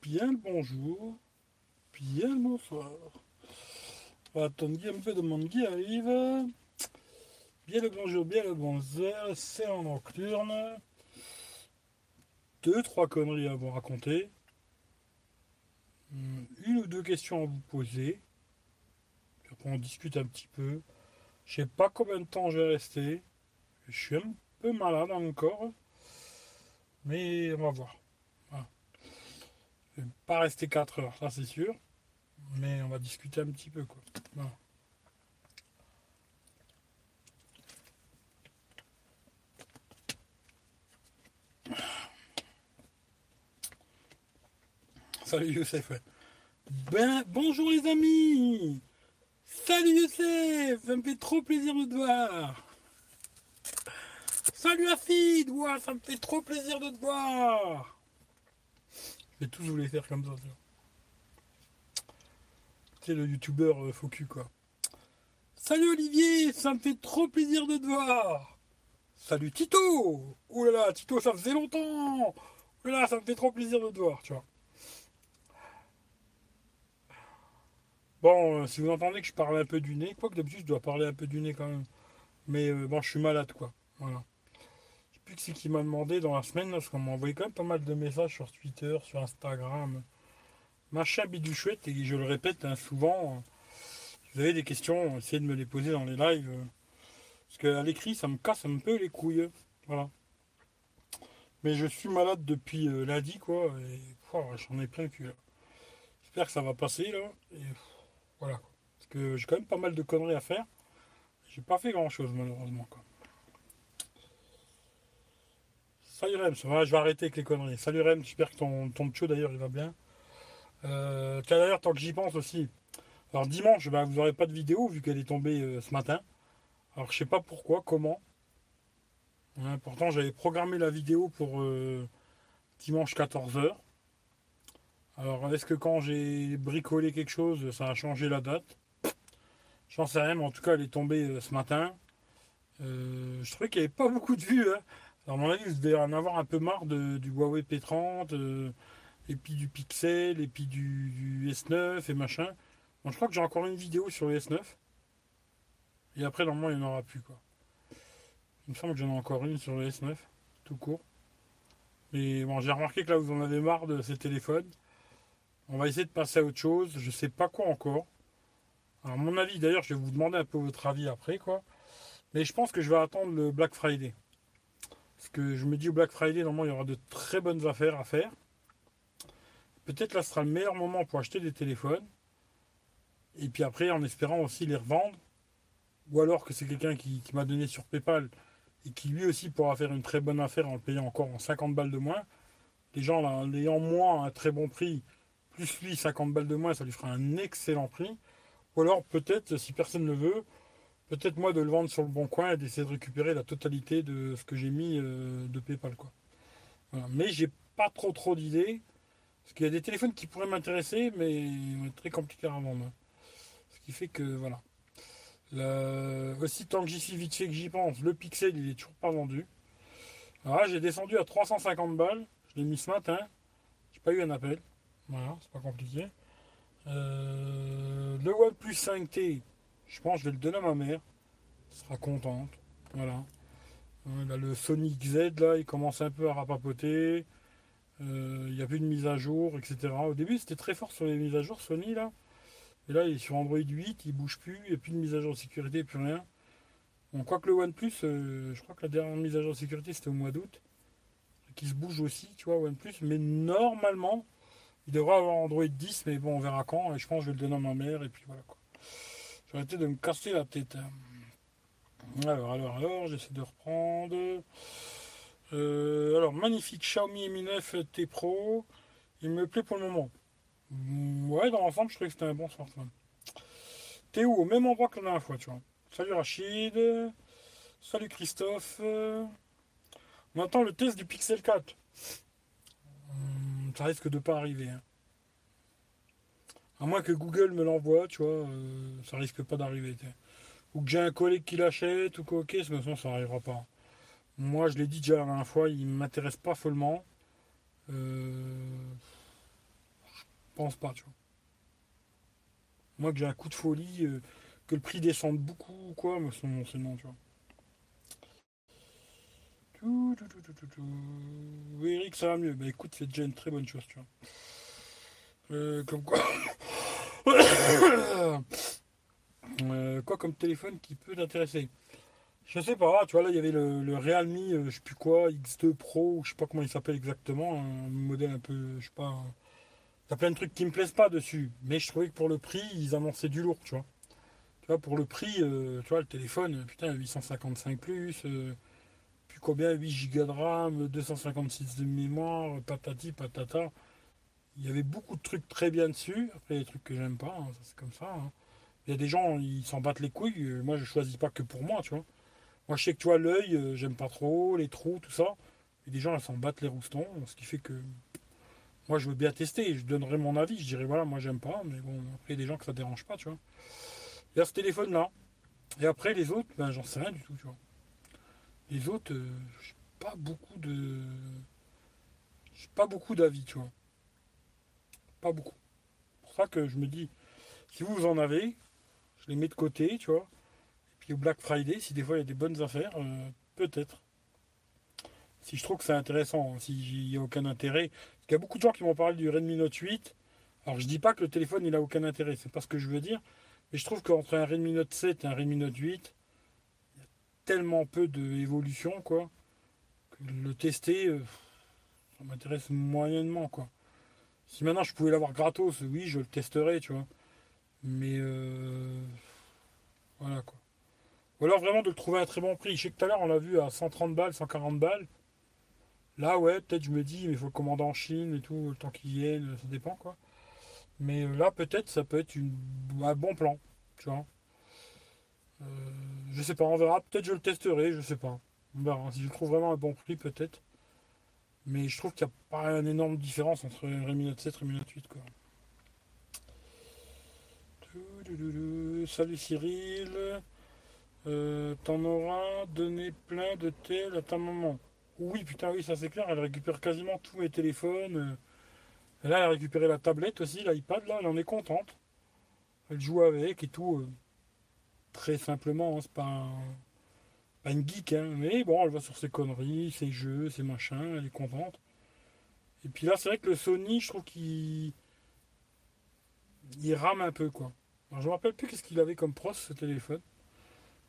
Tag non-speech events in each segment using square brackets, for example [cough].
Bien le bonjour, bien le bonsoir. Attendre un peu de monde qui arrive. Bien le bonjour, bien le bonsoir, c'est en nocturne. Deux, trois conneries à vous raconter. Hmm, une ou deux questions à vous poser. Après on discute un petit peu. Je sais pas combien de temps je vais rester. Je suis un peu malade encore. Mais on va voir. Je vais pas rester 4 heures, ça c'est sûr. Mais on va discuter un petit peu quoi. Salut Youssef. Ben, bonjour les amis. Salut Youssef. Ça me fait trop plaisir de te voir. Salut Afid. Ça me fait trop plaisir de te voir. Je vais tous vous les faire comme ça. C'est le youtubeur euh, quoi. Salut Olivier. Ça me fait trop plaisir de te voir. Salut Tito. Oh Tito, ça faisait longtemps. Oh ça me fait trop plaisir de te voir, tu vois. Bon, euh, si vous entendez que je parle un peu du nez, quoi que d'habitude je dois parler un peu du nez quand même. Mais euh, bon, je suis malade quoi. Voilà. Plus que c'est qui m'a demandé dans la semaine, parce qu'on m'a envoyé quand même pas mal de messages sur Twitter, sur Instagram. Machin chouette, et je le répète hein, souvent, vous avez des questions, essayez de me les poser dans les lives. parce qu'à l'écrit, ça me casse un peu les couilles. Voilà. Mais je suis malade depuis euh, lundi, quoi, et j'en ai plein le cul. J'espère que ça va passer là. Et, voilà. Parce que j'ai quand même pas mal de conneries à faire. J'ai pas fait grand chose malheureusement. Quoi. Salut Rem, je vais arrêter avec les conneries. Salut Rem, j'espère que ton, ton d'ailleurs il va bien. Euh, d'ailleurs, tant que j'y pense aussi. Alors dimanche, bah, vous n'aurez pas de vidéo vu qu'elle est tombée euh, ce matin. Alors je sais pas pourquoi, comment. Hein, pourtant j'avais programmé la vidéo pour euh, dimanche 14h. Alors, est-ce que quand j'ai bricolé quelque chose, ça a changé la date? J'en sais rien, mais en tout cas, elle est tombée euh, ce matin. Je trouvais qu'il n'y avait pas beaucoup de vues. Hein. À mon avis, vous devez en avoir un peu marre de, du Huawei P30, euh, et puis du Pixel, et puis du, S9 et machin. Bon, je crois que j'ai encore une vidéo sur le S9. Et après, normalement, il n'y en aura plus. Quoi. Il me semble que j'en ai encore une sur le S9, tout court. Mais bon, j'ai remarqué que là, vous en avez marre de ces téléphones. On va essayer de passer à autre chose. Je sais pas quoi encore. Alors mon avis, d'ailleurs, je vais vous demander un peu votre avis après, quoi. Mais je pense que je vais attendre le Black Friday. Que je me dis au Black Friday, normalement, il y aura de très bonnes affaires à faire. Peut-être là, sera le meilleur moment pour acheter des téléphones. Et puis après, en espérant aussi les revendre. Ou alors que c'est quelqu'un qui, m'a donné sur PayPal et qui lui aussi pourra faire une très bonne affaire en le payant encore en 50 balles de moins. Les gens, là, l'ayant moins à un très bon prix, plus lui 50 balles de moins, ça lui fera un excellent prix. Ou alors peut-être, si personne ne veut, peut-être moi de le vendre sur le bon coin et d'essayer de récupérer la totalité de ce que j'ai mis euh, de PayPal. Quoi. Mais j'ai pas trop trop d'idées. Parce qu'il y a des téléphones qui pourraient m'intéresser, mais très compliqués à vendre. Hein. Ce qui fait que voilà. Aussi tant que j'y suis vite fait que j'y pense, le Pixel il est toujours pas vendu. Alors là j'ai descendu à 350 balles. Je l'ai mis ce matin. J'ai pas eu un appel. Voilà, c'est pas compliqué. Euh, le OnePlus 5T, je pense que je vais le donner à ma mère. Elle sera contente. Voilà. Euh, le Sony XZ, là, il commence un peu à rapapoter. Euh, il n'y a plus de mise à jour, etc. Au début, c'était très fort sur les mises à jour Sony, là. Et là, il est sur Android 8, il bouge plus, il n'y a plus de mise à jour de sécurité, plus rien. Bon, quoique le OnePlus, je crois que la dernière mise à jour de sécurité, c'était au mois d'août. Qui se bouge aussi, tu vois, OnePlus. Mais normalement, il devrait avoir Android 10, mais bon, on verra quand. Et je pense que je vais le donner à ma mère. Et puis voilà quoi. Arrêté de me casser la tête. Alors, alors, alors, j'essaie de reprendre. Euh, alors, magnifique Xiaomi Mi 9 T Pro. Il me plaît pour le moment. Mm, ouais, dans l'ensemble, je trouvais que c'était un bon smartphone. T'es où Au même endroit que la dernière fois, tu vois. Salut Rachid. Salut Christophe. On attend le test du Pixel 4 ça risque de pas arriver. Hein. À moins que Google me l'envoie, tu vois, euh, ça risque pas d'arriver. Ou que j'ai un collègue qui l'achète, ou quoi, ok, de toute façon, ça n'arrivera pas. Moi, je l'ai dit déjà la dernière fois, il m'intéresse pas follement. Euh, je pense pas, tu vois. Moi que j'ai un coup de folie, euh, que le prix descende beaucoup, quoi, mais c'est non, tu vois. Oui, Eric, ça va mieux. Bah écoute, c'est déjà une très bonne chose, tu vois. Euh, comme quoi. [coughs] Euh, quoi comme téléphone qui peut t'intéresser? Je sais pas, tu vois, là il y avait le, Realme, euh, je sais plus quoi, X2 Pro, je sais pas comment il s'appelle exactement, un modèle un peu, je sais pas. Il y a plein de trucs qui me plaisent pas dessus, mais je trouvais que pour le prix, ils annonçaient du lourd, tu vois. Tu vois, pour le prix, tu vois, le téléphone, putain, 855 plus, puis combien 8 Go de RAM, 256 de mémoire, patati patata. Il y avait beaucoup de trucs très bien dessus. Après, il y a des trucs que j'aime pas, hein, c'est comme ça. Hein. Il y a des gens, ils s'en battent les couilles. Euh, moi, je choisis pas que pour moi, tu vois. Moi, je sais que tu vois, l'œil, euh, j'aime pas trop, les trous, tout ça. Et des gens, ils s'en battent les roustons. Ce qui fait que moi, je veux bien tester. Je donnerai mon avis. Je dirais, voilà, moi, j'aime pas. Mais bon, après, il y a des gens que ça dérange pas, tu vois. Il y a ce téléphone-là. Et après, les autres, ben, j'en sais rien du tout, tu vois. Les autres, euh, j'ai pas beaucoup de. J'ai pas beaucoup d'avis, tu vois. Pas beaucoup. C'est pour ça que je me dis, si vous en avez, je les mets de côté, tu vois. Et puis au Black Friday, si des fois il y a des bonnes affaires, euh, peut-être. Si je trouve que c'est intéressant, hein, s'il n'y a aucun intérêt. Parce qu'il y a beaucoup de gens qui m'ont parlé du Redmi Note 8. Alors je dis pas que le téléphone il a aucun intérêt, c'est pas ce que je veux dire. Mais je trouve qu'entre un Redmi Note 7 et un Redmi Note 8, il y a tellement peu d'évolution, quoi. Que le tester, euh, ça m'intéresse moyennement, quoi. Si maintenant je pouvais l'avoir gratos, oui, je le testerais, tu vois. Mais euh, voilà quoi. Ou alors vraiment de le trouver à un très bon prix. Je sais que tout à l'heure on l'a vu à 130 balles, 140 balles. Là ouais, peut-être je me dis, mais il faut le commander en Chine et tout, le temps qu'il vienne, ça dépend quoi. Mais euh, là peut-être ça peut être un bon plan, tu vois. Euh, je sais pas, on verra. Peut-être je le testerai, je sais pas. Si je trouve vraiment un bon prix, peut-être. Mais je trouve qu'il n'y a pas une énorme différence entre Redmi Note 7 et Redmi Note 8. Quoi. Salut Cyril. Euh, t'en auras donné plein de tel à ta maman. Oui, putain, oui, ça c'est clair. Elle récupère quasiment tous mes téléphones. là, elle a récupéré la tablette aussi, l'iPad. Là, elle en est contente. Elle joue avec et tout. Euh, très simplement, hein, c'est pas une geek, hein, mais bon, elle va sur ses conneries, ses jeux, ses machins, elle est contente. Et puis là, c'est vrai que le Sony, je trouve qu'il il rame un peu, quoi. Alors, je me rappelle plus qu'est-ce qu'il avait comme pros, ce téléphone.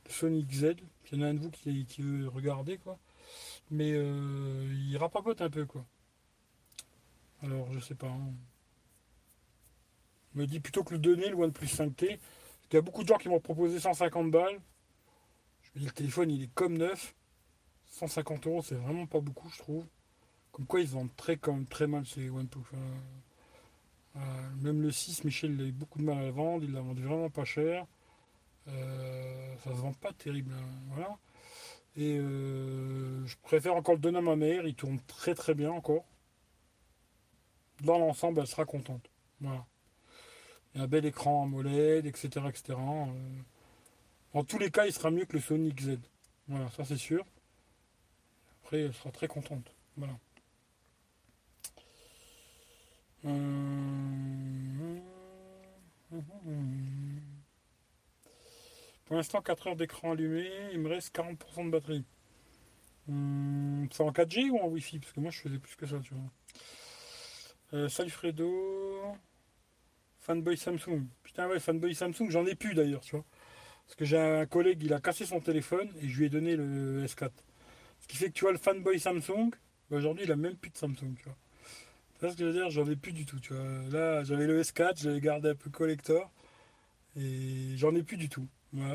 Le Sony XZ. Il y en a un de vous qui, veut regarder, quoi. Mais il euh, il rapapote un peu, quoi. Alors, je sais pas. Hein. me dit plutôt que le donner, le OnePlus 5T. Il y a beaucoup de gens qui m'ont proposé 150 balles le téléphone, il est comme neuf. 150 euros, c'est vraiment pas beaucoup, je trouve. Comme quoi, ils vendent très, quand très mal ces OnePlus. Euh, même le 6, Michel, il a eu beaucoup de mal à le vendre. Il l'a vendu vraiment pas cher. Euh, ça se vend pas terrible. Hein, voilà. Et euh, je préfère encore le donner à ma mère. Il tourne très très bien encore. Dans l'ensemble, elle sera contente. Voilà. Il y a un bel écran AMOLED, etc. etc. En tous les cas, il sera mieux que le Sony XZ. Voilà, ça c'est sûr. Après, elle sera très contente. Voilà. Euh, pour l'instant, 4 heures d'écran allumé, il me reste 40% de batterie. Hum, c'est en 4G ou en Wi-Fi? Parce que moi je faisais plus que ça, tu vois. Euh, salut Fredo. Fanboy Samsung. Putain, ouais, fanboy Samsung, j'en ai plus d'ailleurs, tu vois. Parce que j'ai un collègue, il a cassé son téléphone et je lui ai donné le S4. Ce qui fait que tu vois le fanboy Samsung, bah, aujourd'hui il a même plus de Samsung, tu vois. Tu vois ce que je veux dire? J'en ai plus du tout, tu vois. Là, j'avais le S4, je l'avais gardé un peu collector. Et j'en ai plus du tout.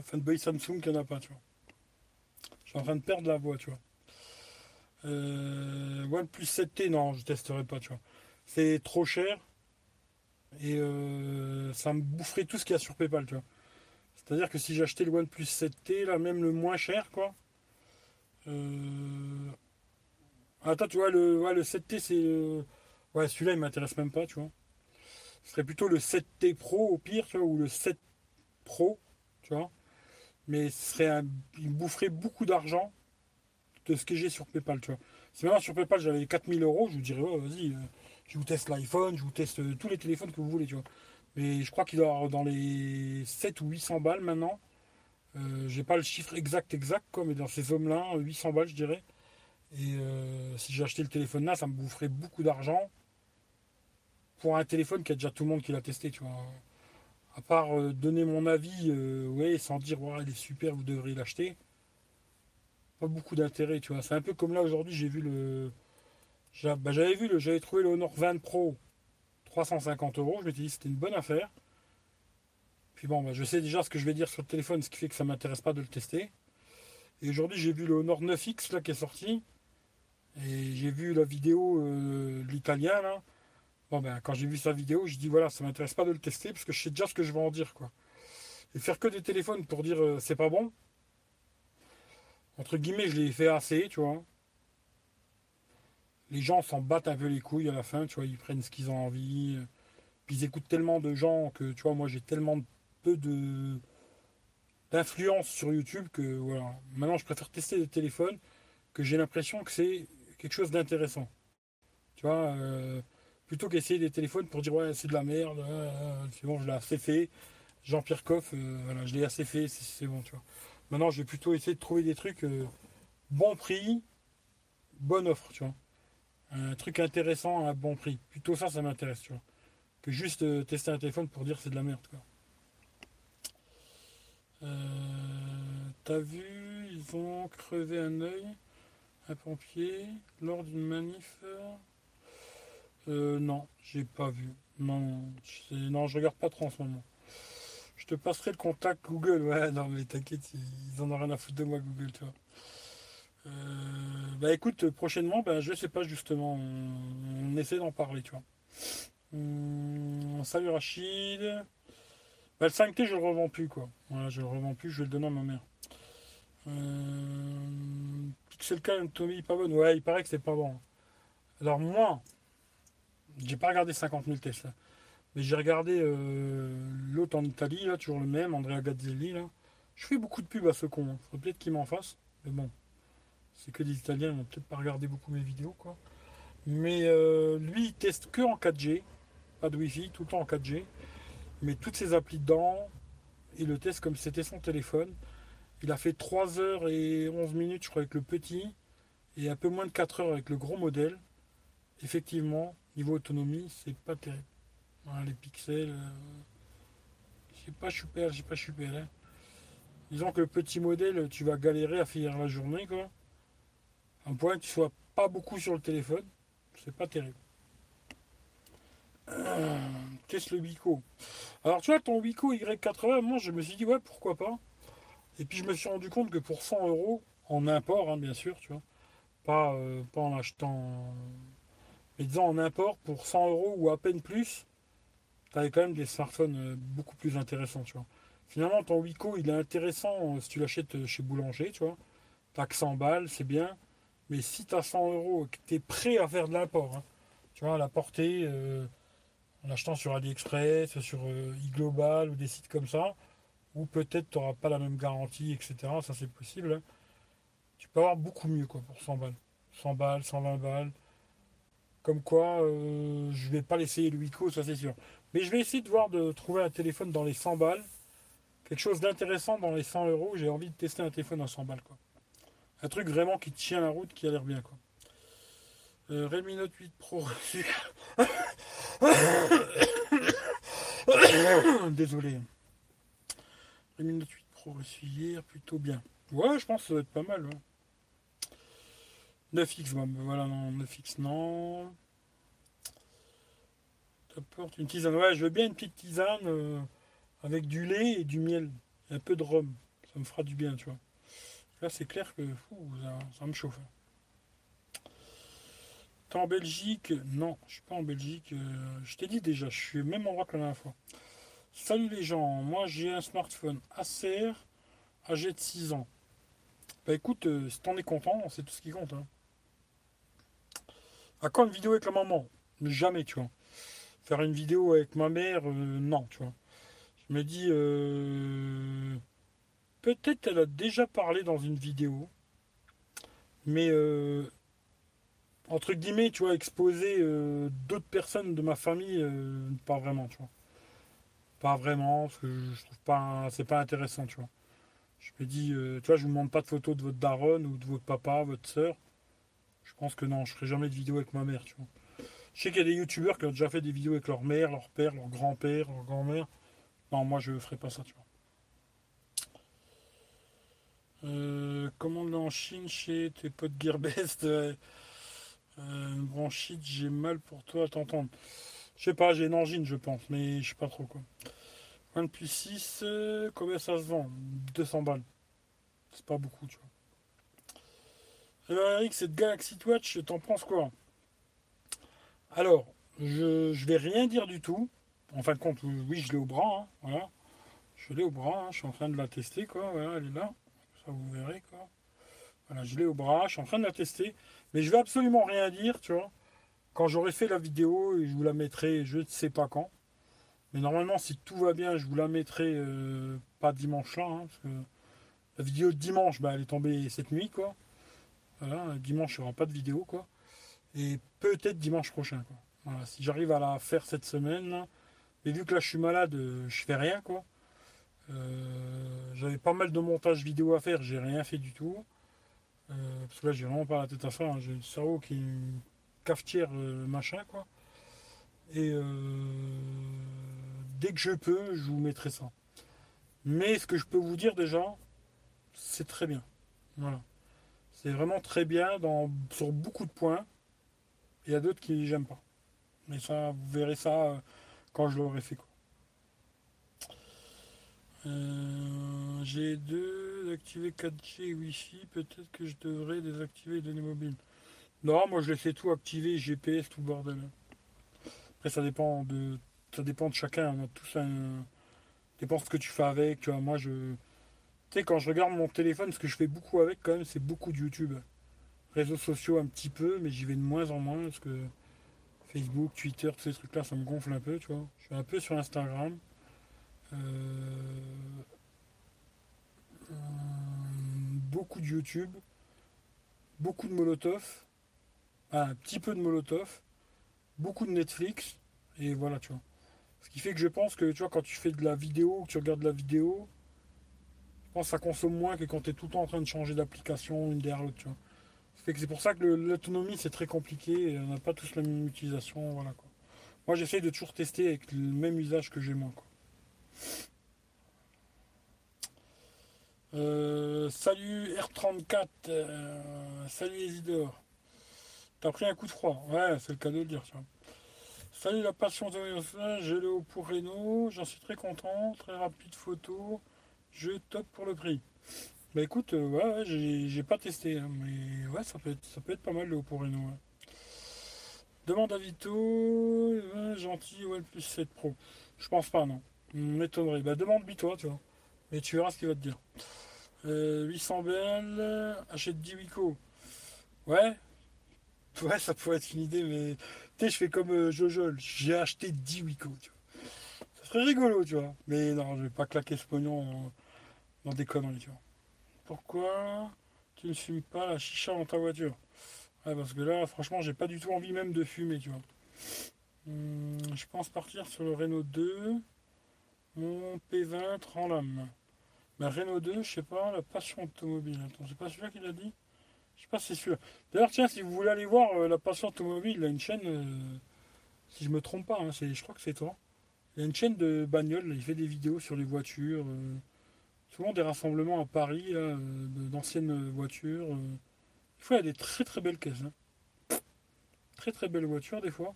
Fanboy Samsung, il n'y en a pas, tu vois. Je suis en train de perdre la voix, tu vois. Euh, OnePlus 7T, non, je testerai pas, tu vois. C'est trop cher. Et euh, ça me boufferait tout ce qu'il y a sur PayPal, tu vois. C'est-à-dire que si j'achetais le OnePlus 7T, là, même le moins cher, quoi. Euh... Attends, tu vois, le, le 7T, c'est. Euh, ouais, celui-là, il m'intéresse même pas, tu vois. Ce serait plutôt le 7T Pro, au pire, tu vois, ou le 7 Pro, tu vois. Mais ce serait il boufferait beaucoup d'argent de ce que j'ai sur PayPal, tu vois. Si maintenant sur PayPal j'avais 4000 euros, je vous dirais, vas-y, je vous teste l'iPhone, je vous teste tous les téléphones que vous voulez, tu vois. Mais je crois qu'il doit avoir dans les 7 ou 800 balles maintenant. Euh, j'ai pas le chiffre exact exact quoi, mais dans ces hommes-là, 800 balles je dirais. Et euh, si j'ai acheté le téléphone là, ça me boufferait beaucoup d'argent pour un téléphone qui a déjà tout le monde qui l'a testé. À part euh, donner mon avis, ouais, sans dire il est super, vous devriez l'acheter. Pas beaucoup d'intérêt, tu vois. C'est un peu comme là aujourd'hui, j'ai vu le. Bah, j'avais vu le. J'avais trouvé le Honor 20 Pro 350 euros. Je m'étais dit c'était une bonne affaire. Puis bon, bah, je sais déjà ce que je vais dire sur le téléphone, ce qui fait que ça ne m'intéresse pas de le tester. Et aujourd'hui, j'ai vu le Honor 9X là, qui est sorti. Et j'ai vu la vidéo euh, de l'italien. Là. Bon, ben, quand j'ai vu sa vidéo, je dis voilà, ça m'intéresse pas de le tester parce que je sais déjà ce que je vais en dire. quoi. Et faire que des téléphones pour dire euh, c'est pas bon, entre guillemets, je l'ai fait assez, tu vois. Les gens s'en battent un peu les couilles à la fin, tu vois, ils prennent ce qu'ils ont envie. Puis ils écoutent tellement de gens que, tu vois, moi j'ai tellement peu de d'influence sur YouTube que voilà. Maintenant, je préfère tester des téléphones que j'ai l'impression que c'est quelque chose d'intéressant. Tu vois, euh, plutôt qu'essayer des téléphones pour dire ouais c'est de la merde, euh, c'est bon, je l'ai assez fait. Jean-Pierre Coff, euh, voilà, je l'ai assez fait, c'est bon, tu vois. Maintenant, je vais plutôt essayer de trouver des trucs bon prix, bonne offre, tu vois. Un truc intéressant à bon prix. Plutôt ça, ça m'intéresse, tu vois. Que juste tester un téléphone pour dire c'est de la merde, quoi. Euh, t'as vu, ils ont crevé un œil, un pompier, lors d'une manif euh, Non, j'ai pas vu. Non, non, je regarde pas trop en ce moment. Je te passerai le contact Google. Ouais, [laughs] non, mais t'inquiète, ils en ont rien à foutre de moi, Google, tu vois. Euh, bah écoute, prochainement, bah, je sais pas justement, on, essaie d'en parler, tu vois. Hum, salut Rachid. Bah, le 5T, je le revends plus, quoi. Voilà, je le revends plus, je vais le donner à ma mère. Euh... Pixel Tommy, pas bonne. Ouais, il paraît que c'est pas bon. Alors, moi, j'ai pas regardé 50 000 tests, Mais j'ai regardé euh, l'autre en Italie, là, toujours le même, Andrea Gazzelli, là. Je fais beaucoup de pubs à ce con. Hein. Faut peut-être qu'il m'en fasse. Mais bon, c'est que des Italiens, ils vont peut-être pas regarder beaucoup mes vidéos, quoi. Mais euh, lui, il teste que en 4G. Pas de Wi-Fi, tout le temps en 4G met toutes ses applis dedans, il le teste comme si c'était son téléphone. Il a fait 3 heures et 11 minutes, je crois, avec le petit, et un peu moins de 4 heures avec le gros modèle. Effectivement, niveau autonomie, c'est pas terrible. les pixels, euh, c'est pas super, c'est pas super. Hein. Disons que le petit modèle, tu vas galérer à finir la journée, quoi. Un point que tu sois pas beaucoup sur le téléphone, c'est pas terrible. Qu'est-ce le Wico? Alors tu vois, ton Wico Y80, moi je me suis dit, ouais, pourquoi pas. Et puis je me suis rendu compte que pour 100 euros, en import, hein, bien sûr, tu vois, pas, euh, pas en achetant, mais disons en import, pour 100 euros ou à peine plus, tu avais quand même des smartphones euh, beaucoup plus intéressants, tu vois. Finalement, ton Wico, il est intéressant euh, si tu l'achètes chez Boulanger, tu vois. T'as que 100 balles, c'est bien. Mais si tu as 100 euros et que tu es prêt à faire de l'import, hein, tu vois, à la portée, en achetant sur AliExpress, sur euh, eGlobal ou des sites comme ça, ou peut-être tu n'auras pas la même garantie, etc. Ça c'est possible. Hein. Tu peux avoir beaucoup mieux quoi pour 100 balles. 100 balles, 120 balles. Comme quoi, euh, je vais pas l'essayer le Wico, ça c'est sûr. Mais je vais essayer de voir de trouver un téléphone dans les 100 balles. Quelque chose d'intéressant dans les 100 euros. J'ai envie de tester un téléphone à 100 balles. Quoi. Un truc vraiment qui tient la route, qui a l'air bien. Quoi. Euh, Redmi Note 8 Pro. [coughs] Désolé. Redmi Note 8 Pro reçu hier, plutôt bien. Ouais, je pense que ça va être pas mal. 9X, bon, ben voilà, non, 9X, non. T'apportes une tisane. Ouais, je veux bien une petite tisane euh, avec du lait et du miel. Et un peu de rhum. Ça me fera du bien, tu vois. Là, c'est clair que ça me chauffe en Belgique? Non, je suis pas en Belgique. Euh, je t'ai dit déjà, je suis au même endroit que la dernière fois. Salut les gens, moi j'ai un smartphone Acer âgé de 6 ans. Bah écoute, euh, si t'en es content, c'est tout ce qui compte. Hein. À quand une vidéo avec la maman? Jamais, tu vois. Faire une vidéo avec ma mère, euh, non, tu vois. Je me dis, peut-être elle a déjà parlé dans une vidéo, mais entre guillemets, tu vois, exposer euh, d'autres personnes de ma famille, euh, pas vraiment, tu vois. Pas vraiment, parce que je trouve pas, c'est pas intéressant, tu vois. Je me dis, euh, tu vois, je vous demande pas de photos de votre daronne ou de votre papa, votre soeur. Je pense que non, je ferai jamais de vidéo avec ma mère, tu vois. Je sais qu'il y a des youtubeurs qui ont déjà fait des vidéos avec leur mère, leur père, leur grand-père, leur grand-mère. Non, moi je ferai pas ça, tu vois. Euh, commande en Chine chez tes potes Gearbest. [laughs] Euh, bronchite, j'ai mal pour toi à t'entendre. Je sais pas, j'ai une angine, je pense, mais je sais pas trop quoi. OnePlus 6, euh, combien ça se vend? 200 balles. C'est pas beaucoup, tu vois. Alors Eric, cette Galaxy Watch, t'en penses quoi? Alors, je, je vais rien dire du tout. En fin de compte, oui, je l'ai au bras, hein, voilà. Je l'ai au bras, hein, je suis en train de la tester, quoi. Voilà, elle est là. Vous verrez, quoi. Voilà, je l'ai au bras, je suis en train de la tester. Mais je vais absolument rien dire, tu vois. Quand j'aurai fait la vidéo, je vous la mettrai, je ne sais pas quand. Mais normalement, si tout va bien, je vous la mettrai euh, pas dimanche là. Hein, parce que la vidéo de dimanche, bah, elle est tombée cette nuit, quoi. Voilà, dimanche, il n'y aura pas de vidéo, quoi. Et peut-être dimanche prochain, quoi. Voilà, si j'arrive à la faire cette semaine, mais vu que là je suis malade, euh, je fais rien, quoi. Euh, j'avais pas mal de montage vidéo à faire, j'ai rien fait du tout. parce que là, j'ai vraiment pas la tête à ça. Hein. J'ai le cerveau qui est une cafetière machin, quoi. Et dès que je peux, je vous mettrai ça. Mais ce que je peux vous dire déjà, c'est très bien. Voilà. C'est vraiment très bien dans, sur beaucoup de points. Il y a d'autres qui j'aime pas. Mais ça, vous verrez ça euh, quand je l'aurai fait. Euh, j'ai deux d'activer 4G et Wi-Fi. Peut-être que je devrais désactiver les données mobiles. Non, moi je laissais tout activer, GPS, tout bordel. Après, ça dépend de ça dépend de chacun. On a tous un. dépend de ce que tu fais avec. Tu vois, moi, je. Tu sais, quand je regarde mon téléphone, ce que je fais beaucoup avec, quand même, c'est beaucoup de YouTube. Réseaux sociaux un petit peu, mais j'y vais de moins en moins parce que Facebook, Twitter, tous ces trucs-là, ça me gonfle un peu, tu vois. Je suis un peu sur Instagram. Euh, beaucoup de YouTube. Beaucoup de Molotov. Ah, un petit peu de Molotov. Beaucoup de Netflix. Et voilà, tu vois. Ce qui fait que je pense que, tu vois, quand tu fais de la vidéo, que tu regardes la vidéo, je pense que ça consomme moins que quand tu es tout le temps en train de changer d'application une derrière l'autre, tu vois. C'est pour ça que l'autonomie, c'est très compliqué, et on n'a pas tous la même utilisation, voilà, quoi. Moi, j'essaye de toujours tester avec le même usage que j'ai moi, quoi. Euh, salut R34, euh, salut Isidore. T'as pris un coup de froid, ouais, c'est le cas de le dire, vois. Salut la passion de j'ai le haut pour Renault, j'en suis très content, très rapide photo, je top pour le prix. Bah écoute, euh, ouais, j'ai pas testé, hein, mais ouais, ça peut, être, ça peut être pas mal le haut pour Renault. Demande à Vito, gentil, ouais, plus 7 Pro. Je pense pas, non. M'étonnerait. Bah demande toi tu vois. Et tu verras ce qu'il va te dire. 800 euh, belles, achète 10 Wico. Ouais, ouais, ça pourrait être une idée, mais tu sais, je fais comme euh, j'ai acheté 10 Wico, tu vois. Ça serait rigolo, tu vois. Mais non, je vais pas claquer ce pognon dans, des conneries, tu vois. Pourquoi tu ne fumes pas la chicha dans ta voiture? Ouais, parce que là, franchement, j'ai pas du tout envie même de fumer, tu vois. Hum, je pense partir sur le Renault 2. Mon P20 rend l'âme. Mais Renault 2, je sais pas, la passion automobile. Attends, c'est pas celui-là qu'il a dit? Je sais pas si c'est sûr. D'ailleurs, tiens, si vous voulez aller voir euh, La Passion Automobile, il a une chaîne, euh, si je me trompe pas, hein, je crois que c'est toi. Il a une chaîne de bagnole, il fait des vidéos sur les voitures, euh, souvent des rassemblements à Paris, d'anciennes voitures. Des fois, il y a des très très belles caisses. Hein. Très très belles voitures, des fois.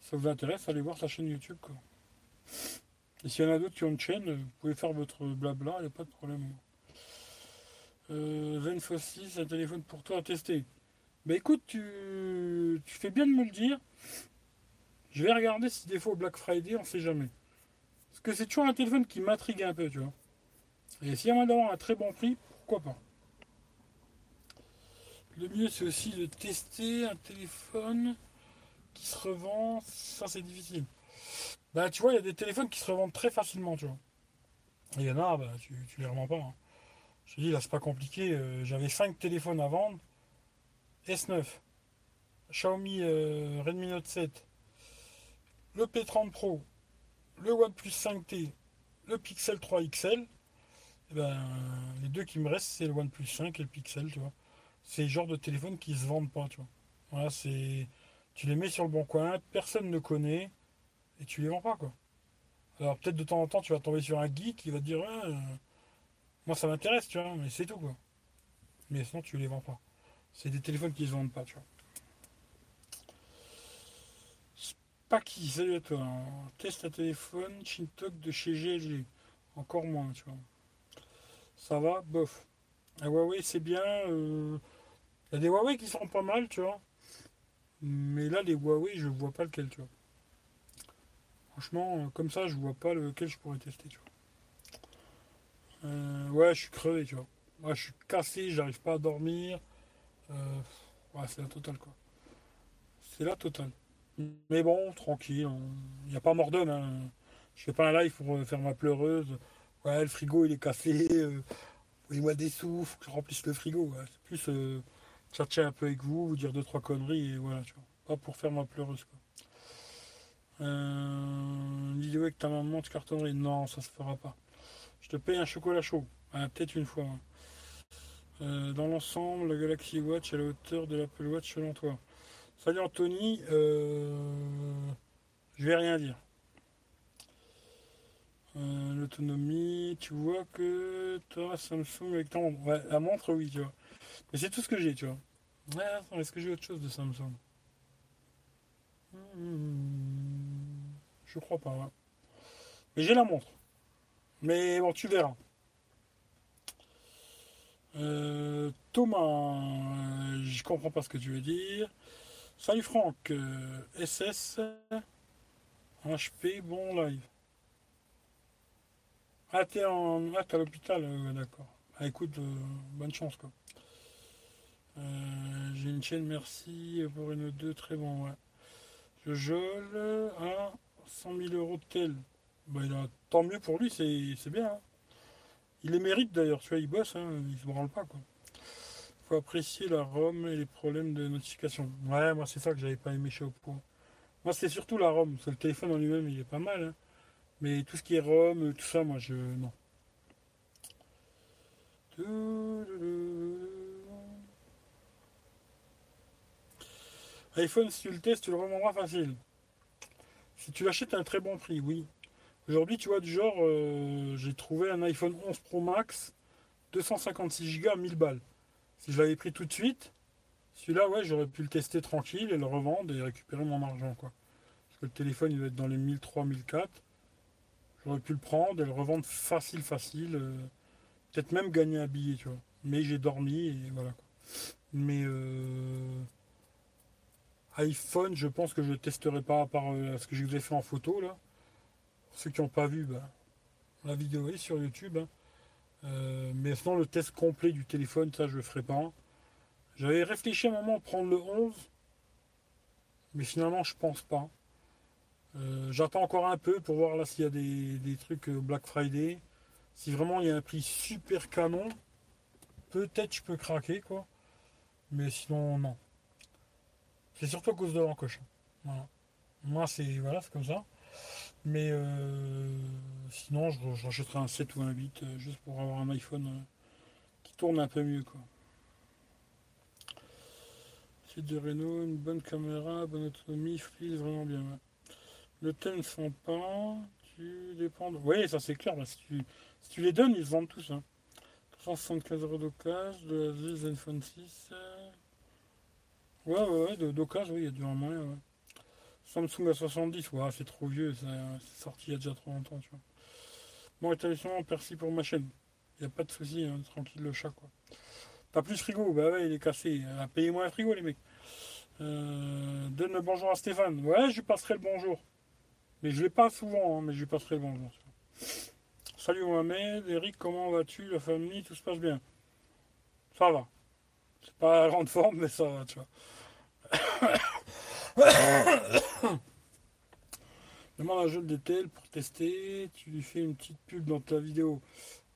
Ça vous intéresse, allez voir sa chaîne YouTube. Et s'il y en a d'autres qui ont une chaîne, vous pouvez faire votre blabla, il n'y a pas de problème. Euh, Zenfo 6, un téléphone pour toi à tester. Bah écoute, tu, fais bien de me le dire. Je vais regarder si des fois au Black Friday, on sait jamais. Parce que c'est toujours un téléphone qui m'intrigue un peu, tu vois. Et s'il y a moyen d'avoir un très bon prix, pourquoi pas. Le mieux, c'est aussi de tester un téléphone qui se revend. Ça, c'est difficile. Bah, tu vois, il y a des téléphones qui se revendent très facilement, tu vois. Et il y en a, bah, tu, tu les revends pas. Hein. Je dis, là, c'est pas compliqué. Euh, j'avais 5 téléphones à vendre. S9. Xiaomi euh, Redmi Note 7, le P30 Pro, le OnePlus 5T, le Pixel 3 XL, eh ben, les deux qui me restent, c'est le OnePlus 5 et le Pixel, tu vois. C'est le genre de téléphone qui se vendent pas, tu vois. Voilà, c'est. Tu les mets sur le bon coin, personne ne connaît, et tu les vends pas, quoi. Alors peut-être de temps en temps, tu vas tomber sur un geek qui va te dire, euh, moi ça m'intéresse, tu vois, mais c'est tout, quoi. Mais sinon, tu les vends pas. C'est des téléphones qui se vendent pas, tu vois. qui salut à toi. Test à téléphone, Chintok de chez GLG. Encore moins, tu vois. Ça va, bof. Un Huawei, c'est bien. Il euh, y a des Huawei qui sont pas mal, tu vois. Mais là, les Huawei, je vois pas lequel, tu vois. Franchement, euh, comme ça, je vois pas lequel je pourrais tester. Euh, ouais, je suis crevé, tu vois. Ouais, je suis cassé, j'arrive pas à dormir. ouais, c'est la totale, quoi. C'est la totale. Mais bon, tranquille, il n'y a pas mort d'homme. Hein. Je fais pas un live pour faire ma pleureuse. Ouais, le frigo il est cassé. Euh, moi des sous, que je remplisse le frigo. C'est plus euh, tchatcher un peu avec vous, vous dire deux trois conneries et voilà, tu vois. Pas pour faire ma pleureuse quoi. Euh, une vidéo avec ta maman de cartonnerie. Non, ça se fera pas. Je te paye un chocolat chaud. Peut-être une fois. Euh, dans l'ensemble, la Galaxy Watch à la hauteur de l'Apple Watch selon toi. Salut Anthony, euh, je vais rien dire. Euh, l'autonomie, tu vois que toi Samsung avec ta montre. Ouais, la montre, oui, tu vois. Mais c'est tout ce que j'ai, tu vois. Ouais, est-ce que j'ai autre chose de Samsung? Hmm, Je crois pas. Mais j'ai la montre. Mais bon, tu verras. Euh, Thomas, je comprends pas ce que tu veux dire. Salut Franck, SS, HP, bon live. Ah, t'es en... ah, à l'hôpital, euh, d'accord. Ah, écoute, euh, bonne chance, quoi. Euh, j'ai une chaîne, merci pour une deux, très bon, ouais. Je à 100 000 euros de tel. Bah. Tant mieux pour lui, c'est bien. Hein. Il les mérite d'ailleurs, tu vois, il bosse, hein, il se branle pas, quoi faut apprécier la ROM et les problèmes de notification. Ouais, moi c'est ça que j'avais pas aimé chez Oppo. Moi c'est surtout la ROM, parce le téléphone en lui-même il est pas mal. Hein. Mais tout ce qui est ROM, tout ça, moi je. Non. iPhone, si tu le testes, tu le revendras facile. Si tu l'achètes à un très bon prix, oui. Aujourd'hui, tu vois, du genre, euh, j'ai trouvé un iPhone 11 Pro Max, 256 Go, 1000 balles. Si je l'avais pris tout de suite, celui-là, ouais, j'aurais pu le tester tranquille et le revendre et récupérer mon argent, quoi. Parce que le téléphone, il va être dans les 1003, 1004. J'aurais pu le prendre et le revendre facile, facile. Euh, peut-être même gagner un billet, tu vois. Mais j'ai dormi et voilà, quoi. Mais euh, iPhone, je pense que je testerai pas à part euh, ce que je vous ai fait en photo, là. Ceux qui n'ont pas vu, bah, la vidéo est sur YouTube. Hein. Euh, mais sinon, le test complet du téléphone, ça, je le ferai pas. J'avais réfléchi un moment à prendre le 11, mais finalement, je pense pas. Euh, j'attends encore un peu pour voir là s'il y a des, trucs euh, Black Friday. Si vraiment il y a un prix super canon, peut-être je peux craquer, quoi. Mais sinon, non. C'est surtout à cause de l'encoche. Moi, c'est comme ça. Mais euh, sinon, je rachèterai un 7 ou un 8 euh, juste pour avoir un iPhone euh, qui tourne un peu mieux. C'est de Renault, une bonne caméra, bonne autonomie, freeze, vraiment bien. Le thème sont pas, tu dépends. Oui, ça c'est clair. si, tu, les donnes, ils vendent tous. Hein. 375 euros d'occasion, de la Zenfone 6. Ouais, ouais, ouais, d'occasion, oui, il y a du moyen. Ouais. Samsung A70, ouais, c'est trop vieux, c'est sorti il y a déjà trop longtemps, tu vois. Bon établissement, merci pour ma chaîne. Il n'y a pas de souci, hein, tranquille le chat, quoi. Pas plus frigo, bah ouais, il est cassé. Euh, payez-moi un frigo, les mecs. Euh, donne le bonjour à Stéphane. Ouais, je lui passerai le bonjour. Mais je l'ai pas souvent, hein, mais je lui passerai le bonjour. Salut Mohamed, Eric, comment vas-tu La famille, tout se passe bien? Ça va. C'est pas la grande forme, mais ça va, tu vois. [coughs] Demande un jeu de DTL pour tester. Tu lui fais une petite pub dans ta vidéo.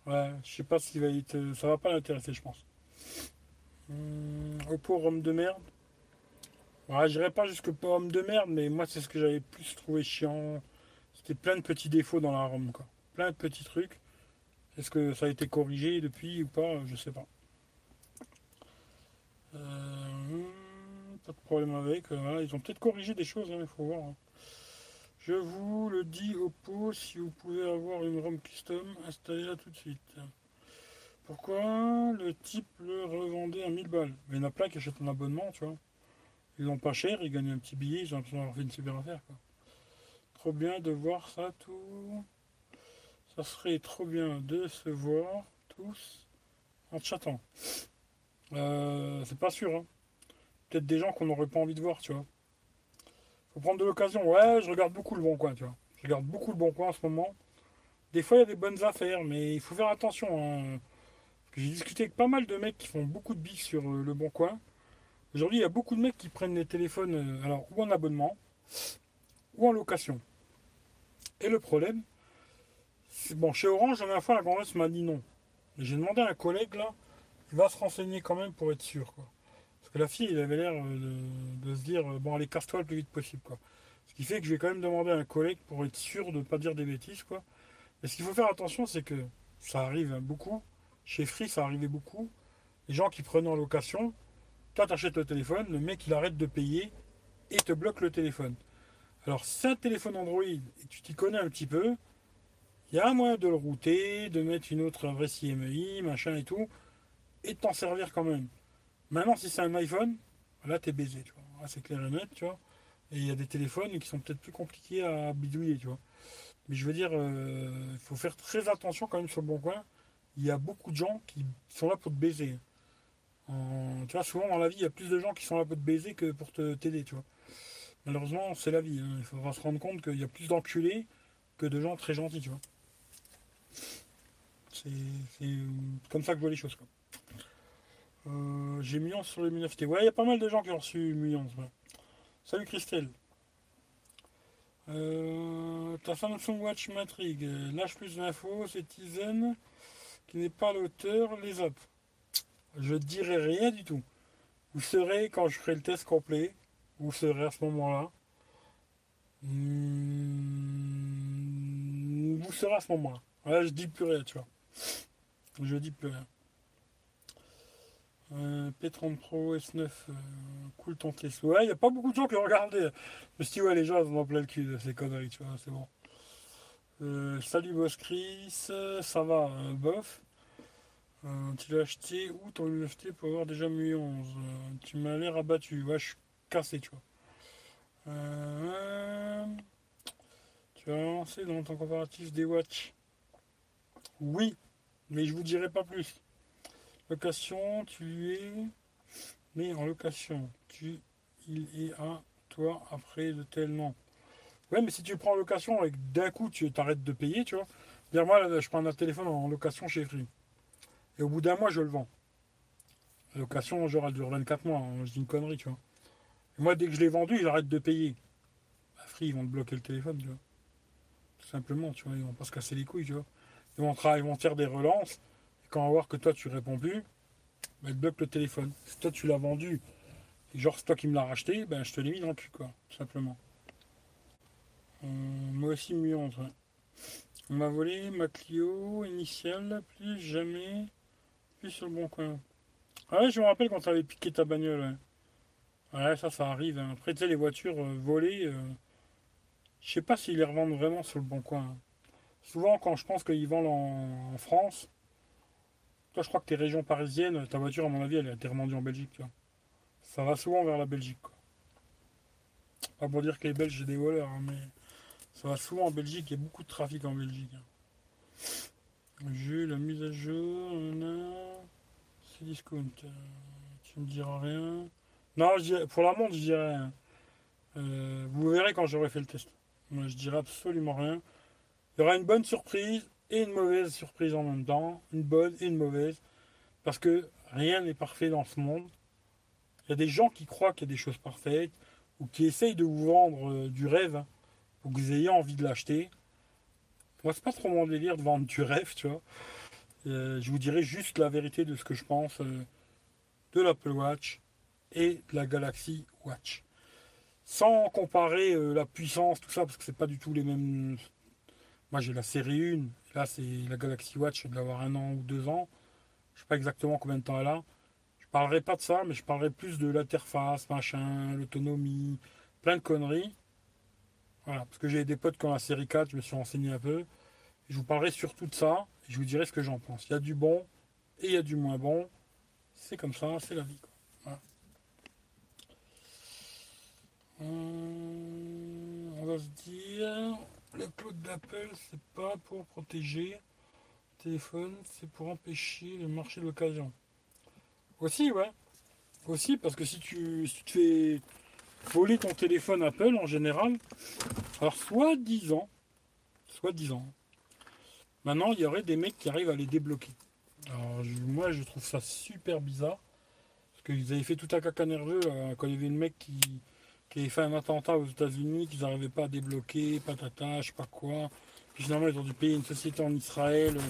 Ouais, je sais pas s'il va être. Ça va pas l'intéresser, je pense. Hum, Oppo ROM de merde. Ouais, je dirais pas jusque pomme de merde, mais moi c'est ce que j'avais plus trouvé chiant. C'était plein de petits défauts dans la ROM, quoi. Plein de petits trucs. Est-ce que ça a été corrigé depuis ou pas? Je sais pas. Euh, de problème avec. Euh, ils ont peut-être corrigé des choses, hein, il faut voir. Hein. Je vous le dis au pot, si vous pouvez avoir une ROM custom, installez-la tout de suite. Pourquoi le type le revendait à 1000 balles? Mais il y en a plein qui achètent un abonnement, tu vois. Ils n'ont pas cher, ils gagnent un petit billet, ils ont l'impression d'avoir fait une super affaire. Quoi. Trop bien de voir ça tout. Ça serait trop bien de se voir tous en chattant. Euh, c'est pas sûr. Hein. Peut-être des gens qu'on n'aurait pas envie de voir, tu vois. Faut prendre de l'occasion. Ouais, je regarde beaucoup le bon coin, tu vois. Je regarde beaucoup le bon coin en ce moment. Des fois, il y a des bonnes affaires, mais il faut faire attention. Hein. J'ai discuté avec pas mal de mecs qui font beaucoup de billes sur euh, le bon coin. Aujourd'hui, il y a beaucoup de mecs qui prennent les téléphones euh, alors, ou en abonnement ou en location. Et le problème, c'est bon, chez Orange, la dernière fois, la grandesse m'a dit non. J'ai demandé à un collègue là, il va se renseigner quand même pour être sûr. Quoi. La fille, il avait l'air euh, de, se dire bon, allez, casse-toi le plus vite possible. Ce qui fait que je vais quand même demander à un collègue pour être sûr de ne pas dire des bêtises. Quoi. Ce qu'il faut faire attention, c'est que ça arrive beaucoup. Chez Free, ça arrivait beaucoup. Les gens qui prenaient en location, toi, tu achètes le téléphone, le mec, il arrête de payer et te bloque le téléphone. Alors, c'est un téléphone Android et tu t'y connais un petit peu, il y a un moyen de le router, de mettre une autre adresse IMEI, machin et tout, et de t'en servir quand même. Maintenant, si c'est un iPhone, là, t'es baisé, tu vois. c'est clair et net, tu vois. Et il y a des téléphones qui sont peut-être plus compliqués à bidouiller, tu vois. Mais je veux dire, il euh, faut faire très attention quand même sur le bon coin. Il y a beaucoup de gens qui sont là pour te baiser. tu vois, souvent dans la vie, il y a plus de gens qui sont là pour te baiser que pour te t'aider, tu vois. Malheureusement, c'est la vie. Hein. Il faudra se rendre compte qu'il y a plus d'enculés que de gens très gentils, tu vois. C'est comme ça que je vois les choses. Quoi. Euh, j'ai Millions sur le 9T. Ouais, il y a pas mal de gens qui ont reçu Millions. Salut Christelle. Euh, ta Samsung Watch m'intrigue. Lâche plus d'infos, c'est Tizen qui n'est pas l'auteur, les apps. Je dirai rien du tout. Vous serez quand je ferai le test complet. Vous serez à ce moment-là. Hmm, vous serez à ce moment-là. Ouais, je dis plus rien, tu vois. Je dis plus rien. Euh, P30 Pro S9, euh, cool ton test. Ouais, il n'y a pas beaucoup de gens qui ont regardé. Je me suis dit, ouais, les gens, ils ont plein le cul de ces conneries, tu vois, c'est bon. Euh, salut Boss Chris, ça va, bof. tu l'as acheté où ton NFT pour avoir déjà 1011 Tu m'as l'air abattu, ouais, je suis cassé, tu vois. tu as lancé dans ton comparatif des watch Oui, mais je vous dirai pas plus. Location, tu es. Mais en location, tu il est à toi après de tel nom. Ouais, mais si tu prends en location et d'un coup tu t'arrêtes de payer, tu vois. Dire moi, je prends un téléphone en location chez Free. Et au bout d'un mois, je le vends. La location, genre, elle dure 24 mois. Hein, je dis une connerie, tu vois. Et moi, dès que je l'ai vendu, ils arrêtent de payer. Free, ils vont te bloquer le téléphone, tu vois. Tout simplement, tu vois. Ils vont pas se casser les couilles, tu vois. Ils vont, ils vont faire des relances. Quand on voir que toi, tu réponds plus, bah, ils te bloquent le téléphone. Si toi, tu l'as vendu, genre, c'est toi qui me l'as racheté, ben, je te l'ai mis dans le cul, quoi. Tout simplement. Euh, moi aussi, mieux On m'a volé ma Clio initiale, plus jamais, plus sur le bon coin. Ah ouais, je me rappelle quand tu avais piqué ta bagnole. Ouais, ça, ça arrive. Hein. Après, tu sais, les voitures euh, volées, euh, je sais pas s'ils les revendent vraiment sur le bon coin. Hein. Souvent, quand je pense qu'ils vendent en, France, toi, je crois que tes régions parisiennes, ta voiture, à mon avis, elle a été revendue en Belgique. Ça va souvent vers la Belgique. Pas pour dire que les Belges, j'ai des voleurs, hein, mais ça va souvent en Belgique, il y a beaucoup de trafic en Belgique. J'ai la mise à jour, c'est discount. Euh, tu me diras rien. Non, pour la montre, je dirais rien. Euh, vous verrez quand j'aurai fait le test. Moi, je dirais absolument rien. Il y aura une bonne surprise et une mauvaise surprise en même temps. Une bonne et une mauvaise. Parce que rien n'est parfait dans ce monde. Il y a des gens qui croient qu'il y a des choses parfaites ou qui essayent de vous vendre euh, du rêve hein, pour que vous ayez envie de l'acheter. Moi, c'est pas trop mon délire de vendre du rêve, tu vois. je vous dirai juste la vérité de ce que je pense de l'Apple Watch et de la Galaxy Watch. sans comparer euh, la puissance, tout ça, parce que c'est pas du tout les mêmes. Moi j'ai la série 1, là c'est la Galaxy Watch, elle doit avoir un an ou deux ans. Je sais pas exactement combien de temps elle a. Je parlerai pas de ça, mais je parlerai plus de l'interface, machin, l'autonomie, plein de conneries. Voilà, parce que j'ai des potes qui ont la série 4, je me suis renseigné un peu. Je vous parlerai surtout de ça, et je vous dirai ce que j'en pense. Il y a du bon et il y a du moins bon. C'est comme ça, c'est la vie. Hum, on va se dire, le cloud d'Apple, c'est pas pour protéger le téléphone, c'est pour empêcher le marché de l'occasion. Aussi, ouais. Aussi, parce que si tu, si tu te fais voler ton téléphone Apple en général, alors soit 10 ans, soit 10 ans. Maintenant, il y aurait des mecs qui arrivent à les débloquer. Alors, moi, je trouve ça super bizarre. Parce qu'ils avaient fait tout un caca nerveux quand il y avait une mec qui, qui fait un attentat aux États-Unis, qu'ils n'arrivaient pas à débloquer, patata, je sais pas quoi. Puis finalement, ils ont dû payer une société en Israël, euh,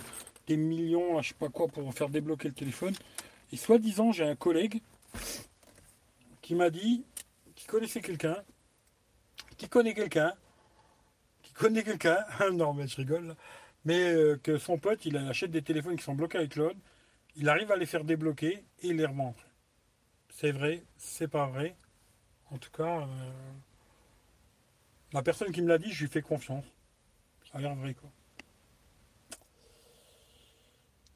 des millions, je sais pas quoi, pour faire débloquer le téléphone. Et soi-disant, j'ai un collègue qui m'a dit qu'il connaissait quelqu'un, qui connaît quelqu'un, qui connaît quelqu'un, [laughs] non mais je rigole, mais euh, que son pote, il achète des téléphones qui sont bloqués avec Claude, il arrive à les faire débloquer et il les revend C'est vrai, c'est pas vrai. En tout cas, euh, la personne qui me l'a dit, je lui fais confiance. Ça a l'air vrai quoi.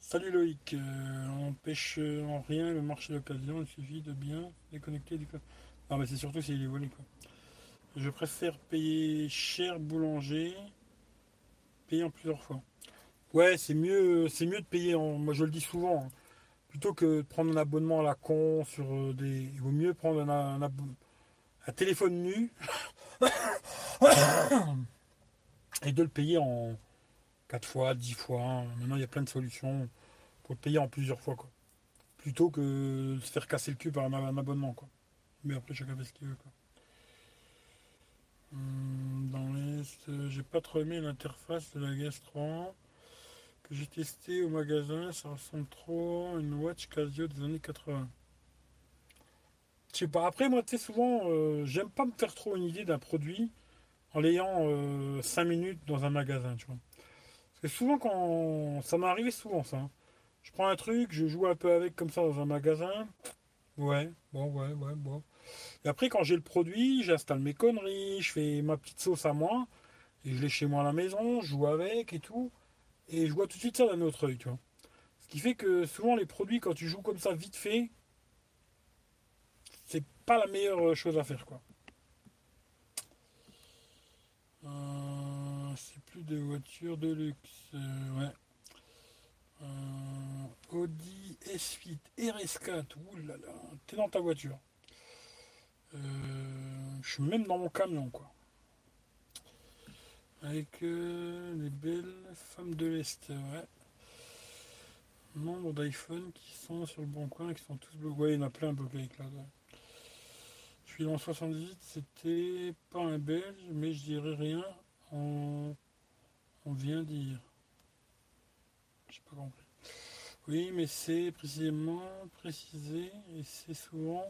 Salut Loïc, euh, on pêche en rien le marché d'occasion, il suffit de bien déconnecter du Non mais c'est surtout s'il est volé quoi. Je préfère payer cher boulanger payer en plusieurs fois. Ouais, c'est mieux, c'est mieux de payer en. Moi, je le dis souvent. Hein. plutôt que de prendre un abonnement à la con sur euh, des. Il vaut mieux prendre un, un, téléphone nu [coughs] et de le payer en 4 fois, 10 fois. Maintenant, il y a plein de solutions pour le payer en plusieurs fois. Quoi. Plutôt que de se faire casser le cul par un, abonnement. Quoi. Mais après, chacun fait ce qu'il veut. Hmm, dans l'Est, j'ai pas trop aimé l'interface de la GAS 3 que j'ai testé au magasin. Ça ressemble trop à une Watch Casio des années 80. Je sais pas. Après, moi, tu sais, souvent, euh, j'aime pas me faire trop une idée d'un produit en l'ayant 5 euh, minutes dans un magasin, tu vois. Souvent, quand. Ça m'est arrivé souvent, ça. Hein. Je prends un truc, je joue un peu avec comme ça dans un magasin. Ouais, bon, ouais, ouais, bon. Et après, quand j'ai le produit, j'installe mes conneries, je fais ma petite sauce à moi, et je l'ai chez moi à la maison, je joue avec et tout, et je vois tout de suite ça d'un autre œil, tu vois. Ce qui fait que souvent les produits, quand tu joues comme ça vite fait, pas la meilleure chose à faire, quoi. Euh, c'est plus de voitures de luxe, euh, ouais. Euh, Audi S8 RS4, oulala, t'es dans ta voiture. Euh, je suis même dans mon camion, quoi. Avec euh, les belles femmes de l'Est, ouais. Nombre d'iPhone qui sont sur le bon coin qui sont tous bloqués. Ouais, il y en a plein bloqués avec. Suis dans 78, c'était pas un belge, mais je dirais rien. On, vient dire. Pas. Oui, mais c'est précisément précisé et c'est souvent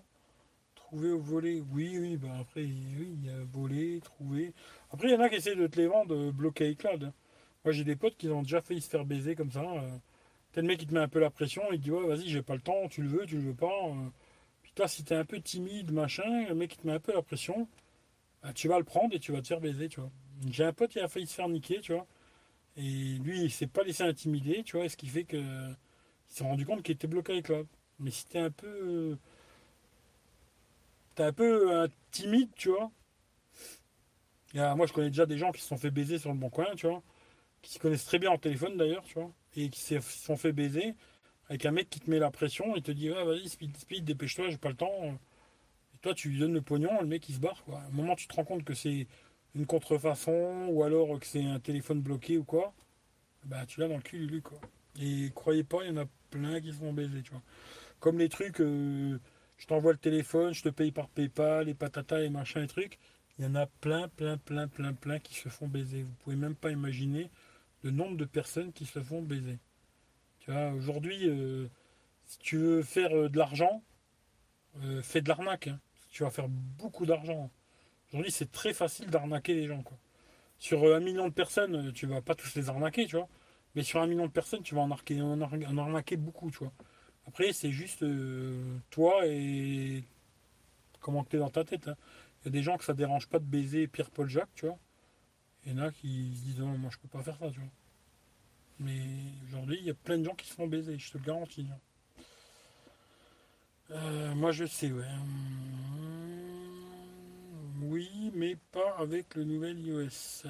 trouver au volet. Oui, oui, bah après, oui, il y a voler, trouver. Après, il y en a qui essaient de te les vendre euh, bloqués iCloud. Moi, j'ai des potes qui ont déjà failli se faire baiser comme ça. Euh. Le mec qui te met un peu la pression, il dit vas-y, j'ai pas le temps, tu le veux, tu le veux pas. Toi, si t'es un peu timide, machin, le mec qui te met un peu la pression, bah, tu vas le prendre et tu vas te faire baiser, tu vois. J'ai un pote qui a failli se faire niquer, tu vois. Et lui, il s'est pas laissé intimider, tu vois, ce qui fait que il s'est rendu compte qu'il était bloqué avec iCloud. Mais si t'es un peu t'es un peu euh, timide, tu vois. moi, je connais déjà des gens qui se sont fait baiser sur le bon coin, tu vois. Qui se connaissent très bien en téléphone d'ailleurs, tu vois. Et qui se sont fait baiser avec un mec qui te met la pression et te dit vas-y, speed, speed, dépêche-toi, j'ai pas le temps. Et toi, tu lui donnes le pognon, le mec il se barre, quoi. À un moment, tu te rends compte que c'est une contrefaçon ou alors que c'est un téléphone bloqué ou quoi, bah tu l'as dans le cul, lui, quoi. Et croyez pas, il y en a plein qui se font baiser, tu vois. Comme les trucs. Euh, je t'envoie le téléphone, je te paye par PayPal, les patatas, et machin et trucs. Il y en a plein, plein, plein, plein, plein qui se font baiser. Vous pouvez même pas imaginer le nombre de personnes qui se font baiser. Aujourd'hui, euh, si tu veux faire euh, de l'argent, euh, fais de l'arnaque. Hein. Tu vas faire beaucoup d'argent. Aujourd'hui, c'est très facile d'arnaquer les gens. Sur un million de personnes, tu vas pas tous les arnaquer, tu vois. Mais sur un million de personnes, tu vas en arnaquer, beaucoup, tu vois. Après, c'est juste toi et comment tu es dans ta tête. Hein. Il y a des gens que ça dérange pas de baiser Pierre-Paul Jacques, tu vois. Il y en a qui disent non, moi je peux pas faire ça, tu vois. Mais aujourd'hui, il y a plein de gens qui se font baiser, je te le garantis. Hein. Euh, moi je sais, ouais. Hum, oui, mais pas avec le nouvel iOS. Euh,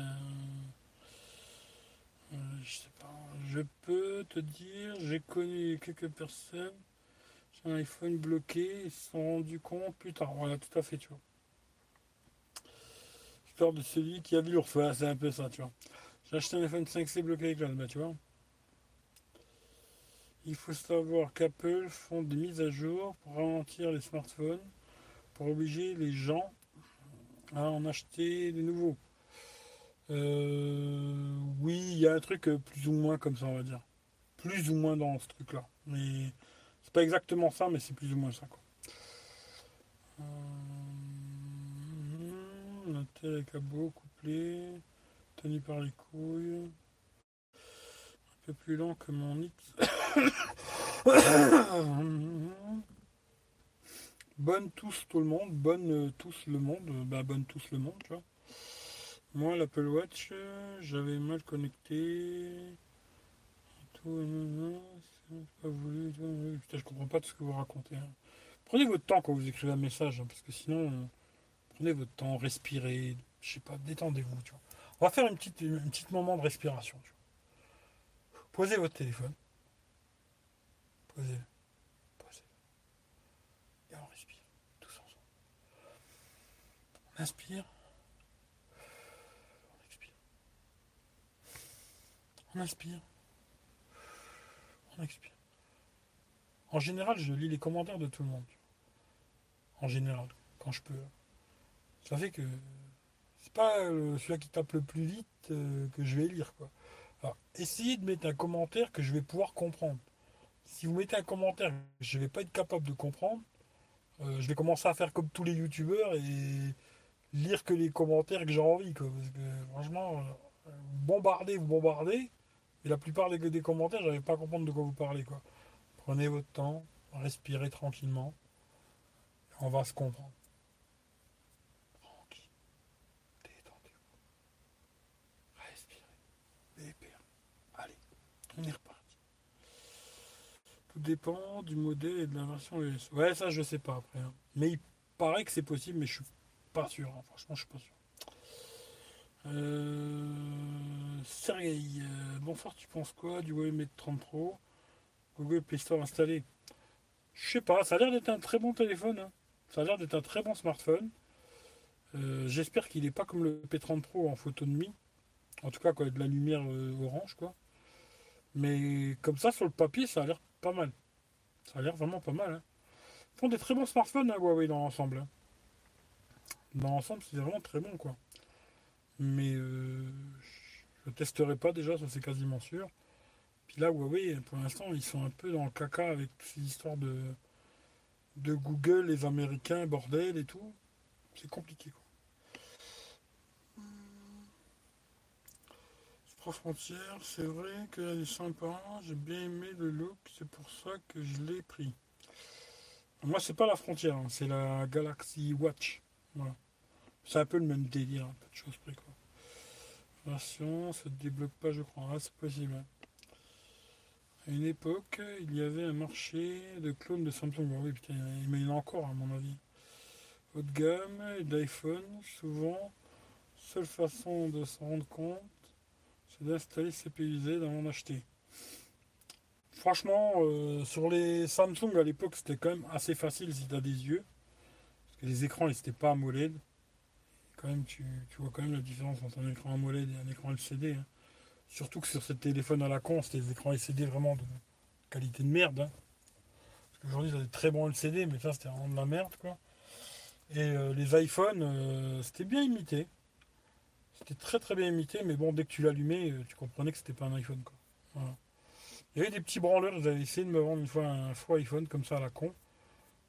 euh, je sais pas. Je peux te dire, j'ai connu quelques personnes sur un iPhone bloqué, ils se sont rendus compte plus tard. Voilà, tout à fait, tu vois. Histoire de celui qui a vu l'ours. c'est un peu ça, tu vois. J'ai acheté un iPhone 5C bloqué avec bah, tu vois. Il faut savoir qu'Apple font des mises à jour pour ralentir les smartphones, pour obliger les gens à en acheter de nouveaux. Euh, oui, il y a un truc euh, plus ou moins comme ça, on va dire. Plus ou moins dans ce truc-là. Mais c'est pas exactement ça, mais c'est plus ou moins ça. Quoi. Euh, un tel câble couplé, par les couilles. Un peu plus lent que mon X. bonne tous tout le monde, bonne euh, tous le monde, euh, bah bonne tous le monde, tu vois. Moi l'Apple Watch, j'avais mal connecté. Tout, pas voulu, Putain, je comprends pas tout ce que vous racontez. Hein. Prenez votre temps quand vous écrivez un message, hein, parce que sinon, euh, prenez votre temps, respirez, je sais pas, détendez-vous, tu vois. On va faire une petite, un petit moment de respiration. Posez votre téléphone. Posez-le. Posez-le. Et on respire, tous ensemble. On inspire. On expire. On inspire. On expire. En général, je lis les commentaires de tout le monde. En général, quand je peux. Ça fait que pas euh, celui qui tape le plus vite euh, que je vais lire. Quoi. Alors, essayez de mettre un commentaire que je vais pouvoir comprendre si vous mettez un commentaire que je vais pas être capable de comprendre, euh, je vais commencer à faire comme tous les youtubeurs et lire que les commentaires que j'ai envie. Parce que franchement, bombardez, vous bombardez, et la plupart des, des commentaires, je n'arrive pas à comprendre de quoi vous parlez. Quoi. Prenez votre temps, respirez tranquillement, on va se comprendre. Tranquille, détendez-vous, respirez, Allez, on y repart. Tout dépend du modèle et de la version ES. Ouais, ça, je sais pas après. Hein. Mais il paraît que c'est possible, mais je suis pas sûr. Hein. Franchement, je suis pas sûr. Euh... Sergei, euh, bonsoir, tu penses quoi du Huawei 30 Pro Google Play Store installé? Je sais pas, ça a l'air d'être un très bon téléphone. Hein. Ça a l'air d'être un très bon smartphone. Euh, j'espère qu'il n'est pas comme le P30 Pro en photo de nuit. En tout cas, quoi, de la lumière euh, orange, quoi. Mais comme ça, sur le papier, ça a l'air pas mal. Ça a l'air vraiment pas mal. Hein. Font des très bons smartphones, hein, Huawei, dans l'ensemble. Hein. Dans l'ensemble, c'est vraiment très bon, quoi. Mais euh, je testerai pas déjà, ça c'est quasiment sûr. Puis là, Huawei, pour l'instant, ils sont un peu dans le caca avec toutes ces histoires de, de Google, les Américains, bordel et tout. C'est compliqué, quoi. Frontière, c'est vrai qu'elle est sympa, j'ai bien aimé le look, c'est pour ça que je l'ai pris. Moi, c'est pas la frontière, hein, c'est la Galaxy Watch. Voilà. C'est un peu le même délire, un peu de choses près. Quoi. Version, ça ne débloque pas, je crois. Ah, c'est possible. Hein. À une époque, il y avait un marché de clones de Samsung. oui, putain, mais il y en a encore, à mon avis. Haut de gamme, d'iPhone, souvent, seule façon de s'en rendre compte, d'installer CPUZ dans mon acheté. Franchement, euh, sur les Samsung à l'époque, c'était quand même assez facile si tu as des yeux. Parce que les écrans, ils n'étaient pas AMOLED. Quand même, tu, vois quand même la différence entre un écran AMOLED et un écran LCD. Hein. Surtout que sur ce téléphone à la con, c'était des écrans LCD vraiment de qualité de merde. Hein. Parce qu'aujourd'hui, ça des très bons LCD, mais ça, c'était vraiment de la merde. Et euh, les iPhones, euh, c'était bien imité. C'était très très bien imité, mais bon, dès que tu l'allumais, euh, tu comprenais que c'était pas un iPhone. Quoi. Il y avait des petits branleurs, avaient essayé de me vendre une fois un faux iPhone comme ça à la con.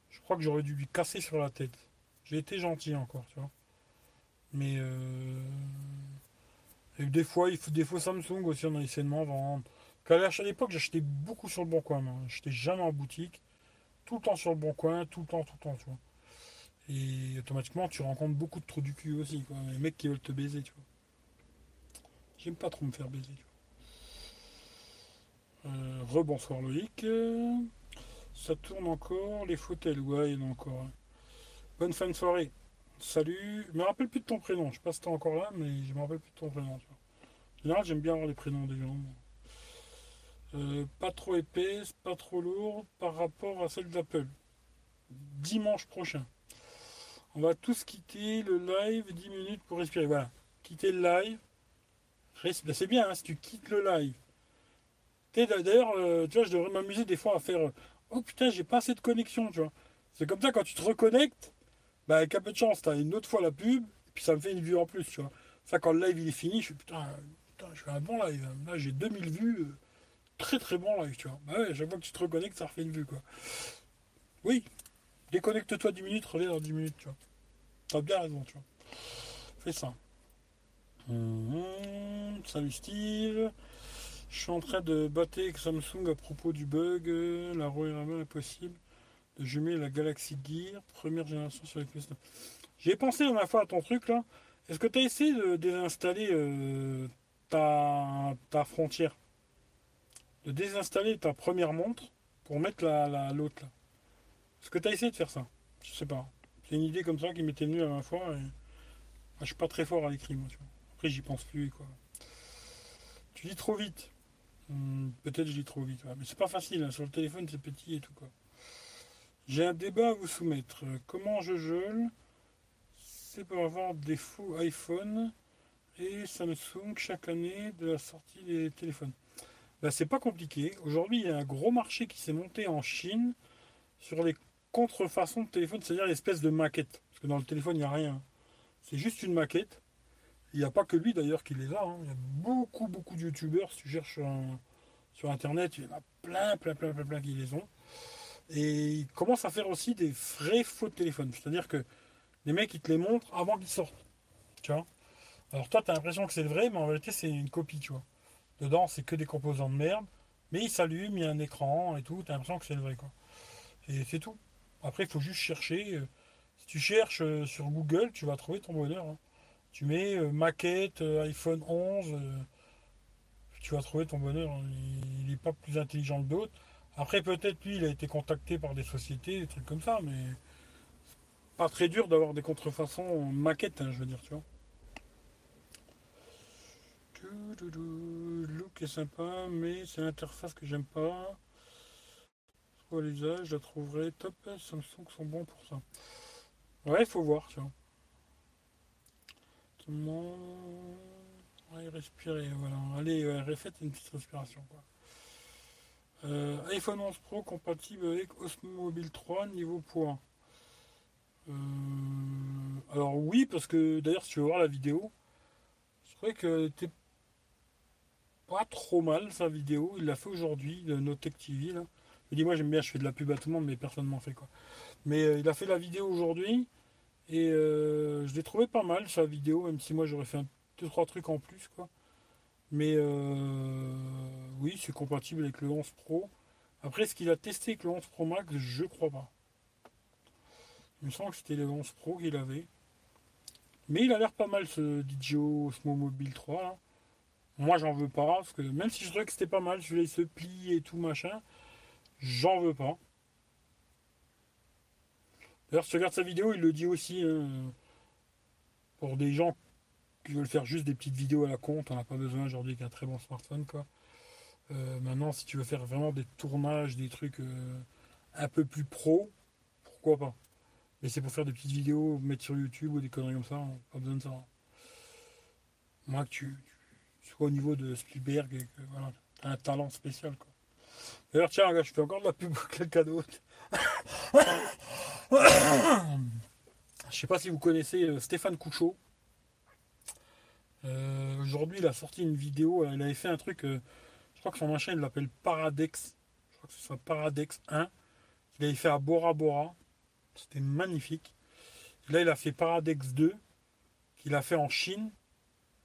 Je crois que j'aurais dû lui casser sur la tête. J'ai été gentil encore, tu vois. Mais euh, des fois, il faut des fois Samsung aussi, on a essayé de m'en vendre. Quand à l'époque, j'achetais beaucoup sur le bon coin. J'étais jamais en boutique. Tout le temps sur le bon coin, tout le temps, tout le temps, tu vois. Et automatiquement, tu rencontres beaucoup de trous du cul aussi, quoi. Les mecs qui veulent te baiser, tu vois. J'aime pas trop me faire baiser, tu vois. Euh, Rebonsoir Loïc. Ça tourne encore, les fauteuils, ouais, il y en a encore. Bonne fin de soirée. Salut. Je me rappelle plus de ton prénom. Je sais pas si t'es encore là, mais je me rappelle plus de ton prénom. Tu vois. j'aime bien avoir les prénoms des gens. Euh, pas trop épaisse, pas trop lourd par rapport à celle d'Apple. Dimanche prochain. On va tous quitter le live 10 minutes pour respirer. Voilà. Quitter le live. Ben, c'est bien hein, si tu quittes le live. D'ailleurs, euh, tu vois, je devrais m'amuser des fois à faire Oh putain, j'ai pas assez de connexion, tu vois. C'est comme ça quand tu te reconnectes, bah, avec un peu de chance, tu as une autre fois la pub, et puis ça me fait une vue en plus, tu vois. Ça, quand le live il est fini, je suis putain, putain je fais un bon live. Hein. Là, j'ai 2000 vues, euh, très très bon live, tu vois. Bah ouais, chaque fois que tu te reconnectes, ça refait une vue, quoi. Oui, déconnecte-toi 10 minutes, reviens dans 10 minutes, tu vois. T'as bien raison, tu vois. Fais ça. Hum, salut Steve. Je suis en train de battre avec Samsung à propos du bug. La Royal est possible de jumeler la Galaxy Gear première génération sur les questions. J'ai pensé la fois à ton truc là. Est-ce que tu as essayé de désinstaller euh, ta, ta frontière? De désinstaller ta première montre pour mettre la, l'autre là? Est-ce que tu as essayé de faire ça Je sais pas. C'est une idée comme ça qui m'était venue la fois. Et... je suis pas très fort à l'écrit moi. Après j'y pense plus quoi. Tu dis trop vite. Hmm, peut-être je dis trop vite. Mais c'est pas facile. Hein. Sur le téléphone c'est petit et tout quoi. J'ai un débat à vous soumettre. Comment je gèle C'est pour avoir des faux iPhone et Samsung chaque année de la sortie des téléphones. Ben, c'est pas compliqué. Aujourd'hui, il y a un gros marché qui s'est monté en Chine sur les contrefaçons de téléphone, c'est-à-dire l'espèce de maquette. Parce que dans le téléphone, il n'y a rien. C'est juste une maquette. Il n'y a pas que lui d'ailleurs qui les a. Hein. Il y a beaucoup, beaucoup de youtubeurs. Si tu cherches sur internet, il y en a plein, plein, plein, plein, plein qui les ont. Et ils commencent à faire aussi des vrais faux téléphones. C'est-à-dire que les mecs, ils te les montrent avant qu'ils sortent. Tu vois? Alors toi, tu as l'impression que c'est le vrai, mais en réalité, c'est une copie, tu vois. Dedans, c'est que des composants de merde. Mais il s'allume, il y a un écran et tout. Tu as l'impression que c'est le vrai, quoi. Et c'est tout. Après, il faut juste chercher. Euh, si tu cherches euh, sur Google, tu vas trouver ton bonheur. Hein. Tu mets euh, maquette iPhone 11, tu vas trouver ton bonheur. Hein. Il n'est pas plus intelligent que d'autres. Après, peut-être lui, il a été contacté par des sociétés, des trucs comme ça, mais pas très dur d'avoir des contrefaçons maquettes, hein, je veux dire, tu vois. Look est sympa, mais c'est l'interface que j'aime pas. Pour l'usage, je la trouverais top. Samsung sont bons pour ça. Ouais, faut voir, vois. Tout le monde. Ouais, respirer, voilà. Allez, refaites une petite respiration, quoi. Euh, iPhone 11 Pro compatible avec Osmo Mobile 3 niveau poids. Euh, alors oui, parce que d'ailleurs si tu veux voir la vidéo, je trouvais que c'était pas trop mal sa vidéo. Il l'a fait aujourd'hui de Notech TV. Là. Il dit moi j'aime bien, je fais de la pub à tout le monde, mais personne m'en fait quoi. Mais euh, il a fait la vidéo aujourd'hui et je l'ai trouvé pas mal sa vidéo, même si moi j'aurais fait un, deux trois trucs en plus quoi. Mais euh, oui, c'est compatible avec le 11 Pro. Après, ce qu'il a testé avec le 11 Pro Max, je crois pas. Il me semble que c'était le 11 Pro qu'il avait. Mais il a l'air pas mal ce DJI Osmo Mobile 3. Moi, j'en veux pas. Parce que même si je trouvais que c'était pas mal, je il se plie et tout machin, j'en veux pas. D'ailleurs, si tu regardes sa vidéo, il le dit aussi. Hein, pour des gens qui veulent faire juste des petites vidéos à la compte, on n'a pas besoin aujourd'hui qu'un très bon smartphone. Euh, maintenant, si tu veux faire vraiment des tournages, des trucs euh, un peu plus pro, pourquoi pas Mais c'est pour faire des petites vidéos, mettre sur YouTube ou des conneries comme ça, pas besoin de ça. Moi, que tu, sois au niveau de Spielberg et voilà, tu as un talent spécial. D'ailleurs, tiens, je fais encore de la pub pour quelqu'un d'autre. [coughs] je sais pas si vous connaissez euh, Stéphane Couchot. Euh, aujourd'hui, il a sorti une vidéo. Il avait fait un truc. Euh, je crois que son machin, il l'appelle Paradex. Je crois que c'est ça, Paradex 1. Il avait fait à Bora Bora. C'était magnifique. là, il a fait Paradex 2, qu'il a fait en Chine.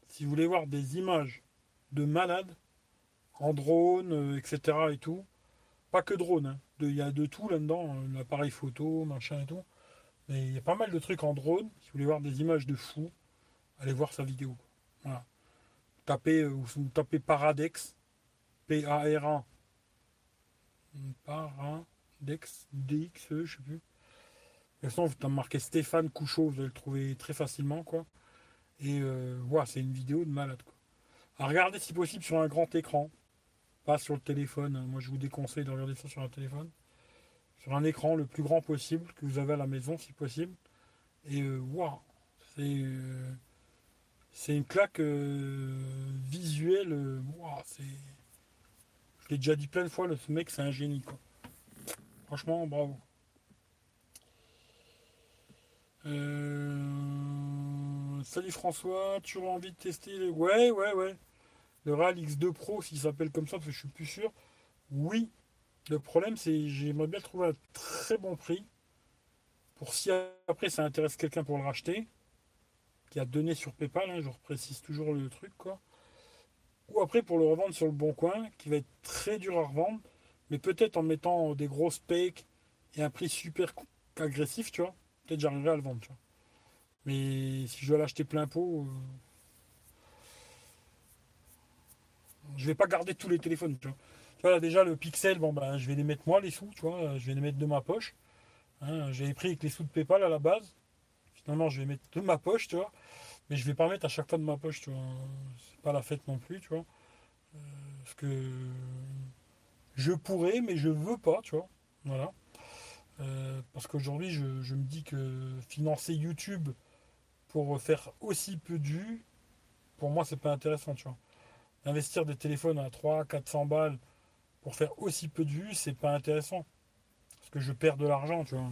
Si vous voulez voir des images de malades, en drone, euh, etc. et tout. Pas que drone, hein. il y a de tout là-dedans, euh, l'appareil photo, machin et tout. Mais il y a pas mal de trucs en drone. Si vous voulez voir des images de fous, allez voir sa vidéo. Voilà. Tapez, euh, vous tapez Paradex, P-A-R-A, Paradex, D-X-E, je sais plus. De toute façon, vous marqué Stéphane Couchot, vous allez le trouver très facilement, quoi. Et voilà, c'est une vidéo de malade, quoi. À regarder si possible sur un grand écran, pas sur le téléphone. Moi, je vous déconseille de regarder ça sur un téléphone. Sur un écran le plus grand possible que vous avez à la maison, si possible. Et waouh, c'est euh, c'est une claque euh, visuelle. Waouh, c'est. Je l'ai déjà dit plein de fois, ce mec, c'est un génie, quoi. Franchement, bravo. Euh, salut François, tu auras envie de tester les... Ouais, ouais, ouais le RAL X2 Pro, s'il s'appelle comme ça, parce que je suis plus sûr. Oui. Le problème, c'est j'aimerais bien trouver un très bon prix. Pour si après ça intéresse quelqu'un pour le racheter, qui a donné sur PayPal, hein, je reprécise toujours le truc, quoi. Ou après pour le revendre sur le bon coin, qui va être très dur à revendre, mais peut-être en mettant des grosses pecs et un prix super agressif, tu vois. Peut-être j'arriverai à le vendre. Mais si je dois l'acheter plein pot, euh, je vais pas garder tous les téléphones. Tu vois, déjà le Pixel, bon ben je vais les mettre moi les sous, tu vois, je vais les mettre de ma poche. Hein, J'avais pris avec les sous de PayPal à la base. Finalement, je vais mettre de ma poche, tu vois. Mais je vais pas mettre à chaque fois de ma poche, tu vois. C'est pas la fête non plus, tu vois. Euh, parce que je pourrais, mais je veux pas, tu vois. Voilà. Euh, parce qu'aujourd'hui, je, me dis que financer YouTube pour faire aussi peu de pour moi, c'est pas intéressant, tu vois investir des téléphones à 300, 400 balles pour faire aussi peu de vues, c'est pas intéressant. Parce que je perds de l'argent, tu vois.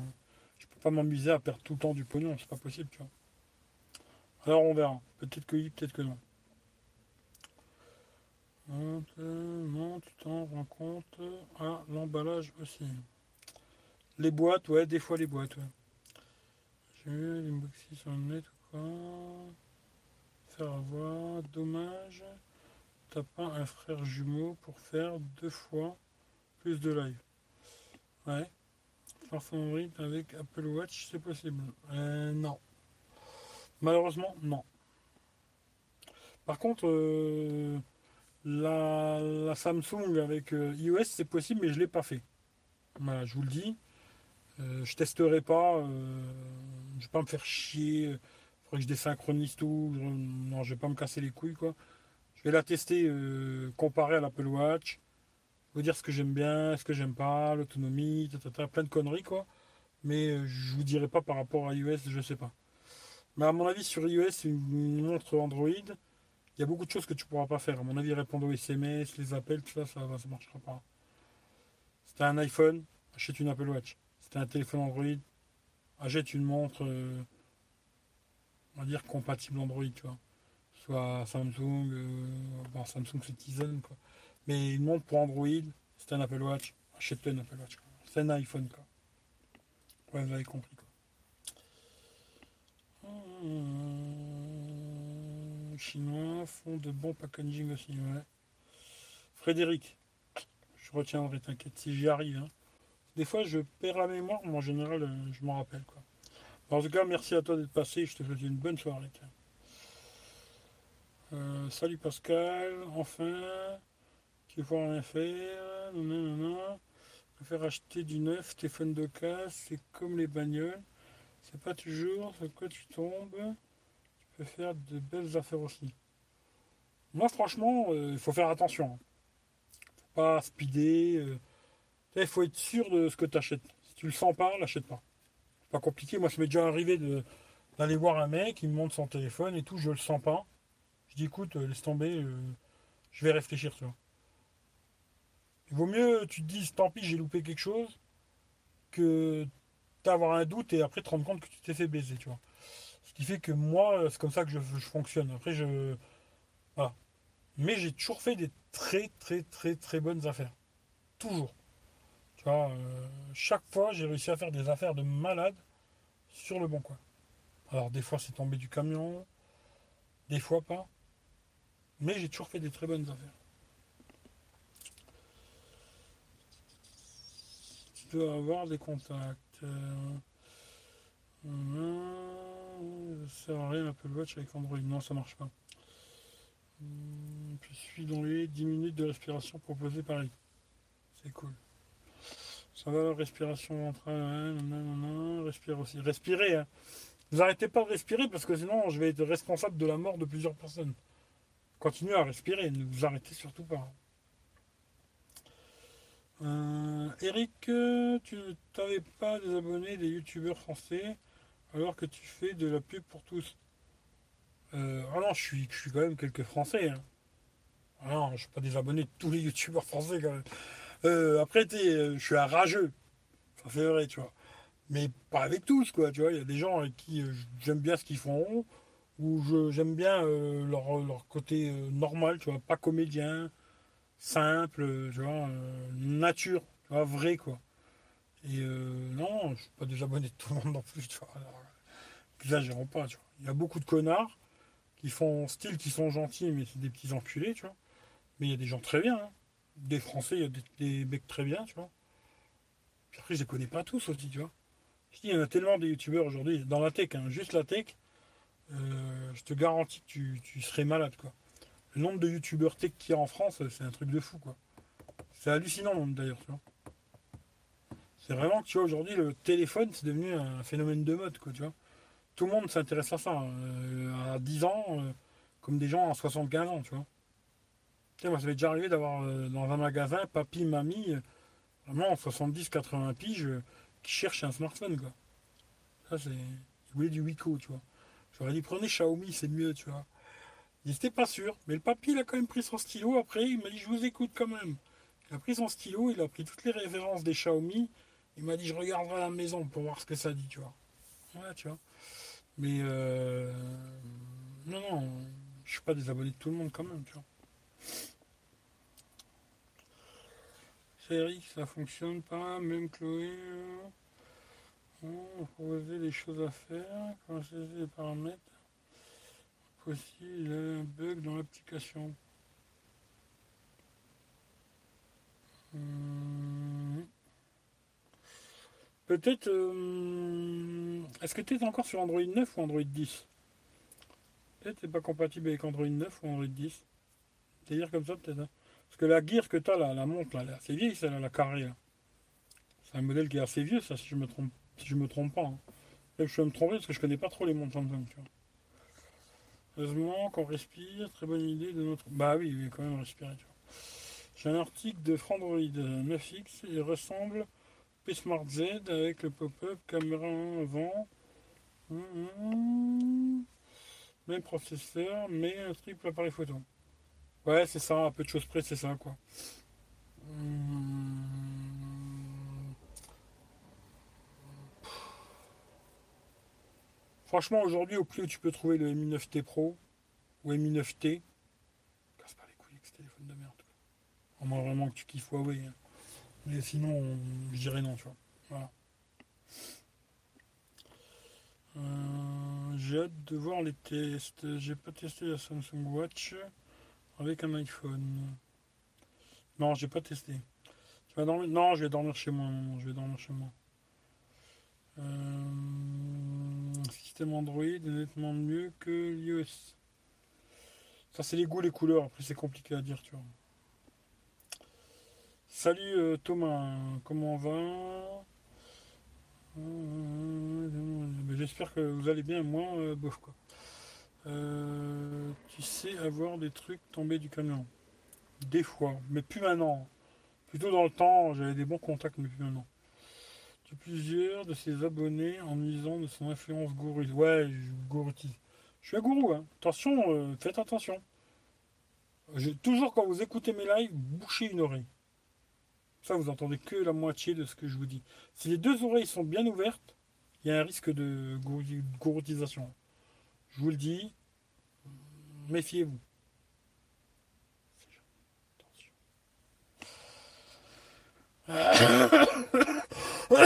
Je peux pas m'amuser à perdre tout le temps du pognon, c'est pas possible, tu vois. Alors on verra. Peut-être que oui, peut-être que non. Tu t'en rends compte. Ah, l'emballage aussi. Les boîtes, ouais, des fois les boîtes, ouais. J'ai vu l'inboxy sur le net ou quoi. Faire avoir, dommage t'as pas un frère jumeau pour faire deux fois plus de live. Ouais. Force Android avec Apple Watch, c'est possible. Euh, non. Malheureusement, non. Par contre, euh, la, Samsung avec euh, iOS, c'est possible, mais je ne l'ai pas fait. Voilà, je vous le dis. je testerai pas. je vais pas me faire chier. Il faudrait que je désynchronise tout. Non, je vais pas me casser les couilles, quoi. La tester euh, à l'Apple Watch. Vous dire ce que j'aime bien, ce que j'aime pas, l'autonomie, plein de conneries quoi. Mais euh, je vous dirai pas par rapport à iOS, je sais pas. Mais à mon avis sur iOS, une, montre Android, il y a beaucoup de choses que tu pourras pas faire. À mon avis, répondre aux SMS, les appels, tout ça, ça, ça marchera pas. C'était un iPhone, achète une Apple Watch. C'était un téléphone Android, achète une montre, euh, on va dire compatible Android, tu vois Samsung, euh, bon, Samsung c'est Tizen, quoi. Mais une montre pour Android, c'est un Apple Watch, achète-toi un Apple Watch, c'est un iPhone, quoi. Ouais, vous avez compris, quoi. Hum, chinois font de bons packaging aussi. Frédéric, je retiendrai, t'inquiète, si j'y arrive. Hein. Des fois, je perds la mémoire, mais en général, euh, je m'en rappelle, quoi. En tout cas, merci à toi d'être passé, je te souhaite une bonne soirée. Euh, salut Pascal, enfin, tu vois rien faire, non, non, non, faire acheter du neuf, téléphone de casse, c'est comme les bagnoles, c'est pas toujours sur quoi tu tombes, tu peux faire de belles affaires aussi. Moi franchement, euh, il faut faire attention. Faut pas speeder, euh. il faut être sûr de ce que tu achètes. Si tu le sens pas, l'achète pas. Pas compliqué, moi ça m'est déjà arrivé d'aller voir un mec, il me montre son téléphone et tout, je le sens pas dis écoute, euh, laisse tomber, euh, je vais réfléchir, tu vois. Il vaut mieux, tu te dises, tant pis, j'ai loupé quelque chose, que d'avoir un doute et après te rendre compte que tu t'es fait baiser, tu vois. Ce qui fait que moi, euh, c'est comme ça que je, fonctionne. Après, je. Voilà. Mais j'ai toujours fait des très, très, très, très bonnes affaires. Toujours. Tu vois, chaque fois, j'ai réussi à faire des affaires de malade sur le bon coin. Alors, des fois, c'est tombé du camion. Des fois pas. Mais j'ai toujours fait des très bonnes affaires. Tu peux avoir des contacts. Euh, ça sert à rien Apple Watch avec Android. Non, ça marche pas. Je suis dans les 10 minutes de respiration proposées par lui. C'est cool. Ça va, respiration ventrale, respire aussi. Respirez, hein. Vous arrêtez pas de respirer parce que sinon je vais être responsable de la mort de plusieurs personnes. Continuez à respirer, ne vous arrêtez surtout pas. Euh, Eric, tu n'avais pas des abonnés des youtubeurs français alors que tu fais de la pub pour tous. Euh, ah non, je suis, quand même quelques français. Hein. Ah non, je ne suis pas des abonnés de tous les youtubeurs français quand même. Euh, après, je suis un rageux. Ça c'est vrai, tu vois. Mais pas avec tous, quoi, tu vois. Il y a des gens avec qui j'aime bien ce qu'ils font où j'aime bien euh, leur, côté euh, normal, tu vois, pas comédien, simple, tu vois, euh, nature, tu vois, vrai, quoi. Et non, je suis pas déjà abonné de tout le monde non plus, tu vois. exagérons pas, tu vois. Il y a beaucoup de connards qui font style, qui sont gentils, mais c'est des petits enculés, tu vois. Mais il y a des gens très bien, hein. Des Français, il y a des, mecs très bien, tu vois. Après, je les connais pas tous aussi, tu vois. Il y en a tellement de youtubeurs aujourd'hui, dans la tech, hein, juste la tech, euh, je te garantis que tu, serais malade, quoi. Le nombre de youtubeurs tech qu'il y a en France, c'est un truc de fou, quoi. C'est hallucinant, d'ailleurs, tu vois. C'est vraiment que, tu vois, aujourd'hui, le téléphone, c'est devenu un phénomène de mode, quoi, tu vois. Tout le monde s'intéresse à ça. Hein. Euh, à 10 ans, euh, comme des gens à 75 ans, tu vois. Moi, ça m'est déjà arrivé d'avoir dans un magasin, papy, mamie, vraiment en 70, 80 piges, qui cherchent un smartphone, quoi. Ça, c'est. Ils voulaient du Wiko, tu vois. J'aurais dit prenez Xiaomi, c'est mieux, tu vois. Il n'était pas sûr, mais le papy il a quand même pris son stylo. Après, il m'a dit je vous écoute quand même. Il a pris son stylo, il a pris toutes les références des Xiaomi. Il m'a dit je regarderai à la maison pour voir ce que ça dit, tu vois. Ouais, tu vois. Mais euh... non, non, je suis pas désabonné de tout le monde quand même, tu vois. Eric, ça fonctionne pas, même Chloé. Euh, proposer des choses à faire. Quand les paramètres, possible, il y a un bug dans l'application. Hmm. Peut-être. Euh, est-ce que tu es encore sur Android 9 ou Android 10 Peut-être c'est pas compatible avec Android 9 ou Android 10. C'est-à-dire comme ça, peut-être. Hein. Parce que la gear que tu as là, la montre, là, c'est vieille, celle-là, la carrée. C'est un modèle qui est assez vieux, ça, si je me trompe si je me trompe pas. Hein. je vais me tromper parce que je connais pas trop les montres Samsung, tu vois. Heureusement qu'on respire, très bonne idée de notre. Bah oui, il quand même respirer, tu vois. J'ai un article de Frandroid 9X, il ressemble P Smart Z avec le pop-up, caméra avant. Hum. Même processeur, mais un triple appareil photo. Ouais, c'est ça, un peu de choses près, c'est ça, quoi. Hum. Franchement, aujourd'hui, au plus tu peux trouver le Mi 9T Pro ou Mi 9T, casse pas les couilles avec ce téléphone de merde. Quoi. moins vraiment que tu kiffes Huawei. Hein. Mais sinon, je dirais non, tu vois. Voilà. Euh, j'ai hâte de voir les tests. J'ai pas testé la Samsung Watch avec un iPhone. Non, j'ai pas testé. Tu vas dormir Non, je vais dormir chez moi. Je vais dormir chez moi. Euh, système Android est nettement mieux que l'iOS. Ça, c'est les goûts, les couleurs. Après, c'est compliqué à dire, tu vois. Salut euh, Thomas, comment on va? Euh, J'espère que vous allez bien, moi, bof quoi. tu sais avoir des trucs tombés du camion Des fois, mais plus maintenant. Plutôt dans le temps, j'avais des bons contacts, mais plus maintenant plusieurs de ses abonnés en misant de son influence gourou. Ouais, gouroutise. Je suis un gourou, hein. Attention, euh, faites attention. toujours quand vous écoutez mes lives, bouchez une oreille. Ça, vous entendez que la moitié de ce que je vous dis. Si les deux oreilles sont bien ouvertes, il y a un risque de gouroutisation. Je vous le dis, méfiez-vous. [coughs] [coughs] Il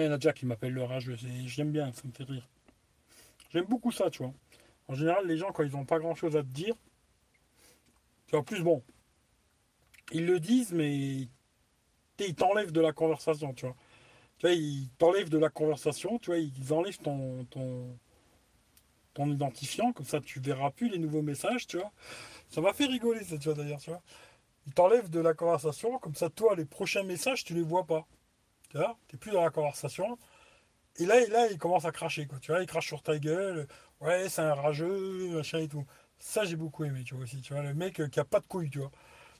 y en a déjà qui m'appellent le rageux. J'aime bien, ça me fait rire. J'aime beaucoup ça, tu vois. En général, les gens, quand ils n'ont pas grand-chose à te dire, en plus, bon, ils le disent, mais ils t'enlèvent de la conversation, tu vois. Tu vois, ils t'enlèvent de la conversation, tu vois, ils enlèvent ton, ton, ton identifiant, comme ça tu verras plus les nouveaux messages, tu vois. Ça m'a fait rigoler, tu vois, d'ailleurs, tu vois. Ils t'enlèvent de la conversation, comme ça, toi, les prochains messages, tu les vois pas. Tu vois, t'es plus dans la conversation. Et là, là, il commence à cracher, quoi. Tu vois, il crache sur ta gueule. Ouais, c'est un rageux, machin et tout. Ça, j'ai beaucoup aimé, tu vois, aussi. Tu vois, le mec euh, qui a pas de couilles, tu vois.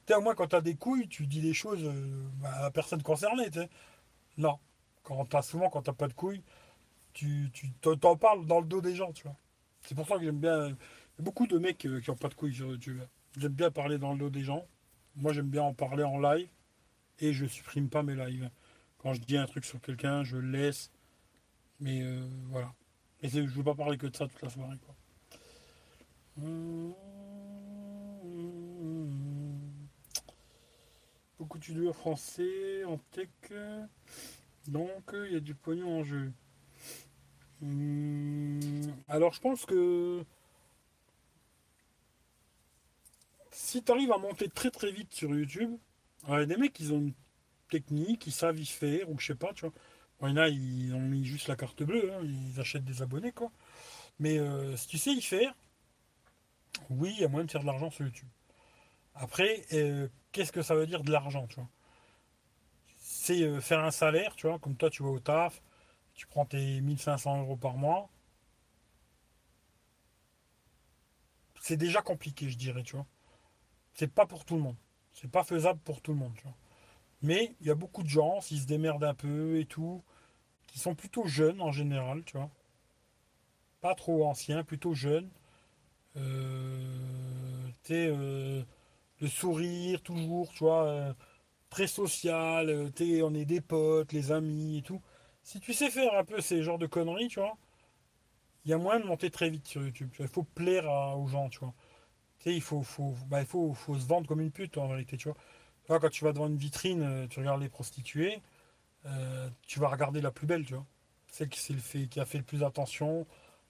Tu au moins, quand tu as des couilles, tu dis les choses euh, à la personne concernée, tu sais. Non. Quand as, souvent, quand t'as pas de couilles, tu, tu t'en parles dans le dos des gens, tu vois. C'est pour ça que j'aime bien. Il a beaucoup de mecs euh, qui ont pas de couilles sur YouTube. J'aime bien parler dans le dos des gens. Moi, j'aime bien en parler en live. Et je supprime pas mes lives. Quand je dis un truc sur quelqu'un, je le laisse. Mais euh, voilà. Et je veux pas parler que de ça toute la soirée. Quoi. Beaucoup de français en tech. Donc, il y a du pognon en jeu. Hum, alors, je pense que si tu arrives à monter très très vite sur YouTube, y a des mecs qui ont une technique, ils savent y faire, ou je sais pas, tu vois. il y en a, ils ont mis juste la carte bleue, hein, ils achètent des abonnés, quoi. Mais euh, si tu sais y faire, oui, il y a moyen de faire de l'argent sur YouTube. Après, euh, qu'est-ce que ça veut dire de l'argent, tu vois? C'est euh, faire un salaire, tu vois, comme toi, tu vas au taf, tu prends tes 1500 euros par mois. C'est déjà compliqué, je dirais, tu vois. C'est pas pour tout le monde. C'est pas faisable pour tout le monde, tu. Mais il y a beaucoup de gens, s'ils se démerdent un peu et tout, qui sont plutôt jeunes en général, tu vois. Pas trop anciens, plutôt jeunes. Euh, euh, le sourire toujours, tu vois, euh, très social, euh, on est des potes, les amis et tout. Si tu sais faire un peu ces genres de conneries, tu vois, il y a moyen de monter très vite sur YouTube. Il faut plaire aux gens, tu vois. Tu sais, il faut, faut, bah, faut, faut se vendre comme une pute en vérité, tu vois. quand tu vas devant une vitrine, tu regardes les prostituées, tu vas regarder la plus belle, tu vois. Celle qui, fait, qui a fait le plus attention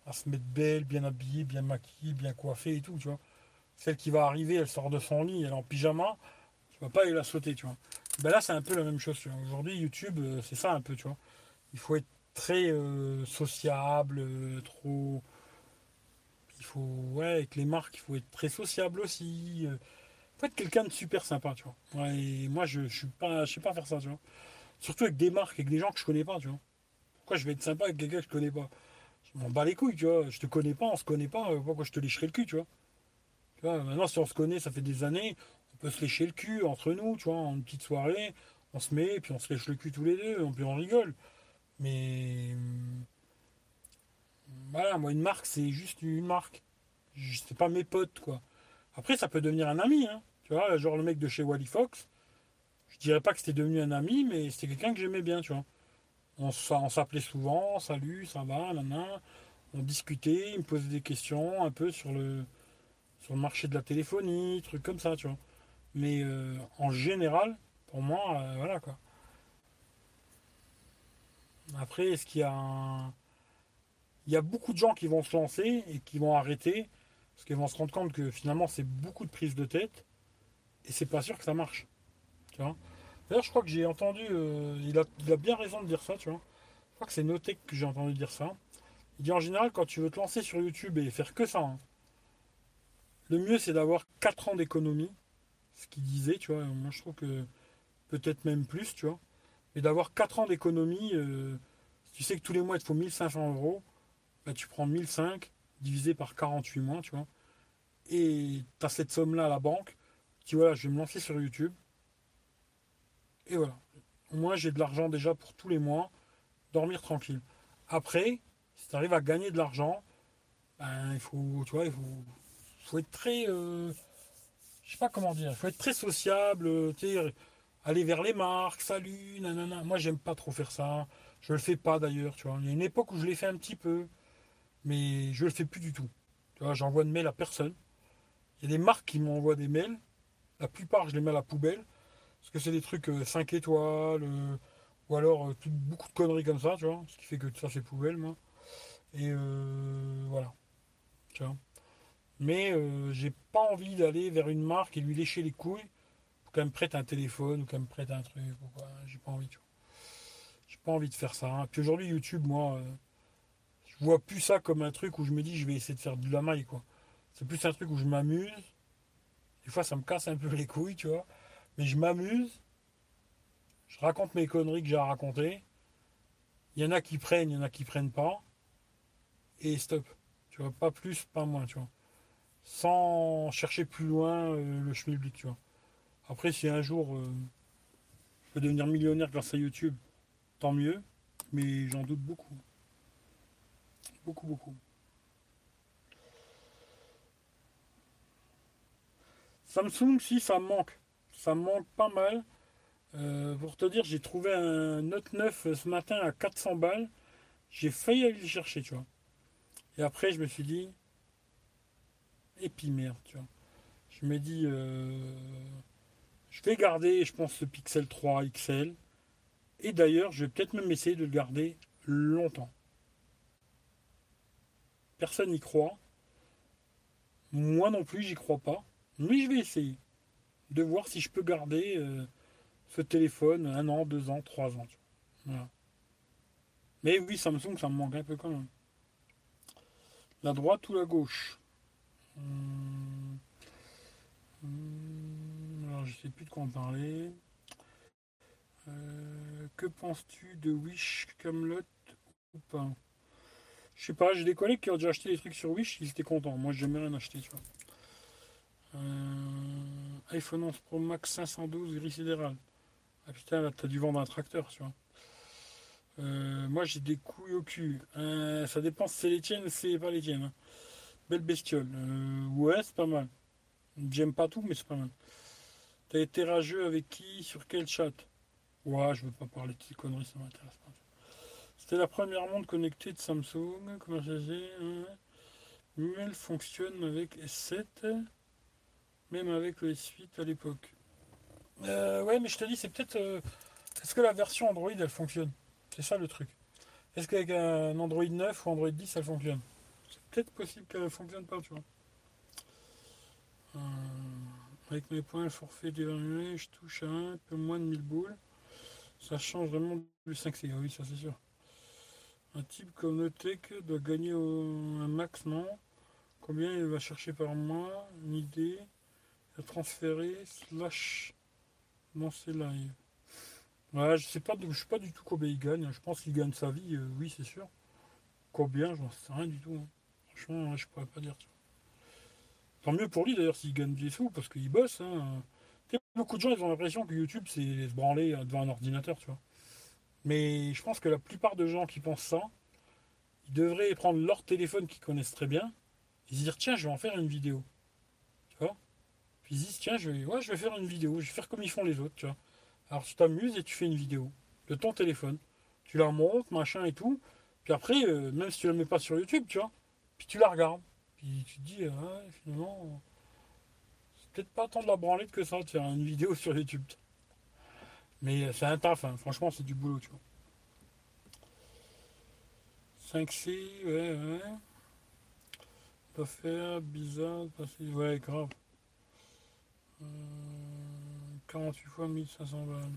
à se mettre belle, bien habillée, bien maquillée, bien coiffée et tout, tu vois. Celle qui va arriver, elle sort de son lit, elle est en pyjama, tu vas pas aller la sauter, tu vois. Ben là, c'est un peu la même chose, Aujourd'hui, YouTube, euh, c'est ça un peu, tu vois. Il faut être très euh, sociable, euh, trop. Il faut. Ouais, avec les marques, il faut être très sociable aussi. Il faut être quelqu'un de super sympa, tu vois. et moi, je, je suis pas. Je sais pas faire ça, tu vois. Surtout avec des marques, avec des gens que je connais pas, tu vois. Pourquoi je vais être sympa avec quelqu'un que je connais pas? Je m'en bats les couilles, tu vois. Je te connais pas, on se connaît pas, pourquoi je te lécherai le cul, tu vois? Maintenant, si on se connaît, ça fait des années, on peut se lécher le cul entre nous, tu vois, en une petite soirée, on se met, puis on se lèche le cul tous les deux, puis on rigole. Mais hum, voilà, moi, une marque, c'est juste une marque. C'est pas mes potes, quoi. Après, ça peut devenir un ami, hein. Tu vois, genre le mec de chez Wally Fox, je dirais pas que c'était devenu un ami, mais c'était quelqu'un que j'aimais bien, tu vois. On, s'appelait souvent, salut, ça va, nanana. On discutait, il me posait des questions un peu sur le, sur le marché de la téléphonie, trucs comme ça, tu vois. Mais euh, en général, pour moi, euh, voilà quoi. Après, est-ce qu'il y a un... Il y a beaucoup de gens qui vont se lancer et qui vont arrêter parce qu'ils vont se rendre compte que finalement c'est beaucoup de prise de tête et c'est pas sûr que ça marche. Tu vois? D'ailleurs, je crois que j'ai entendu, euh, il, a, il, a, bien raison de dire ça, tu vois. Je crois que c'est Notech que j'ai entendu dire ça. Il dit en général, quand tu veux te lancer sur YouTube et faire que ça, hein, le mieux, c'est d'avoir 4 ans d'économie. Ce qu'il disait, tu vois. Moi, je trouve que peut-être même plus, tu vois. Mais d'avoir 4 ans d'économie, euh, tu sais que tous les mois, il te faut 1500 euros, tu prends 1005 divisé par 48 mois, tu vois. Et tu as cette somme-là à la banque. Tu voilà, je vais me lancer sur YouTube. Et voilà. Moi, j'ai de l'argent déjà pour tous les mois. Dormir tranquille. Après, si tu arrives à gagner de l'argent, ben, il faut, tu vois, il faut, faut être très. Euh, je sais pas comment dire. Il faut être très sociable. Euh, aller vers les marques, salut, nanana. Moi, j'aime pas trop faire ça. Je le fais pas d'ailleurs, tu vois. Il y a une époque où je l'ai fait un petit peu, mais je le fais plus du tout. Tu vois, j'envoie de mails à personne. Il y a des marques qui m'envoient des mails. La plupart, je les mets à la poubelle. Parce que c'est des trucs 5 euh, étoiles, ou alors beaucoup de conneries comme ça, tu vois. Ce qui fait que ça, c'est poubelle, moi. Et euh, voilà. Tu vois. Mais euh, j'ai pas envie d'aller vers une marque et lui lécher les couilles pour qu'elle me prête un téléphone ou qu'elle me prête un truc. J'ai pas envie, tu vois. J'ai pas envie de faire ça. Puis aujourd'hui, YouTube, moi, euh, je vois plus ça comme un truc où je me dis je vais essayer de faire de la maille, quoi. C'est plus un truc où je m'amuse. Des fois, ça me casse un peu les couilles, tu vois. Mais je m'amuse. Je raconte mes conneries que j'ai à raconter. Il y en a qui prennent, il y en a qui prennent pas. Et stop. Tu vois, pas plus, pas moins, tu vois. Sans chercher plus loin euh, le schmilblick, tu vois. Après, si un jour euh, je peux devenir millionnaire grâce à YouTube, tant mieux. Mais j'en doute beaucoup. Beaucoup, beaucoup. Samsung, si, ça manque. Ça manque pas mal. Euh, pour te dire, j'ai trouvé un Note 9 ce matin à 400 balles. J'ai failli aller le chercher, tu vois. Et après, je me suis dit, merde, tu vois. Je me dis, euh, je vais garder, je pense, ce Pixel 3 XL. Et d'ailleurs, je vais peut-être même essayer de le garder longtemps. Personne n'y croit. Moi non plus, j'y crois pas. Mais je vais essayer de voir si je peux garder euh, ce téléphone un an, deux ans, trois ans. Mais oui, Samsung, ça me manque un peu quand même. La droite ou la gauche? Hum, hum, Alors, je sais plus de quoi en parler. Euh, que penses-tu de Wish Camelot ou pas? Je sais pas, j'ai des collègues qui ont déjà acheté des trucs sur Wish, ils étaient contents. Moi, j'ai jamais rien acheté, tu vois. Euh, iPhone 11 Pro Max 512 gris sidéral. Ah putain, là, t'as dû vendre un tracteur, tu vois. Euh, moi, j'ai des couilles au cul. Euh, ça dépend si c'est les tiennes ou c'est pas les tiennes. Hein. Belle bestiole. ouais, c'est pas mal. J'aime pas tout, mais c'est pas mal. T'as été rageux avec qui? Sur quel chat? Ouais, je veux pas parler de ces conneries, ça m'intéresse pas. C'était la première montre connectée de Samsung, commercialisée. Hein? Mais elle fonctionne avec S7 même avec le S8 à l'époque. Euh, ouais, mais je te dis, c'est peut-être. Euh, est-ce que la version Android elle fonctionne? C'est ça le truc. Est-ce qu'avec un Android 9 ou Android 10 elle fonctionne? C'est peut-être possible qu'elle ne fonctionne pas, tu vois. Euh, avec mes points forfait dévalués, je touche à un peu moins de 1000 boules. Ça change vraiment du 5C. Ah oui, ça c'est sûr. Un type comme Notech doit gagner un max, non? Combien il va chercher par mois? Une idée? Transférer slash lancer live. Ouais, je sais pas, je sais pas du tout combien il gagne. Je pense qu'il gagne sa vie, euh, oui, c'est sûr. Combien, j'en sais rien du tout. Hein. Franchement, je pourrais pas dire. Tant mieux pour lui d'ailleurs s'il gagne des sous parce qu'il bosse. Hein. Beaucoup de gens ont l'impression que YouTube c'est se branler devant un ordinateur, tu vois. Mais je pense que la plupart de gens qui pensent ça, ils devraient prendre leur téléphone qu'ils connaissent très bien et se dire tiens, je vais en faire une vidéo. Ils disent, tiens, je vais, ouais, je vais faire une vidéo, je vais faire comme ils font les autres, tu vois. Alors tu t'amuses et tu fais une vidéo de ton téléphone. Tu la montes, machin et tout. Puis après, euh, même si tu la mets pas sur YouTube, tu vois, puis tu la regardes. Puis tu te dis, ah, finalement, c'est peut-être pas tant de la branlette que ça de faire une vidéo [laughs] sur YouTube. Mais euh, c'est un taf, hein. franchement, c'est du boulot, tu vois. 5C, ouais, ouais. Pas faire, bizarre, passer, ouais, grave. 48 fois 1500 balles.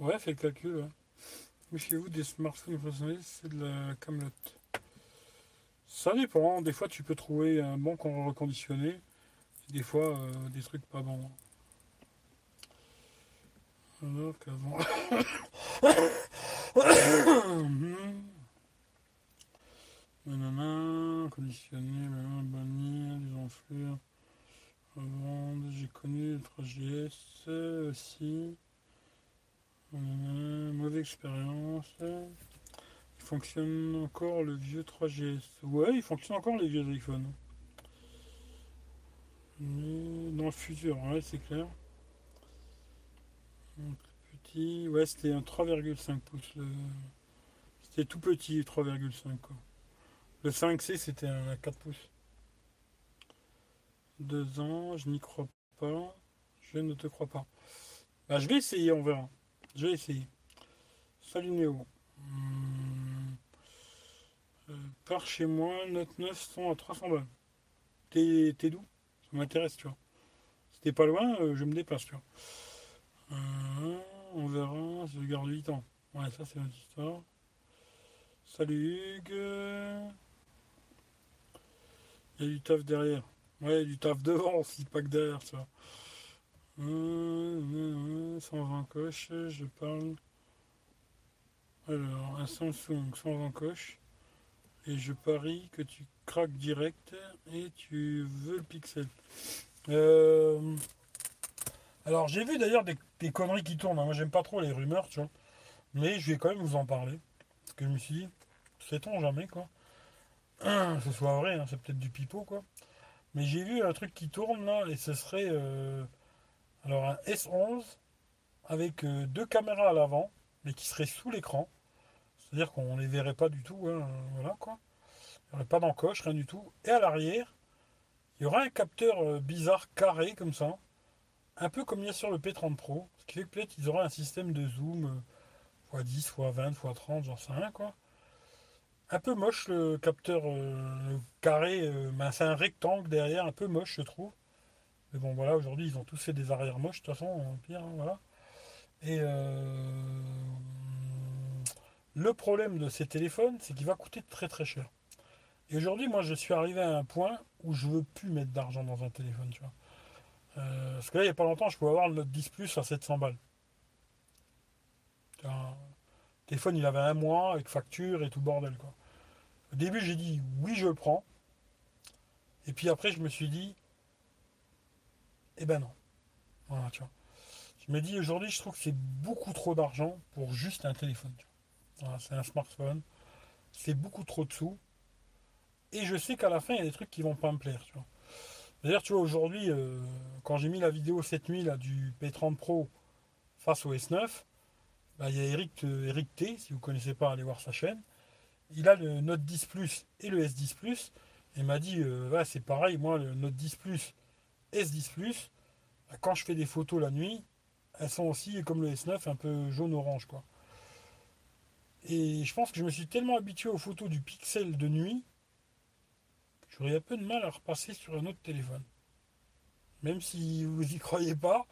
Ouais, fait le calcul. Ouais. Mais chez vous, des smartphones personnalisés, c'est de la camelote. Ça dépend. Des fois, tu peux trouver un bon reconditionné. Des fois, euh, des trucs pas bons. Qu'avant. [coughs] Nanana, conditionné, bannir, des enflures j'ai connu le 3GS aussi. Mauvaise expérience. Il fonctionne encore le vieux 3GS. Ouais, il fonctionne encore les vieux iPhones. dans le futur, ouais, c'est clair. Petit, ouais, c'était un 3,5 pouces. C'était tout petit, 3,5 Le 5C, c'était un 4 pouces. Deux ans, je n'y crois pas. Je ne te crois pas. Bah, je vais essayer, on verra. Je vais essayer. Salut Néo. Hmm. par chez moi, Note 9 sont à 300 balles. T'es d'où? Ça m'intéresse, tu vois. Si t'es pas loin, euh, je me déplace, tu vois. Euh, on verra, je garde 8 ans. Ouais, ça c'est notre histoire. Salut Hugues. Il y a du taf derrière. Ouais, du taf devant aussi, pas que derrière, ça. 120 coches, je parle. Alors, un Samsung 120 coches. Et je parie que tu craques direct et tu veux le pixel. Euh, alors, j'ai vu d'ailleurs des, conneries qui tournent. Moi, j'aime pas trop les rumeurs, tu vois. Mais je vais quand même vous en parler. Parce que je me suis dit, sait-on jamais, quoi. [clears throat] ce soit vrai, hein, c'est peut-être du pipeau, quoi. Mais j'ai vu un truc qui tourne là, et ce serait euh, alors un S11 avec euh, deux caméras à l'avant, mais qui seraient sous l'écran. C'est-à-dire qu'on les verrait pas du tout, hein, voilà quoi. Il n'y aurait pas d'encoche, rien du tout. Et à l'arrière, il y aura un capteur euh, bizarre carré comme ça, un peu comme il y a sur le P30 Pro, ce qui fait que peut-être ils auraient un système de zoom x10, x20, x30, j'en sais rien quoi. Un peu moche le capteur euh, carré, euh, ben, c'est un rectangle derrière, un peu moche je trouve. Mais bon voilà, aujourd'hui ils ont tous fait des arrières moches, de toute façon, pire, hein, voilà. Et euh, le problème de ces téléphones, c'est qu'il va coûter très très cher. Et aujourd'hui, moi je suis arrivé à un point où je veux plus mettre d'argent dans un téléphone, tu vois. Parce que là, il n'y a pas longtemps, je pouvais avoir le Note 10 Plus à 700 balles. Le téléphone, il avait un mois avec facture et tout bordel. Quoi. Au début, j'ai dit oui, je le prends. Et puis après, je me suis dit, eh ben non. Voilà, tu vois. Je me dis aujourd'hui, je trouve que c'est beaucoup trop d'argent pour juste un téléphone. C'est un smartphone. C'est beaucoup trop de sous. Et je sais qu'à la fin, il y a des trucs qui vont pas me plaire. D'ailleurs, tu vois, aujourd'hui, euh, quand j'ai mis la vidéo cette nuit là, du P30 Pro face au S9, bah, il y a Eric, euh, Eric T, si vous ne connaissez pas, allez voir sa chaîne. Il a le Note 10 Plus et le S10 Plus. Et m'a dit, euh, c'est pareil, moi, le Note 10 Plus, S10 Plus, bah, quand je fais des photos la nuit, elles sont aussi, comme le S9, un peu jaune-orange. Et je pense que je me suis tellement habitué aux photos du pixel de nuit j'aurais un peu de mal à repasser sur un autre téléphone. Même si vous y croyez pas,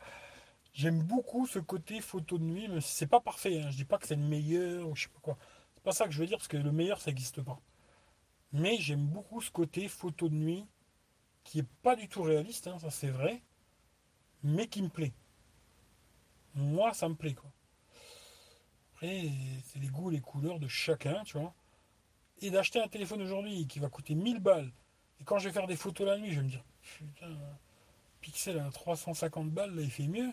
J'aime beaucoup ce côté photo de nuit, mais c'est pas parfait. Hein. Je dis pas que c'est le meilleur ou je sais pas quoi. C'est pas ça que je veux dire parce que le meilleur ça n'existe pas. Mais j'aime beaucoup ce côté photo de nuit qui est pas du tout réaliste, hein, ça c'est vrai, mais qui me plaît. Moi ça me plaît quoi. Après c'est les goûts, les couleurs de chacun, tu vois. Et d'acheter un téléphone aujourd'hui qui va coûter 1000 balles, et quand je vais faire des photos la nuit, je vais me dire, putain, Pixel à 350 balles, là il fait mieux.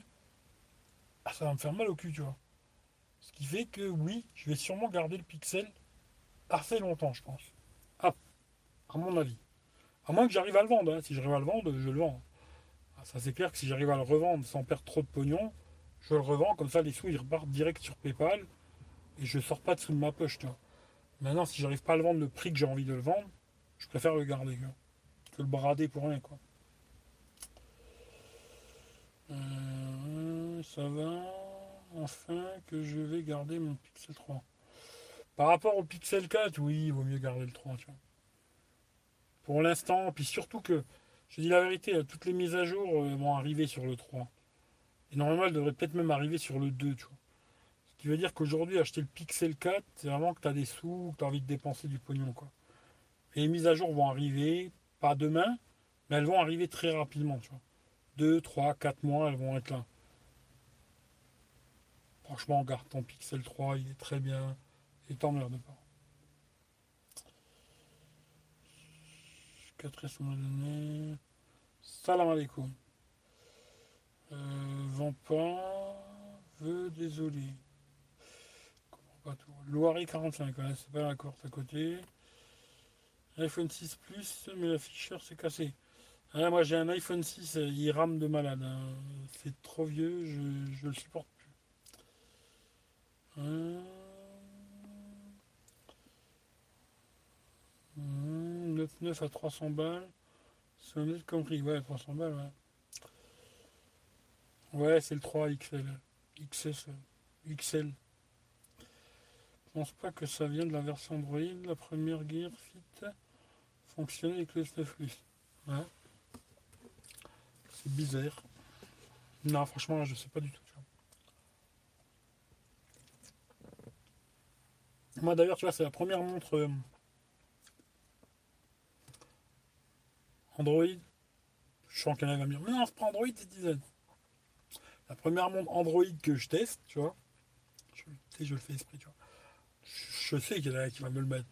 Ah, ça va me faire mal au cul, tu vois. Ce qui fait que oui, je vais sûrement garder le pixel assez longtemps, je pense. Ah, à mon avis. À moins que j'arrive à le vendre. Hein. Si j'arrive à le vendre, je le vends. Ah, ça c'est clair que si j'arrive à le revendre sans perdre trop de pognon, je le revends. Comme ça, les sous, ils repartent direct sur PayPal. Et je sors pas de sous de ma poche, tu vois. Maintenant, si j'arrive pas à le vendre le prix que j'ai envie de le vendre, je préfère le garder, Que le brader pour rien, quoi. Euh, ça va. Enfin que je vais garder mon Pixel 3. Par rapport au Pixel 4, oui, il vaut mieux garder le 3, tu vois. Pour l'instant, puis surtout que, je dis la vérité, toutes les mises à jour euh, vont arriver sur le 3. Et normalement, elles devraient peut-être même arriver sur le 2, tu vois. Ce qui veut dire qu'aujourd'hui, acheter le Pixel 4, c'est vraiment que tu as des sous, que tu as envie de dépenser du pognon, quoi. Les mises à jour vont arriver, pas demain, mais elles vont arriver très rapidement, tu vois. 2, 3, 4 mois, elles vont être là. Franchement, garde ton Pixel 3, il est très bien. Et t'emmerde pas. 4S donné. Salam alaikum. Euh, pas. Veut désolé. Pas tout. Loiret 45, c'est pas la corde à côté. iPhone 6 Plus, mais la ficheur s'est cassée. Ah, moi j'ai un iPhone 6, euh, il rame de malade. Hein. C'est trop vieux, je, je le supporte plus. 9,9 à 300 balles. C'est honnête compris, ouais, 300 balles, ouais. Ouais, c'est le 3 XL. XS, XL. pense pas que ça vienne de la version Android. La première Gear Fit fonctionnait avec le s Plus. Ouais. C'est bizarre. Non, franchement, je sais pas du tout. Moi d'ailleurs, tu vois, c'est la première montre euh, Android. Je sens qu'elle va me dire, mais non, c'est pas Android, c'est Tizen. La première montre Android que je teste, tu vois. Je, je le fais esprit, tu vois. Je, sais qui va me le mettre.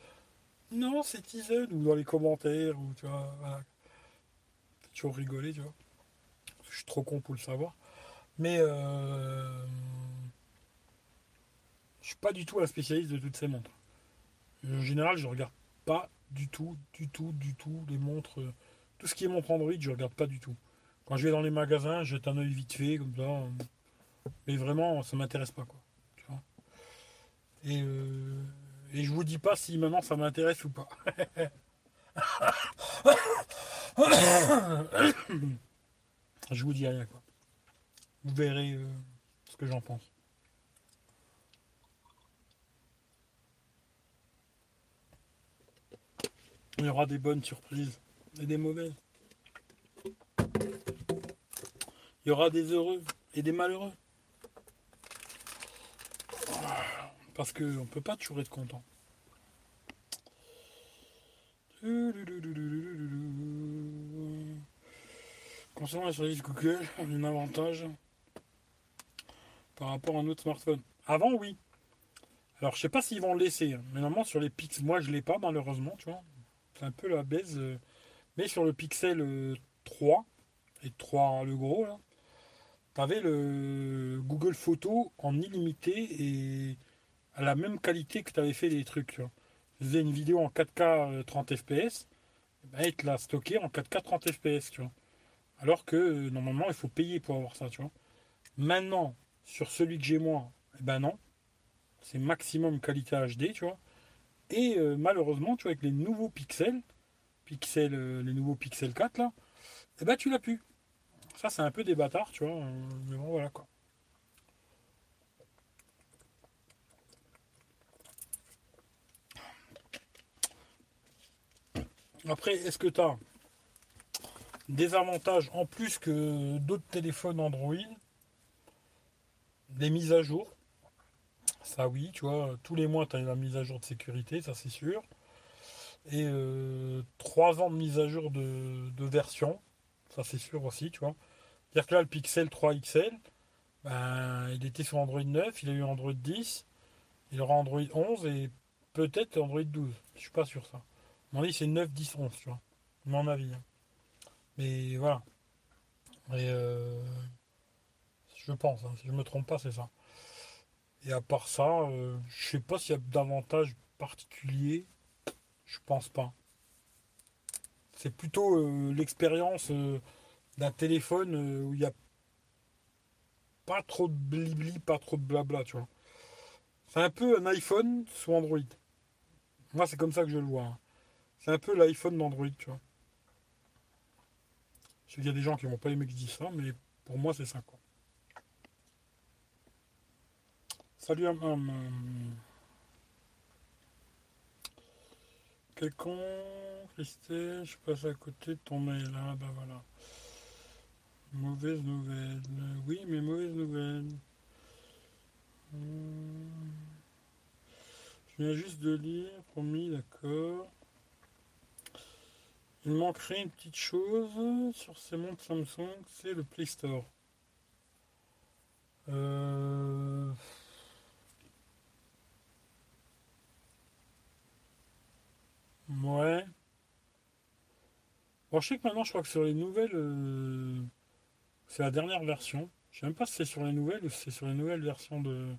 Non, c'est Tizen, ou dans les commentaires, ou tu vois, voilà. toujours rigoler, tu vois. Je suis trop con pour le savoir. Mais euh, je suis pas du tout un spécialiste de toutes ces montres. En général, je regarde pas du tout, du tout, du tout les montres. Tout ce qui est montre Android, je regarde pas du tout. Quand je vais dans les magasins, jette un œil vite fait, comme ça. Mais vraiment, ça m'intéresse pas, quoi. Et, euh, et je vous dis pas si maintenant ça m'intéresse ou pas. [coughs] je vous dis rien, quoi. Vous verrez euh, ce que j'en pense. Il y aura des bonnes surprises et des mauvaises. Il y aura des heureux et des malheureux. Parce qu'on ne peut pas toujours être content. Concernant les services Google, un avantage par rapport à un autre smartphone. Avant, oui. Alors, je sais pas s'ils vont le laisser, hein. mais normalement, sur les Pix, moi, je l'ai pas, malheureusement, tu vois. C'est un peu la baise. Euh, mais sur le Pixel 3, euh, et 3 le gros, tu avais le Google Photo en illimité et à la même qualité que tu avais fait des trucs. Tu, faisais une vidéo en 4K 30 fps, ben, il te l'a stocké en 4K 30 fps. Tu vois. Alors que euh, normalement, il faut payer pour avoir ça. Tu vois. Maintenant, sur celui que j'ai moi, eh ben non. C'est maximum qualité HD, tu vois. Et euh, malheureusement, tu vois, avec les nouveaux pixels, pixels euh, les nouveaux Pixel 4 là, eh ben tu l'as plus. Ça c'est un peu des bâtards, tu vois. Mais bon voilà quoi. Après, est-ce que tu as des avantages en plus que d'autres téléphones Android? Des mises à jour? Ça oui, tu vois, tous les mois tu as la mise à jour de sécurité, ça c'est sûr. Et euh, trois ans de mise à jour de, version, ça c'est sûr aussi, tu vois. C'est-à-dire que là le Pixel 3 XL, ben, il était sur Android 9, il a eu Android 10, il aura Android 11 et peut-être Android 12. Je suis pas sûr ça. Mon avis c'est 9, 10, 11, tu vois. Mon avis. Hein. Mais voilà. Euh, je pense, hein, si je me trompe pas, c'est ça. Et à part ça, euh, je sais pas s'il y a d'avantages particuliers. Je pense pas. C'est plutôt euh, l'expérience euh, d'un téléphone où il n'y a pas trop de blibli, pas trop de blabla, tu vois. C'est un peu un iPhone sous Android. Moi, c'est comme ça que je le vois. Hein. C'est un peu l'iPhone d'Android, tu vois. Je sais qu'il y a des gens qui vont pas aimer que je ça, mais pour moi, c'est ça, quoi. Salut à maman. Quel con, Christelle, je passe à côté de ton mail. là, ben voilà. Mauvaise nouvelle. Oui, mais mauvaise nouvelle. Hmm. Je viens juste de lire, promis, d'accord. Il manquerait une petite chose sur ces montres Samsung, c'est le Play Store. Euh... Ouais. Bon, je sais que maintenant, je crois que sur les nouvelles, euh, c'est la dernière version. Je sais même pas si c'est sur les nouvelles ou si c'est sur les nouvelles versions de,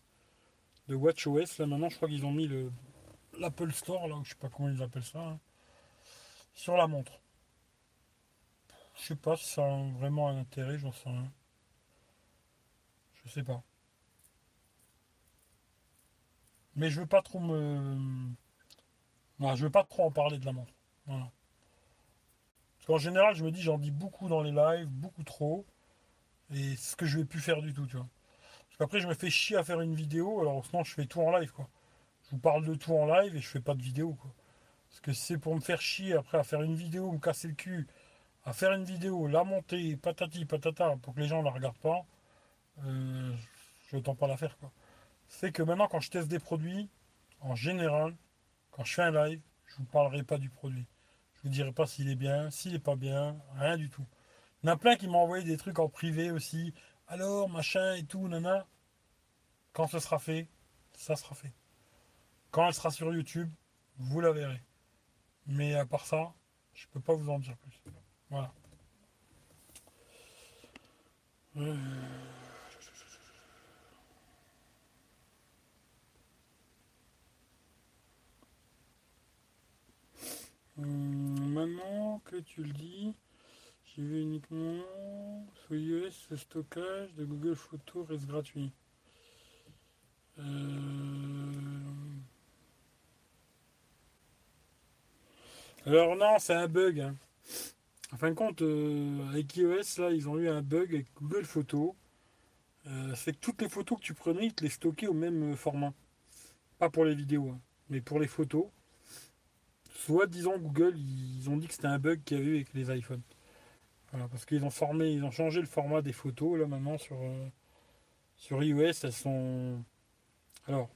de WatchOS. Là, maintenant, je crois qu'ils ont mis le l'Apple Store, là, je sais pas comment ils appellent ça, hein, sur la montre. Je sais pas si ça a vraiment un intérêt, j'en sais rien. Je sais pas. Mais je veux pas trop me moi, je veux pas trop en parler de la montre. Voilà. Parce qu'en général, je me dis, j'en dis beaucoup dans les lives, beaucoup trop. Et ce que je vais plus faire du tout, tu vois. Parce qu'après, je me fais chier à faire une vidéo, alors sinon, je fais tout en live, quoi. je vous parle de tout en live et je fais pas de vidéo. Quoi. Parce que c'est pour me faire chier après à faire une vidéo, me casser le cul, à faire une vidéo, la monter, patati patata, pour que les gens ne la regardent pas, euh, je n'entends pas la faire. C'est que maintenant, quand je teste des produits, en général, quand je fais un live, je ne vous parlerai pas du produit. Je ne vous dirai pas s'il est bien, s'il n'est pas bien, rien du tout. Il y en a plein qui m'ont envoyé des trucs en privé aussi. Alors, machin et tout, nana. Quand ce sera fait, ça sera fait. Quand elle sera sur YouTube, vous la verrez. Mais à part ça, je peux pas vous en dire plus. Voilà. Euh. Hum, maintenant que tu le dis, j'ai vu uniquement sur iOS le stockage de Google Photos reste gratuit. Euh, Alors non, c'est un bug. Hein. En fin de compte, euh, avec iOS, là, ils ont eu un bug avec Google Photos. Euh, c'est que toutes les photos que tu prenais, ils te les stockaient au même format. Pas pour les vidéos, hein, mais pour les photos. Soit disons Google, ils ont dit que c'était un bug qu'il y avait eu avec les iPhones. Voilà, parce qu'ils ont formé, ils ont changé le format des photos là maintenant sur, sur iOS, elles sont alors,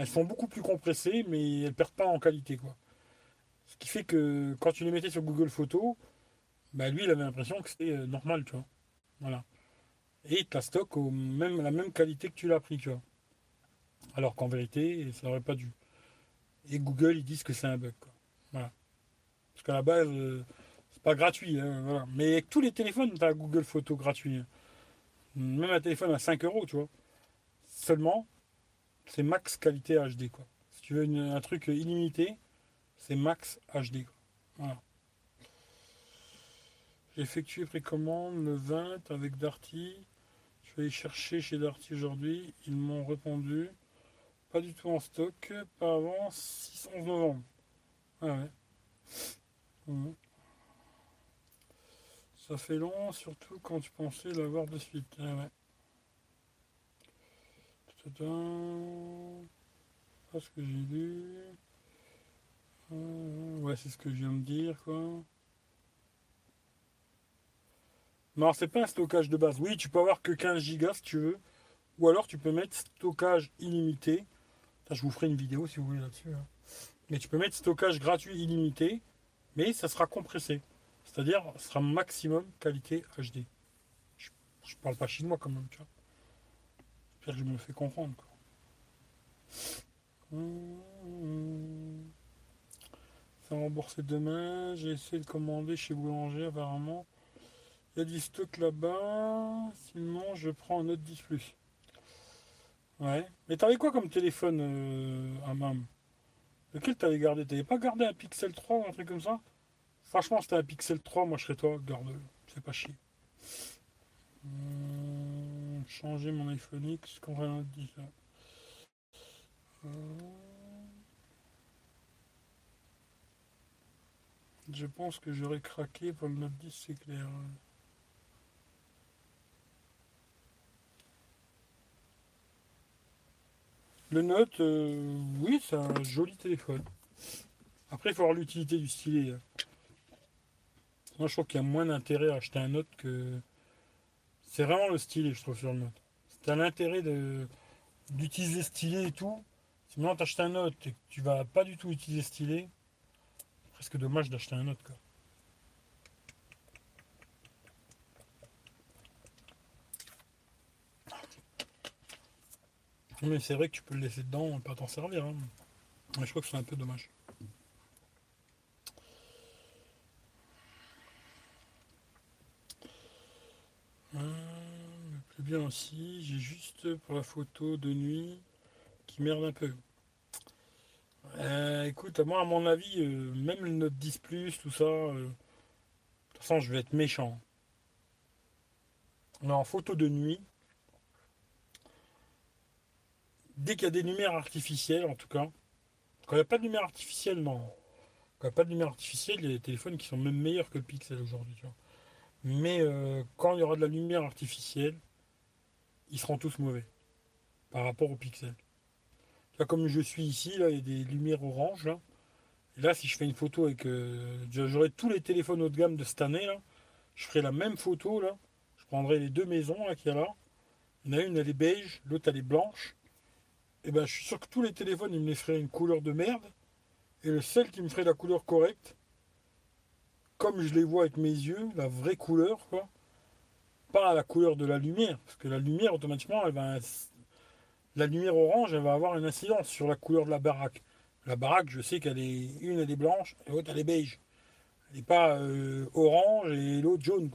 elles sont beaucoup plus compressées, mais elles perdent pas en qualité, quoi. Qui fait que quand tu les mettais sur Google Photos, bah lui, il avait l'impression que c'était euh, normal, tu vois. Voilà. Et il te la au même, la même qualité que tu l'as pris, tu vois. Alors qu'en vérité, ça n'aurait pas dû. Et Google, ils disent que c'est un bug. Voilà. Parce qu'à la base, euh, c'est pas gratuit, hein. Mais avec tous les téléphones, tu as Google Photos gratuit. Hein. Même un téléphone à 5 euros, tu vois. Seulement, c'est max qualité HD quoi. Si tu veux un truc illimité, c'est max HD. Voilà. J'ai effectué précommande le 20 avec Darty. Je vais aller chercher chez Darty aujourd'hui. Ils m'ont répondu. Pas du tout en stock. Pas avant 611 novembre. Ah ouais. Ça fait long, surtout quand tu pensais l'avoir de suite. Ah ouais. Pas ce que j'ai lu. Euh, ouais, c'est ce que je viens de dire, quoi. Non, c'est pas un stockage de base. Oui, tu peux avoir que 15 gigas si tu veux. Ou alors tu peux mettre stockage illimité. Je vous ferai une vidéo si vous voulez là-dessus. Hein. Mais tu peux mettre stockage gratuit illimité, mais ça sera compressé. C'est-à-dire, ça sera maximum qualité HD. Je, parle pas chinois quand même, tu vois que je me fais comprendre. Quoi. Ça remboursé demain. J'ai essayé de commander chez Boulanger apparemment. Il y a du stock là-bas. Sinon, je prends un autre 10 plus. Ouais. Mais t'avais quoi comme téléphone, euh, Amam? Lequel t'avais gardé? T'avais pas gardé un Pixel 3 ou un truc comme ça? Franchement, c'était un Pixel 3, moi je serais toi, garde-le. C'est pas chier. Hum, changer mon iPhone X quand on dit ça. Hum. Je pense que j'aurais craqué pour le Note 10, c'est clair. Le Note, euh, oui, c'est un joli téléphone. Après, il faut avoir l'utilité du stylet. Hein. Moi, je trouve qu'il y a moins d'intérêt à acheter un Note que c'est vraiment le stylet, je trouve, sur le Note. C'est un intérêt d'utiliser stylet et tout. Si maintenant tu achètes un Note et que tu vas pas du tout utiliser stylet, presque dommage d'acheter un Note. Quoi. Mais c'est vrai que tu peux le laisser dedans et pas t'en servir. Hein. Mais je crois que c'est un peu dommage. plus bien aussi, j'ai juste pour la photo de nuit qui merde un peu. Euh, écoute, moi à mon avis, euh, même le Note 10 Plus, tout ça, euh, de toute façon je vais être méchant. Mais en photo de nuit, dès qu'il y a des lumières artificielles en tout cas, quand il n'y a pas de lumière artificielle, non. Quand il n'y a pas de lumière artificielle, il y a des téléphones qui sont même meilleurs que le Pixel aujourd'hui. Mais quand il y aura de la lumière artificielle, ils seront tous mauvais par rapport au pixel. Là, comme je suis ici, là, il y a des lumières oranges. Là, et là si je fais une photo avec. Euh, j'aurai tous les téléphones haut de gamme de cette année. Je ferai la même photo. Là. Je prendrai les deux maisons qu'il y a là. Il y en a une, elle est beige, l'autre, elle est blanche. Et ben, je suis sûr que tous les téléphones, ils me laisseraient une couleur de merde. Et le seul qui me ferait la couleur correcte, comme je les vois avec mes yeux, la vraie couleur, quoi. Pas la couleur de la lumière, parce que la lumière, automatiquement, elle va. La lumière orange, elle va avoir une incidence sur la couleur de la baraque. La baraque, je sais qu'elle est. Une, elle est blanche, et l'autre, elle est beige. Elle n'est pas euh, orange et l'autre jaune.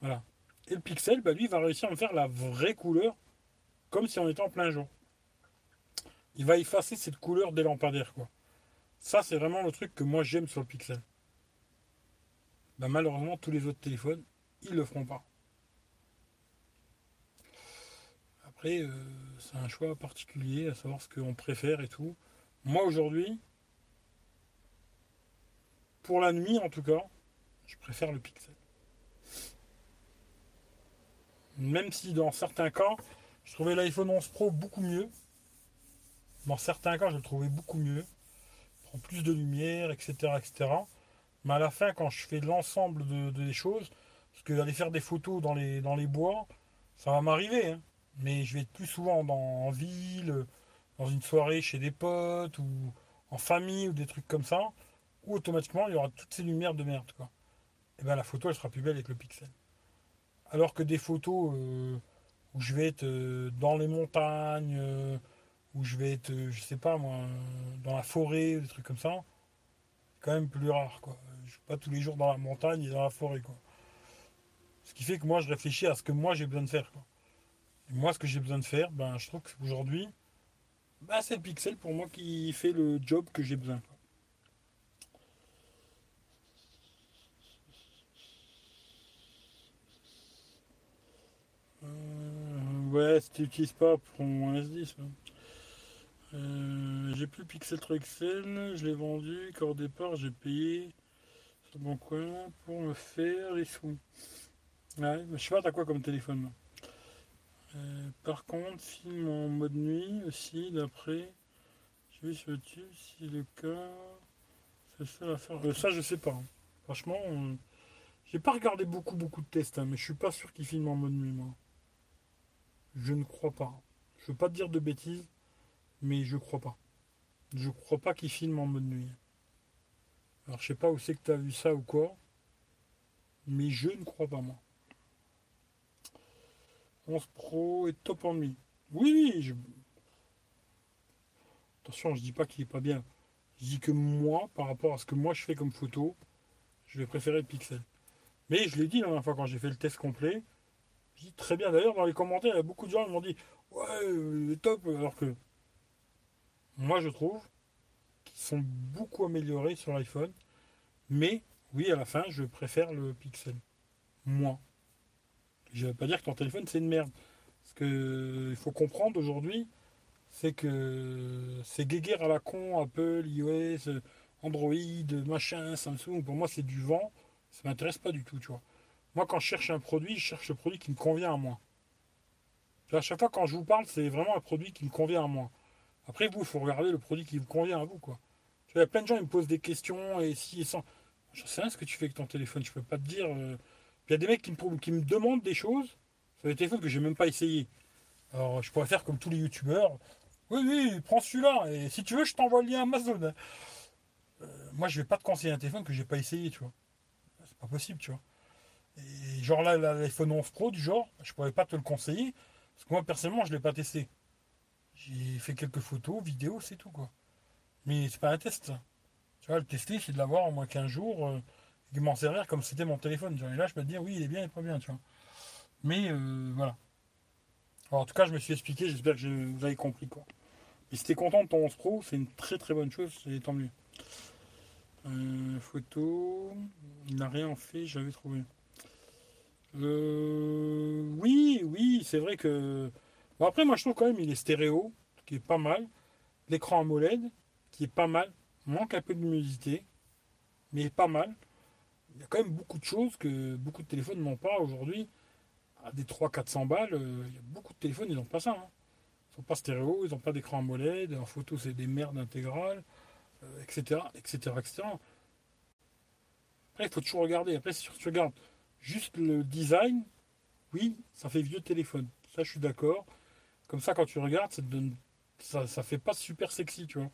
Voilà. Et le pixel, bah, lui, va réussir à me faire la vraie couleur, comme si on était en plein jour. Il va effacer cette couleur des lampadaires. Ça, c'est vraiment le truc que moi j'aime sur le pixel. Bah, malheureusement, tous les autres téléphones, ils le feront pas. Après, euh, c'est un choix particulier, à savoir ce qu'on préfère et tout. Moi, aujourd'hui, pour la nuit en tout cas, je préfère le pixel. Même si dans certains cas, je trouvais l'iPhone 11 Pro beaucoup mieux. Dans certains cas, je le trouvais beaucoup mieux. Il prend plus de lumière, etc., etc. Mais à la fin, quand je fais l'ensemble de, des choses, parce que aller faire des photos dans les, dans les bois, ça va m'arriver. Hein. Mais je vais être plus souvent dans, en ville, dans une soirée chez des potes, ou en famille, ou des trucs comme ça, où automatiquement il y aura toutes ces lumières de merde. Quoi. Et bien la photo, elle sera plus belle avec le pixel. Alors que des photos euh, où je vais être euh, dans les montagnes, euh, où je vais être, je sais pas moi, dans la forêt, des trucs comme ça, c'est quand même plus rare. Quoi. Je suis pas tous les jours dans la montagne et dans la forêt. Quoi. Ce qui fait que moi, je réfléchis à ce que moi j'ai besoin de faire. Moi, ce que j'ai besoin de faire, ben, je trouve qu'aujourd'hui, ben, c'est le pixel pour moi qui fait le job que j'ai besoin. Ouais, si tu n'utilises pas, pour mon S10. Euh, j'ai plus Pixel 3 XL, je l'ai vendu, car au départ j'ai payé sur mon coin pour me faire les sous. Ouais, je sais pas t'as quoi comme téléphone. Euh, par contre, film en mode nuit aussi, d'après, j'ai vu sur YouTube si le cas, c'est ça à faire. Euh, ça, je sais pas. Hein. Franchement, j'ai pas regardé beaucoup, beaucoup de tests, hein, mais je suis pas sûr qu'il filme en mode nuit, moi. Je ne crois pas. Je veux pas te dire de bêtises, mais je crois pas. Je crois pas qu'il filme en mode nuit. Alors je sais pas où c'est que tu as vu ça ou quoi, mais je ne crois pas moi. 11 Pro est top en. Oui, oui. Je... Attention, je dis pas qu'il est pas bien. Je dis que moi, par rapport à ce que moi je fais comme photo, je vais préférer le Pixel. Mais je l'ai dit la dernière fois quand j'ai fait le test complet, très bien. D'ailleurs, dans les commentaires, il y a beaucoup de gens qui m'ont dit Ouais, est top. Alors que moi, je trouve qu'ils sont beaucoup améliorés sur l'iPhone. Mais oui, à la fin, je préfère le Pixel. Moi. Je ne veux pas dire que ton téléphone, c'est une merde. Ce qu'il faut comprendre aujourd'hui, c'est que c'est guéguerre à la con, Apple, iOS, Android, machin, Samsung. Pour moi, c'est du vent. Ça m'intéresse pas du tout, tu vois. Moi, quand je cherche un produit, je cherche le produit qui me convient à moi. À chaque fois, quand je vous parle, c'est vraiment un produit qui me convient à moi. Après, vous, il faut regarder le produit qui vous convient à vous. Quoi. Il y a plein de gens qui me posent des questions et si et sans. Je sais rien ce que tu fais avec ton téléphone, je peux pas te dire. Euh. Y a des mecs qui me, qui me demandent des choses sur des téléphones que j'ai même pas essayé. Alors, je pourrais faire comme tous les youtubeurs. Oui, oui, prends celui-là. Et si tu veux, je t'envoie le lien Amazon. Euh, moi, je vais pas te conseiller un téléphone que j'ai pas essayé, tu vois. C'est pas possible, tu vois. Et genre là, l'iPhone 11 Pro, du genre, je pourrais pas te le conseiller. Parce que moi, personnellement, je l'ai pas testé. J'ai fait quelques photos, vidéos, c'est tout, quoi. Mais c'est pas un test, Tu vois, le tester, c'est de l'avoir au moins 15 jours euh, et m'en servir comme c'était mon téléphone. Et là, je peux te dire, oui, il est bien, il est pas bien, tu vois. Mais euh, voilà. en tout cas, je me suis expliqué, j'espère que vous avez compris, quoi. Et si content de ton 11 Pro, c'est une très très bonne chose, c'est tant mieux. Euh, photo, il n'a rien fait, j'avais trouvé. Euh, oui, oui, c'est vrai que. Bon, après, moi, je trouve quand même il est stéréo, qui est pas mal. L'écran AMOLED, qui est pas mal. Manque un peu de luminosité, mais pas mal. Il y a quand même beaucoup de choses que beaucoup de téléphones n'ont pas aujourd'hui. À des 300-400 balles, euh, il y a beaucoup de téléphones, ils n'ont pas ça. Hein. Ils sont pas stéréo, ils n'ont pas d'écran AMOLED, en photo c'est des merdes intégrales, etc., etc., etc. Après, il faut toujours regarder. Après, si tu regardes juste le design, oui, ça fait vieux téléphone. Ça, je suis d'accord. Comme ça, quand tu regardes, ça, donne, ça, ça fait pas super sexy, tu vois.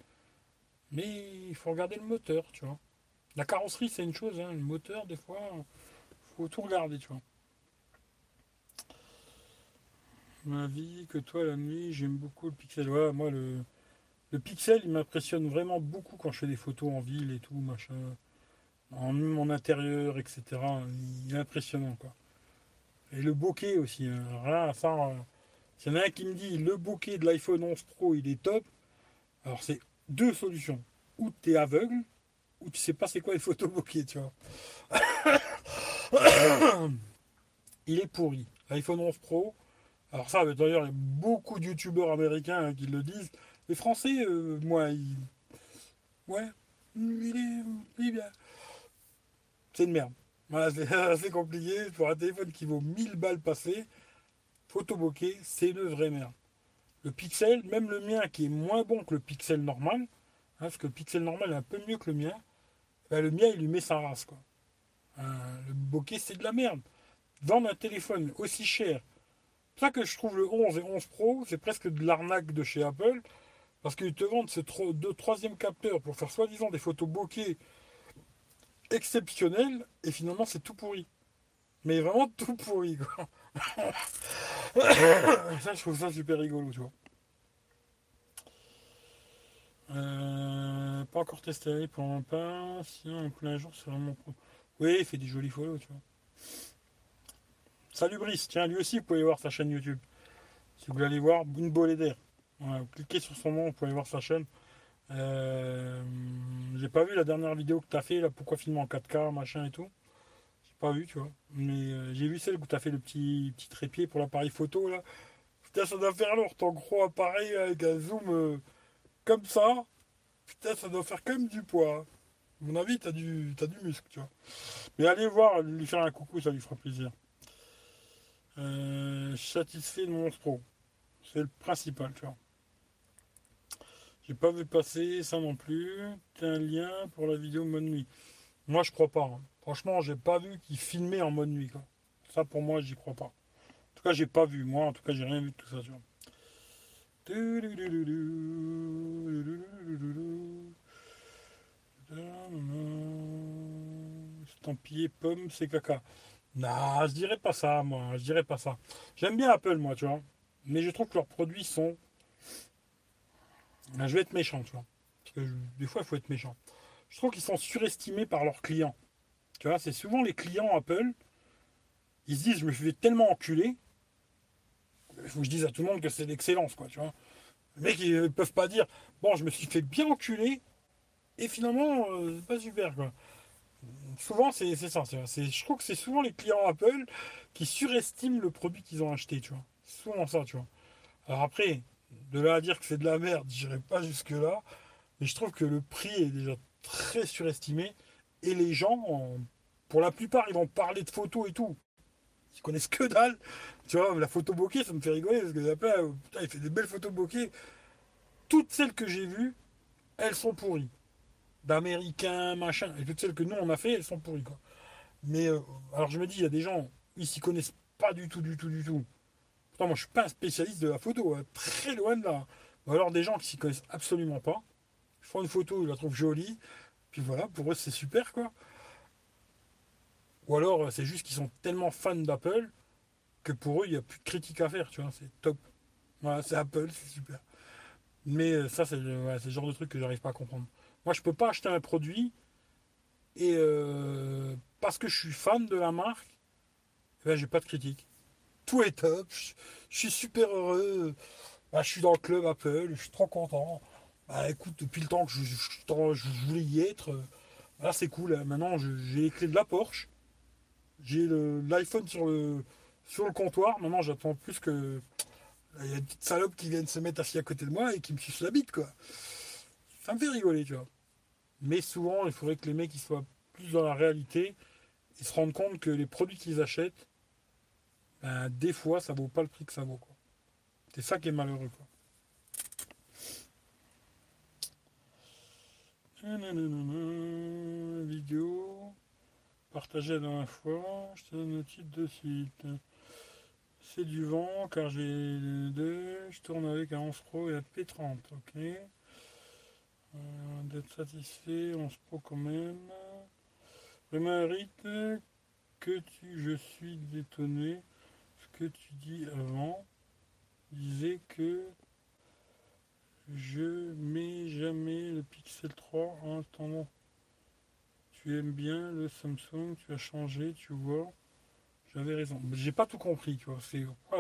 Mais il faut regarder le moteur, tu vois. La carrosserie, c'est une chose, hein. le moteur, des fois, faut tout regarder, tu vois. Ma vie, que toi, la nuit, j'aime beaucoup le pixel. Moi, le, pixel, il m'impressionne vraiment beaucoup quand je fais des photos en ville et tout, machin. En mon intérieur, etc. Il est impressionnant, quoi. Et le bokeh aussi. Hein. Rien à ça. S'il y en a un qui me dit le bokeh de l'iPhone 11 Pro, il est top. Alors, c'est deux solutions. Ou tu aveugle, ou tu sais pas c'est quoi les photos bokeh, tu vois. [coughs] il est pourri. L'iPhone 11 Pro. Alors ça, d'ailleurs, il y a beaucoup de youtubeurs américains hein, qui le disent. Les Français, euh, moi, ils... ouais, il est, il est bien. C'est une merde. Voilà, c'est [laughs] assez compliqué. Pour un téléphone qui vaut 1000 balles passées, photo bokeh, c'est une vraie merde. Le pixel, même le mien qui est moins bon que le pixel normal, hein, parce que le pixel normal est un peu mieux que le mien, ben, le mien il lui met sa race. Euh, le bokeh c'est de la merde. Vendre un téléphone aussi cher, c'est ça que je trouve le 11 et 11 Pro, c'est presque de l'arnaque de chez Apple, parce qu'ils te vendent ces deux troisième capteurs pour faire soi-disant des photos bokeh exceptionnelles, et finalement c'est tout pourri. Mais vraiment tout pourri, [coughs] ça, je trouve ça super rigolo, tu vois. Euh, pas encore testé pour un pas. Sinon, en plein jour, c'est vraiment pro. Oui, il fait des jolis photos, tu vois. Salut Brice, tiens, lui aussi, vous pouvez voir sa chaîne YouTube. Si vous voulez aller voir, une bolée d'air. vous cliquez sur son nom, vous pouvez voir sa chaîne. Euh, j'ai pas vu la dernière vidéo que tu as fait, là, pourquoi filmer en 4K, machin et tout pas vu, tu vois. Mais euh, j'ai vu celle où tu as fait le petit, petit trépied pour l'appareil photo, là. Putain, ça doit faire lourd, ton gros appareil avec un zoom comme ça. Putain, ça doit faire même du poids. Mon avis, t'as du, as du muscle, tu vois. Mais allez voir, lui faire un coucou, ça lui fera plaisir. Euh, satisfait de mon. C'est le principal, tu vois. J'ai pas vu passer ça non plus. T'as un lien pour la vidéo mode nuit. Moi, je crois pas. Hein. Franchement, j'ai pas vu qu'il filmait en mode nuit. Quoi. Ça, pour moi, j'y crois pas. En tout cas, j'ai pas vu. Moi, en tout cas, j'ai rien vu de tout ça. Tu vois. Estampillé pomme, c'est caca. Non, je dirais pas ça, moi. Je dirais pas ça. J'aime bien Apple, moi, tu vois. Mais je trouve que leurs produits sont. je vais être méchant, tu vois. Parce que des fois, il faut être méchant. Je trouve qu'ils sont surestimés par leurs clients. Tu vois, c'est souvent les clients Apple, ils se disent, je me fais tellement enculer, il faut que je dise à tout le monde que c'est l'excellence, quoi, tu vois. Les mecs, ils ne peuvent pas dire, bon, je me suis fait bien enculer, et finalement, euh, c'est pas super, quoi. Souvent, c'est ça. Je trouve que c'est souvent les clients Apple qui surestiment le produit qu'ils ont acheté, tu vois. C'est souvent ça, tu vois. Alors après, de là à dire que c'est de la merde, j'irai pas jusque-là, mais je trouve que le prix est déjà très surestimé. Et les gens, pour la plupart, ils vont parler de photos et tout. Ils connaissent que dalle. Tu vois, la photo bokeh, ça me fait rigoler parce que après, putain, il fait des belles photos bokeh. Toutes celles que j'ai vues, elles sont pourries. D'américains, machin. Et toutes celles que nous, on a fait, elles sont pourries, quoi. Mais, euh, alors je me dis, il y a des gens, ils s'y connaissent pas du tout, du tout, du tout. Pourtant, moi, je suis pas un spécialiste de la photo, hein. très loin de là. Ou alors des gens qui s'y connaissent absolument pas. Ils font une photo, ils la trouvent jolie. Puis voilà, pour eux, c'est super, quoi. Ou alors, euh, c'est juste qu'ils sont tellement fans d'Apple que pour eux, il n'y a plus de critique à faire, tu vois. C'est top. Voilà, c'est Apple, c'est super. Mais euh, ça, c'est le genre de truc que j'arrive pas à comprendre. Moi, je peux pas acheter un produit et euh, parce que je suis fan de la marque, eh ben, j'ai pas de critique. Tout est top. Je, suis super heureux. Bah, je suis dans le club Apple. Je suis trop content. Bah écoute, depuis le temps que je, je, voulais y être, là c'est cool. Maintenant j'ai les clés de la Porsche. J'ai l'iPhone sur le, sur le comptoir. Maintenant, j'attends plus que. Il y a une petite salope qui vient de se mettre assis à côté de moi et qui me suce la bite, quoi. Ça me fait rigoler, tu vois. Mais souvent, il faudrait que les mecs soient plus dans la réalité. Ils se rendent compte que les produits qu'ils achètent, ben, des fois, ça vaut pas le prix que ça vaut. C'est ça qui est malheureux, quoi. Vidéo. Partagée la dernière fois. Je te donne le titre de suite. C'est du vent car j'ai deux. Je tourne avec un 11 Pro et un P30. Ok. Euh, D'être satisfait, 11 Pro quand même. Rythme que tu, je suis détonné. Ce que tu dis avant disait que je mets jamais le Pixel 3 en attendant. Tu aimes bien le Samsung, tu as changé, tu vois. J'avais raison. J'ai pas tout compris, tu vois.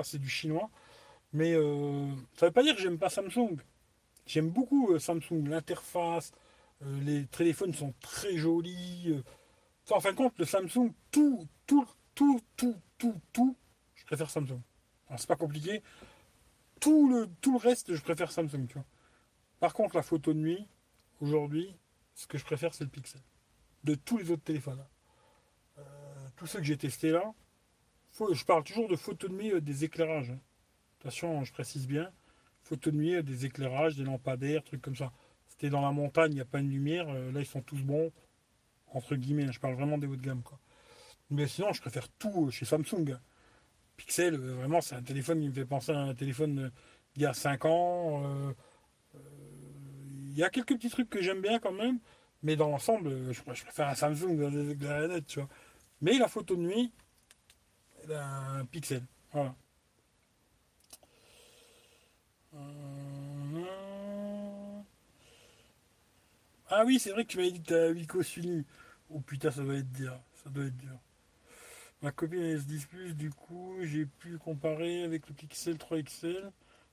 C'est du chinois. Mais euh, ça veut pas dire que j'aime pas Samsung. J'aime beaucoup euh, Samsung, l'interface, euh, les téléphones sont très jolis. en fin de compte, le Samsung, tout, tout, tout, tout, tout, tout, je préfère Samsung. C'est pas compliqué. Tout le, tout le reste, je préfère Samsung. Par contre, la photo de nuit, aujourd'hui, ce que je préfère, c'est le Pixel. De tous les autres téléphones. Euh, tous ceux que j'ai testés là, je parle toujours de photo de nuit euh, des éclairages. Hein. Attention, je précise bien. Photo de nuit, euh, des éclairages, des lampadaires, trucs comme ça. C'était dans la montagne, il n'y a pas de lumière. là, ils sont tous bons, entre guillemets. Hein. Je parle vraiment des hauts de gamme. Quoi. Mais sinon, je préfère tout chez Samsung. Hein. Pixel, vraiment, c'est un téléphone qui me fait penser à un téléphone d'il y a 5 ans. Il y a quelques petits trucs que j'aime bien quand même, mais dans l'ensemble, je, préfère un Samsung des éclairages tu vois. Mais la photo de nuit, elle a un pixel. Voilà. Euh, ah oui, c'est vrai que tu m'avais dit que tu as Vico Suni. Oh putain, ça doit être dur. Ça doit être dur. Ma copine S10 Plus, du coup, j'ai pu comparer avec le Pixel 3 XL.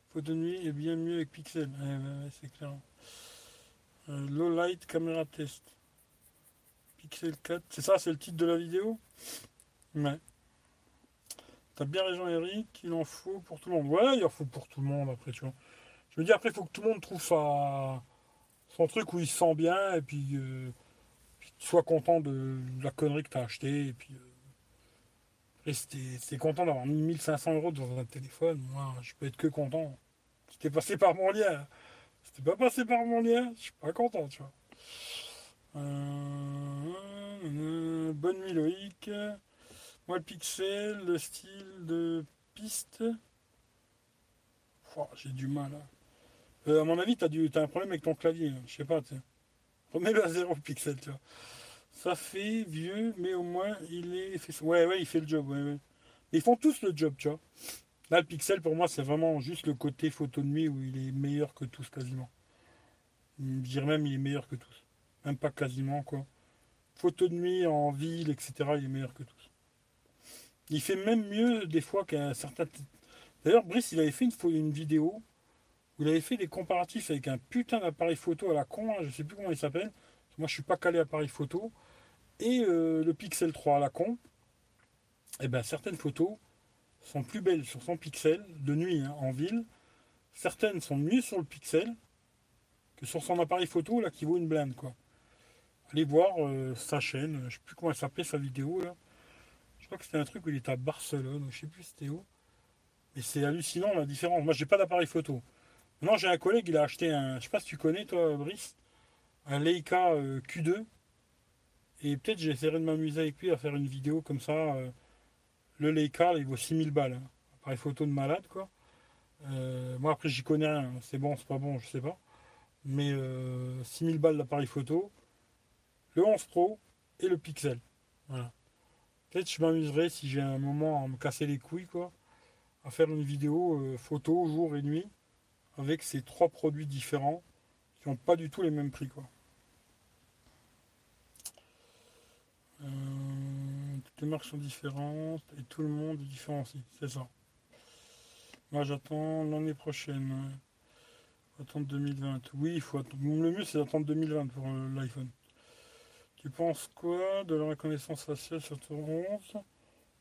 Photo de nuit est bien mieux avec Pixel. c'est clair. Euh, low light caméra test. Pixel 4. C'est ça, c'est le titre de la vidéo? Ouais. T'as bien raison, Eric. Il en faut pour tout le monde. Ouais, il en faut pour tout le monde après, tu vois. Je me dis, après, il faut que tout le monde trouve sa... son truc où il se sent bien et puis, euh, soit content de la connerie que t'as acheté. Et puis. Euh, c'était content d'avoir mis 1500 euros dans un téléphone. Moi, je peux être que content. C'était passé par mon lien. C'est pas passé par mon lien, je suis pas content, tu vois. Euh, bonne nuit Loïc. Moi le pixel, le style de piste. J'ai du mal. Hein. Euh, à mon avis, t'as as un problème avec ton clavier. Hein. Je sais pas. Remets-le à zéro pixel, tu vois. Ça fait vieux, mais au moins il est. Ouais, ouais, il fait le job. Ils font tous le job, tu vois. Là, le Pixel, pour moi, c'est vraiment juste le côté photo de nuit où il est meilleur que tous quasiment. Je dirais même il est meilleur que tous. Même pas quasiment, quoi. Photo de nuit en ville, etc., il est meilleur que tous. Il fait même mieux des fois qu'un certain... D'ailleurs, Brice, il avait fait une, vidéo où il avait fait des comparatifs avec un putain d'appareil photo à la con, je sais plus comment il s'appelle. Moi, je suis pas calé appareil photo. Et euh, le Pixel 3 à la con. Et eh bien, certaines photos, sont plus belles sur son pixel, de nuit hein, en ville. Certaines sont mieux sur le pixel que sur son appareil photo là qui vaut une blinde quoi. Allez voir euh, sa chaîne, je sais plus comment elle s'appelait sa vidéo là. Je crois que c'était un truc où il était à Barcelone, je sais plus c'était où. Mais c'est hallucinant la différence. Moi j'ai pas d'appareil photo. Maintenant j'ai un collègue, il a acheté un, je sais pas si tu connais toi Brice, un Leica euh, Q2. Et peut-être j'essaierai de m'amuser avec lui à faire une vidéo comme ça. Euh, le Leica, il vaut 6000 balles. Hein. Appareil photo de malade, quoi. Euh, moi, après, j'y connais rien. C'est bon, c'est pas bon, je sais pas. Mais 6000 euh, balles d'appareil photo. Le 11 Pro et le Pixel. Voilà. Peut-être je m'amuserai si j'ai un moment à me casser les couilles, quoi. À faire une vidéo euh, photo jour et nuit avec ces trois produits différents qui n'ont pas du tout les mêmes prix, quoi. Les marques sont différentes et tout le monde est différent aussi, c'est ça. Moi j'attends l'année prochaine. Attendre 2020. Oui, il faut attendre. Le mieux c'est d'attendre 2020 pour euh, l'iPhone. Tu penses quoi de la reconnaissance faciale sur ton 11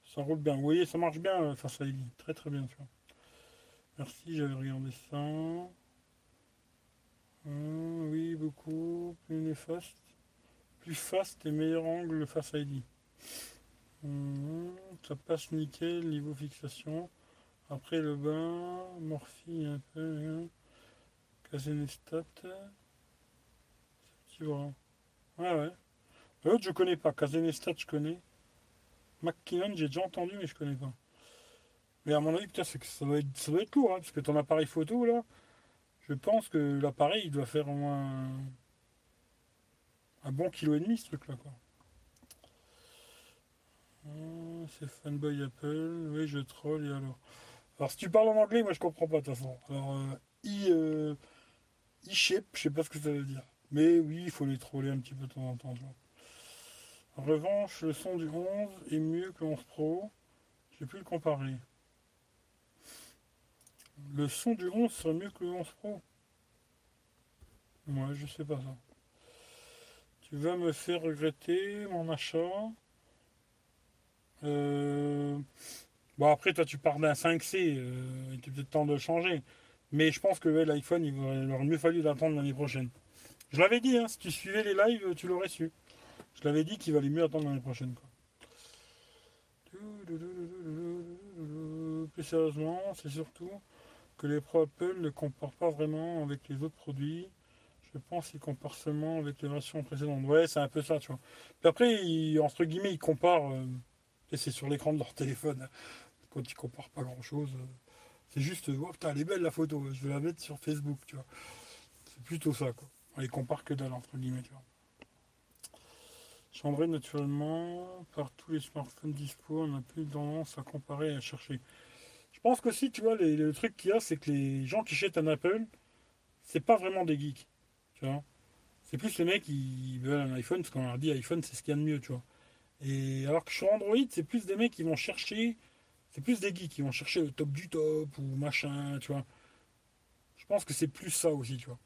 Ça roule bien. Oui, ça marche bien euh, face à Eli. Très très bien, tu vois. Merci, j'avais regardé ça. Hum, oui, beaucoup. Plus néfaste. Plus fast et meilleur angle face à Eli. Mhm, ça passe nickel, niveau fixation. Après le bain, morphine un peu, hein. casénestat. tu vois. Ouais, ouais. L'autre, je connais pas. Kazenestat, je connais. McKinnon, j'ai déjà entendu, mais je connais pas. Mais à mon avis, putain, c'est que ça doit être, ça doit être lourd, hein, parce que ton appareil photo, là, je pense que l'appareil, il doit faire au moins un bon kilo et demi, ce truc-là, quoi. Ah, c'est fanboy Apple, oui, je troll, et alors? Alors, si tu parles en anglais, moi, je comprends pas, de toute façon. Alors, euh, i, euh, shape je sais pas ce que ça veut dire. Mais oui, il faut les troller un petit peu de temps en temps. En revanche, le son du 11 est mieux que le 11 Pro. J'ai pu le comparer. Le son du 11 serait mieux que le 11 Pro. Moi, je sais pas ça. Tu vas me faire regretter mon achat. Euh, bon, après, toi, tu parles d'un 5C. Euh, il était peut-être temps de changer. Mais je pense que l'iPhone, il aurait mieux fallu d'attendre l'année prochaine. Je l'avais dit, hein, si tu suivais les lives, tu l'aurais su. Je l'avais dit qu'il valait mieux attendre l'année prochaine. Plus sérieusement, c'est surtout que les Pro Apple ne comparent pas vraiment avec les autres produits. Je pense qu'ils comparent seulement avec les versions précédentes. Ouais, c'est un peu ça, tu vois. Puis après, entre guillemets, ils comparent. Euh, c'est sur l'écran de leur téléphone. Quand ils comparent pas grand chose. Euh, c'est juste, oh putain, elle est belle la photo, je vais la mettre sur Facebook, tu vois. C'est plutôt ça, quoi. On les compare que dalle, entre guillemets, tu vois. Chambré naturellement, par tous les smartphones dispo, on n'a plus tendance à comparer à chercher. Je pense que si, tu vois, le truc qu'il y a, c'est que les gens qui jettent un Apple, c'est pas vraiment des geeks, tu vois. C'est plus les mecs qui veulent un iPhone, parce qu'on leur dit iPhone, c'est ce qu'il y a de mieux, tu vois. Et alors que sur Android, c'est plus des mecs qui vont chercher c'est plus des geeks qui vont chercher le top du top ou machin, tu vois. Je pense que c'est plus ça aussi, tu vois.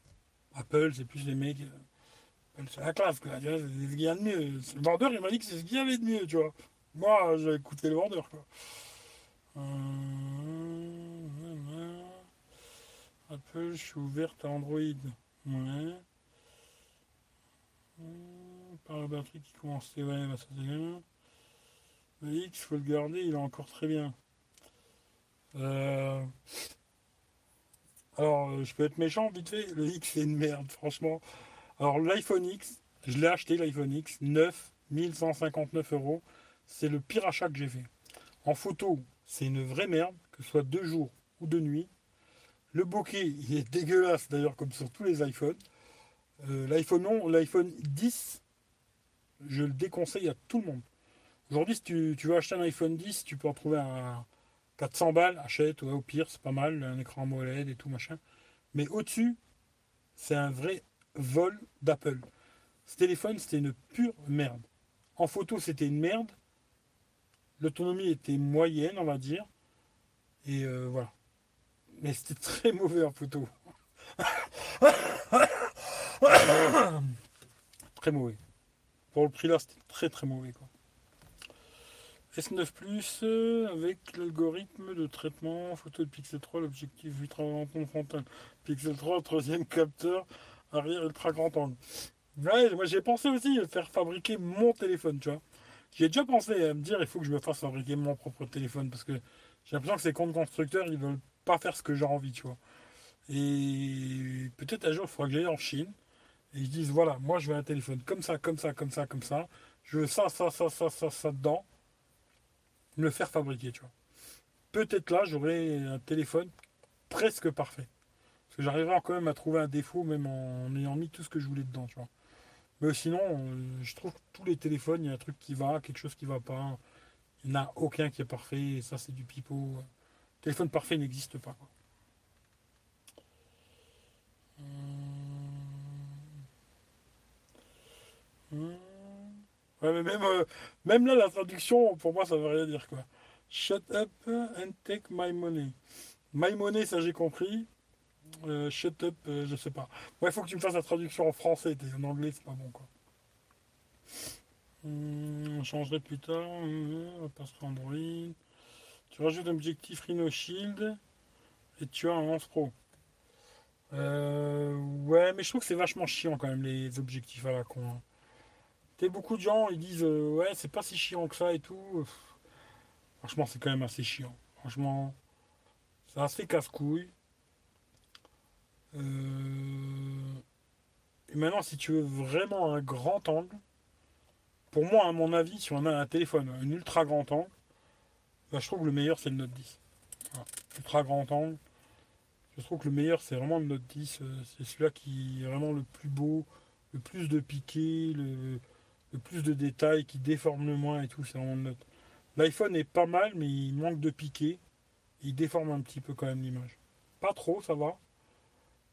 Apple, c'est plus les mecs. Euh, c'est la classe, quoi. C'est ce qu'il y a de mieux. Le vendeur, il m'a dit que c'est ce qu'il y avait de mieux, tu vois. Moi, j'ai écouté le vendeur, quoi. Euh, Apple, je suis ouverte à Android. Ouais. Par la batterie qui commence, ouais, bah ça c'est bien. Le X, faut le garder, il est encore très bien. Euh, alors, euh, je peux être méchant vite fait, le X c'est une merde, franchement. Alors, l'iPhone X, je l'ai acheté, l'iPhone X, 9, 1159 euros. C'est le pire achat que j'ai fait. En photo, c'est une vraie merde, que ce soit de jour ou de nuit. Le bokeh, il est [laughs] dégueulasse d'ailleurs, comme sur tous les iPhones. Euh, L'iPhone l'iPhone 10, je le déconseille à tout le monde. Aujourd'hui, si tu, veux acheter un iPhone 10, tu peux en trouver un 400 balles, achète, au pire, c'est pas mal, un écran AMOLED et tout, machin. Mais au-dessus, c'est un vrai vol d'Apple. Ce téléphone, c'était une pure merde. En photo, c'était une merde. L'autonomie était moyenne, on va dire. Et euh, voilà. Mais c'était [laughs] très mauvais en photo. [laughs] très mauvais. Pour le prix là, c'était très très mauvais. Quoi. S9 Plus euh, avec l'algorithme de traitement photo de Pixel 3, l'objectif ultra grand angle frontal. Pixel 3, troisième capteur, arrière ultra grand angle. Ouais, moi j'ai pensé aussi à faire fabriquer mon téléphone, tu vois. J'ai déjà pensé à me dire il faut que je me fasse fabriquer mon propre téléphone parce que j'ai l'impression que ces comptes constructeurs ils veulent pas faire ce que j'ai envie, tu vois. Et peut-être un jour il faudra que j'aille en Chine et ils disent voilà, moi je veux un téléphone comme ça, comme ça, comme ça, comme ça. Je veux ça, ça, ça, ça, ça, ça dedans le faire fabriquer, tu vois. Peut-être là, j'aurai un téléphone presque parfait. Parce que j'arriverai quand même à trouver un défaut, même en ayant mis tout ce que je voulais dedans, tu vois. Mais sinon, euh, je trouve que tous les téléphones, il y a un truc qui va, quelque chose qui va pas. Il n'y en a aucun qui est parfait, ça, c'est du pipeau. téléphone parfait n'existe pas. Hum. Ouais, mais même, euh, même là, la traduction, pour moi, ça veut rien dire, quoi. Shut up and take my money. My money, ça j'ai compris. Euh, shut up, euh, je sais pas. Ouais, il faut que tu me fasses la traduction en français. En anglais, c'est pas bon, quoi. Hmm, on changerait plus tard. on passera Android. Tu rajoutes un objectif Rhino Shield et tu as un 11 Pro. ouais, mais je trouve que c'est vachement chiant quand même les objectifs à la con. Hein beaucoup de gens, ils disent euh, ouais, c'est pas si chiant que ça et tout. Franchement, c'est quand même assez chiant. Franchement, c'est assez casse-couille. Euh, Et maintenant, si tu veux vraiment un grand angle, pour moi, à mon avis, si on a un téléphone, un ultra grand angle, bah, je trouve que le meilleur, c'est le Note 10. Ultra grand angle. Je trouve que le meilleur, c'est vraiment le Note 10. Euh, c'est celui-là qui est vraiment le plus beau, le plus de piqué, le, plus de détails, qui déforme le moins et tout. C'est vraiment le Note. L'iPhone est pas mal, mais il manque de piqué. Il déforme un petit peu quand même l'image. Pas trop, ça va.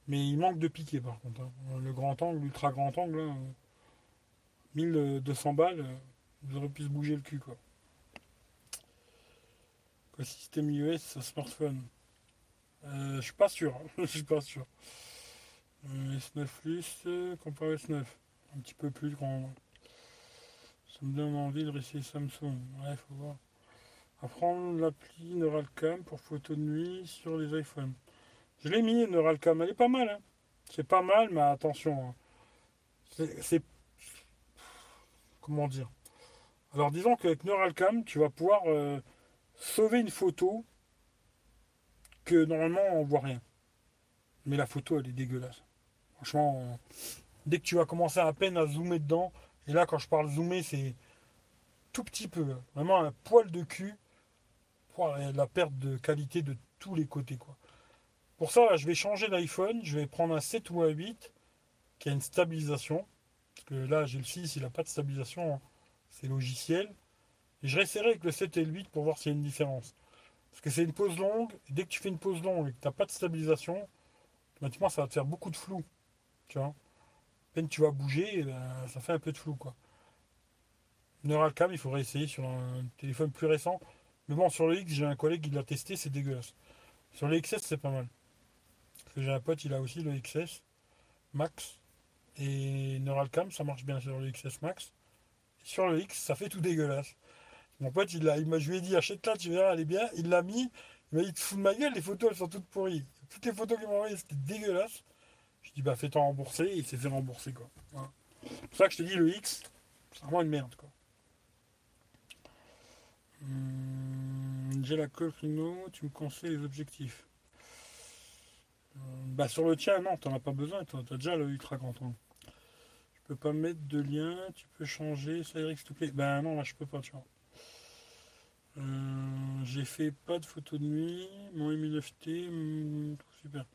Mais il manque de piqué par contre. Hein. Le grand angle, l'ultra grand angle, 1200 balles, vous aurez pu se bouger le cul quoi. Système iOS smartphone. Euh, je suis pas sûr. [laughs] je suis pas sûr. Euh, S9 Plus euh, comparé à S9. Un petit peu plus grand. Ça me donne envie de rester Samsung. Ouais, faut voir. Apprendre l'appli NeuralCam pour photo de nuit sur les iPhones. Je l'ai mis, NeuralCam. Elle est pas mal. Hein. C'est pas mal, mais attention. Hein. C'est. Comment dire? Alors, disons qu'avec NeuralCam, tu vas pouvoir euh, sauver une photo que normalement on voit rien. Mais la photo, elle est dégueulasse. Franchement, dès que tu vas commencer à peine à zoomer dedans, et là, quand je parle zoomer, c'est tout petit peu. Vraiment un poil de cul. pour la perte de qualité de tous les côtés. Pour ça, je vais changer d'iPhone. Je vais prendre un 7 ou un 8 qui a une stabilisation. Parce que là, j'ai le 6, il n'a pas de stabilisation. Hein. C'est logiciel. Et je réessayerai avec le 7 et le 8 pour voir s'il y a une différence. Parce que c'est une pause longue. Et dès que tu fais une pause longue et que tu n'as pas de stabilisation, automatiquement, ça va te faire beaucoup de flou. Tu vois peine tu vas bouger, ben, ça fait un peu de flou. quoi. Neuralcam, il faudrait essayer sur un téléphone plus récent. Mais bon, sur le X, j'ai un collègue qui l'a testé, c'est dégueulasse. Sur le XS, c'est pas mal. Parce que j'ai un pote, il a aussi le XS Max. Et Neuralcam, ça marche bien sur le XS Max. sur le X, ça fait tout dégueulasse. Mon pote, il, a, il m'a, je lui ai dit, achète-la, tu verras, elle est bien. Il l'a mis. Il m'a dit, te fous de ma gueule, les photos, elles sont toutes pourries. Toutes les photos qu'il m'a envoyées, c'était dégueulasse. Je dis, bah, fais-toi rembourser. Et il s'est fait rembourser, quoi. C'est pour ça que je te dis, le X, c'est vraiment une merde, quoi. Hum, j'ai la Colfino, tu me conseilles les objectifs. Hum, bah sur le tien, non, t'en as pas besoin, tu as déjà le ultra grand angle. Je peux pas mettre de lien, tu peux changer, ça s'il te plaît. Ben non, là je peux pas, tu vois. Hum, j'ai fait pas de photo de nuit, mon Mi 9T, super.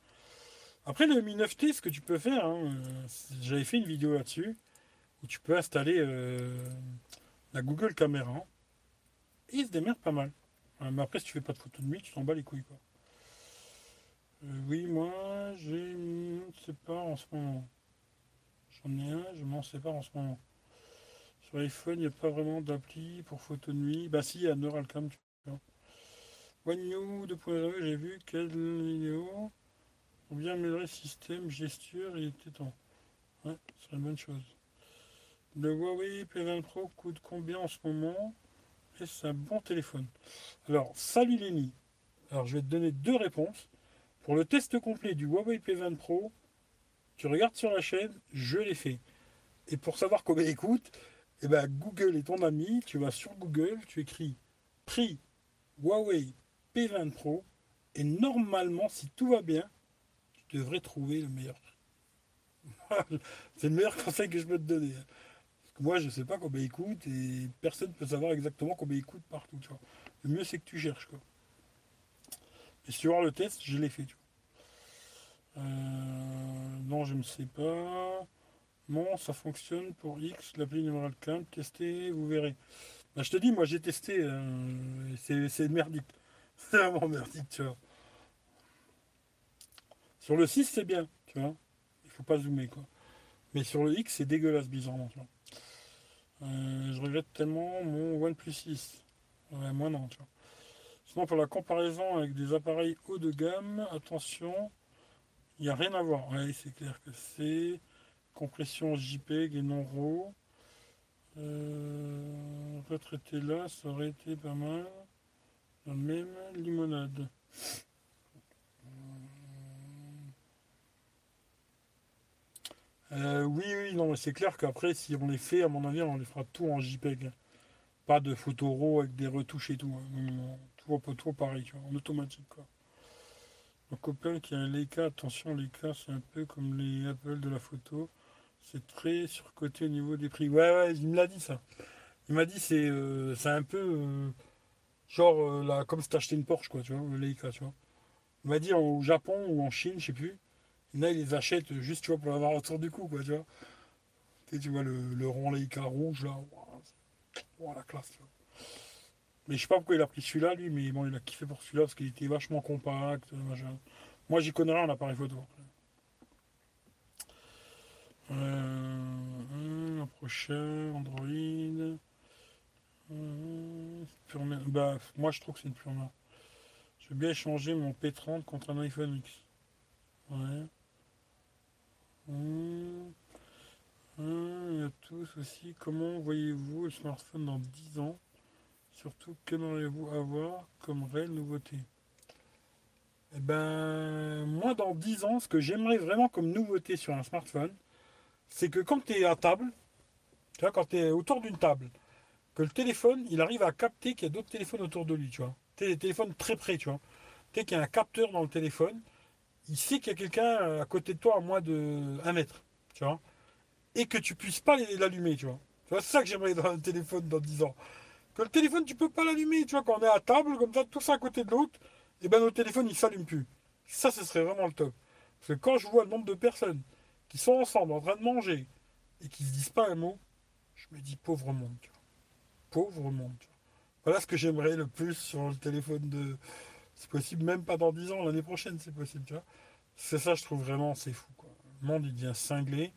Après le Mi 9T, ce que tu peux faire, hein, euh, j'avais fait une vidéo là-dessus, où tu peux installer euh, la Google Caméra il se démerde pas mal. mais après, si tu fais pas de photos de nuit, tu t'en bats les couilles. Quoi. Euh, oui, moi, j'ai sais pas en ce moment. J'en ai un, je m'en sépare en ce moment. Sur l'iPhone, il n'y a pas vraiment d'appli pour photo de nuit. Bah si, il y a Neuralcam, tu. One New 2.0, j'ai vu quelle vidéo pour bien améliorer le système, gesture, était temps. Ouais, c'est une bonne chose. Le Huawei P20 Pro coûte combien en ce moment? C'est un bon téléphone? Alors, salut Lenny. Alors, je vais te donner deux réponses. Pour le test complet du Huawei P20 Pro, tu regardes sur la chaîne, je l'ai fait. Et pour savoir combien il coûte, eh ben, Google est ton ami. Tu vas sur Google, tu écris prix Huawei P20 Pro. Et normalement, si tout va bien, tu devrais trouver le meilleur. C'est le meilleur conseil que je peux te donner. Moi, je sais pas combien il coûte et personne ne peut savoir exactement combien il coûte partout. Le mieux, c'est que tu cherches. Quoi. Et vois le test, je l'ai fait. Euh, non, je ne sais pas. Non, ça fonctionne pour X, l'appli numéral cam. Testez, vous verrez. Bah, je te dis, moi, j'ai testé. Euh, c'est merdique. [laughs] C'est vraiment merdique, tu vois. Sur le 6, c'est bien, tu vois. Il faut pas zoomer, quoi. Mais sur le X, c'est dégueulasse, bizarrement. Euh, je regrette tellement mon OnePlus 6. Ouais, moi non, tu vois. Sinon, pour la comparaison avec des appareils haut de gamme, attention, il n'y a rien à voir. Ouais, c'est clair que c'est compression JPEG et non RAW. Euh, retraité là, ça aurait été pas mal. La même limonade. Euh, oui, oui, non, mais c'est clair qu'après, si on les fait, à mon avis, on les fera tout en JPEG. Pas de photo RAW avec des retouches et tout. Hein. Tout, tout, tout pareil, tu vois, en automatique. Quoi. Mon copain qui a un Leica, attention, Leica, c'est un peu comme les Apple de la photo. C'est très surcoté au niveau des prix. Ouais, ouais, il me l'a dit ça. Il m'a dit c'est euh, un peu euh, genre euh, là, comme si t'achetais une Porsche, quoi, tu vois, le Leica, tu vois. Il m'a dit au Japon ou en Chine, je sais plus. Il ils les achètent juste, tu vois, pour l'avoir autour du cou, quoi, tu vois. Tu, vois le, le rond Leica rouge, là. Ouah, la classe. Mais je sais pas pourquoi il a pris celui-là, lui, mais bon, il a kiffé pour celui-là parce qu'il était vachement compact, machin. Moi, j'y connais rien en appareil photo. Euh, un prochain, Android. Euh. Bah, moi, je trouve que c'est une pure veux bien échanger mon P30 contre un iPhone X. Ouais. Hum. Hum, et à tous aussi, comment voyez-vous le smartphone dans 10 ans? Surtout, qu'aimeriez-vous avoir comme réelle nouveauté? Eh ben, moi, dans 10 ans, ce que j'aimerais vraiment comme nouveauté sur un smartphone, c'est que quand tu es à table, tu vois, quand tu es autour d'une table, que le téléphone, il arrive à capter qu'il y a d'autres téléphones autour de lui, tu vois. Les téléphones très près, tu vois. Tu qu'il y a un capteur dans le téléphone, il qu'il y a quelqu'un à côté de toi à moins de 1 mètre, tu vois. Et que tu puisses pas l'allumer, tu vois. Tu vois, c'est ça que j'aimerais dans le téléphone dans 10 ans. Que le téléphone, tu peux pas l'allumer, tu vois, quand on est à table, comme ça, tous à côté de l'autre, et ben notre téléphone, il s'allume plus. Ça, ce serait vraiment le top. Parce que quand je vois le nombre de personnes qui sont ensemble en train de manger et qui se disent pas un mot, je me dis pauvre monde, tu vois. Pauvre monde, tu vois. Voilà ce que j'aimerais le plus sur le téléphone de. C'est possible, même pas dans 10 ans, l'année prochaine, c'est possible, tu vois. C'est ça, je trouve vraiment, c'est fou, quoi. Le monde, il devient cinglé.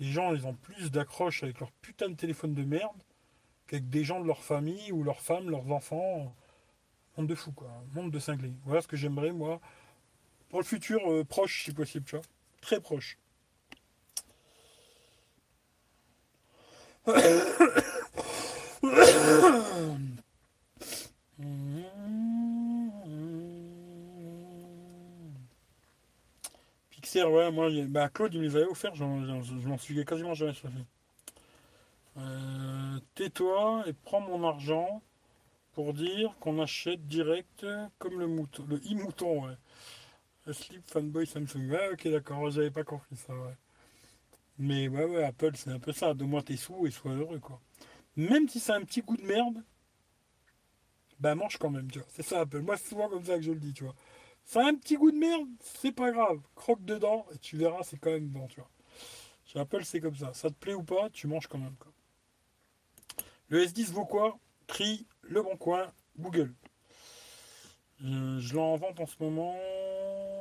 Les gens, ils ont plus d'accroche avec leur putain de téléphone de merde qu'avec des gens de leur famille ou leurs femmes, leurs enfants. Monde de fou, quoi. Monde de cinglé. Voilà ce que j'aimerais, moi, pour le futur euh, proche, si possible, tu vois. Très proche. Ouais, moi, bah, Claude, il me les avait j'en- je m'en suis quasiment jamais servi. Euh, Tais-toi et prends mon argent pour dire qu'on achète direct comme le mouton, le e-mouton, ouais. Le slip fanboy Samsung. Ouais, ok, d'accord, j'avais pas compris ça. Mais ouais, ouais, Apple, c'est un peu ça. Donne-moi tes sous et sois heureux, quoi. Même si c'est un petit goût de merde, bah mange quand même, tu vois. C'est ça, Apple. Moi, c'est souvent comme ça que je le dis, tu vois. Ça a un petit goût de merde, c'est pas grave. Croque dedans et tu verras, c'est quand même bon, tu vois. Chez Apple, c'est comme ça. Ça te plaît ou pas, tu manges quand même. Le S10 vaut quoi? Crie Le Bon Coin, Google. Je l'en vente en ce moment.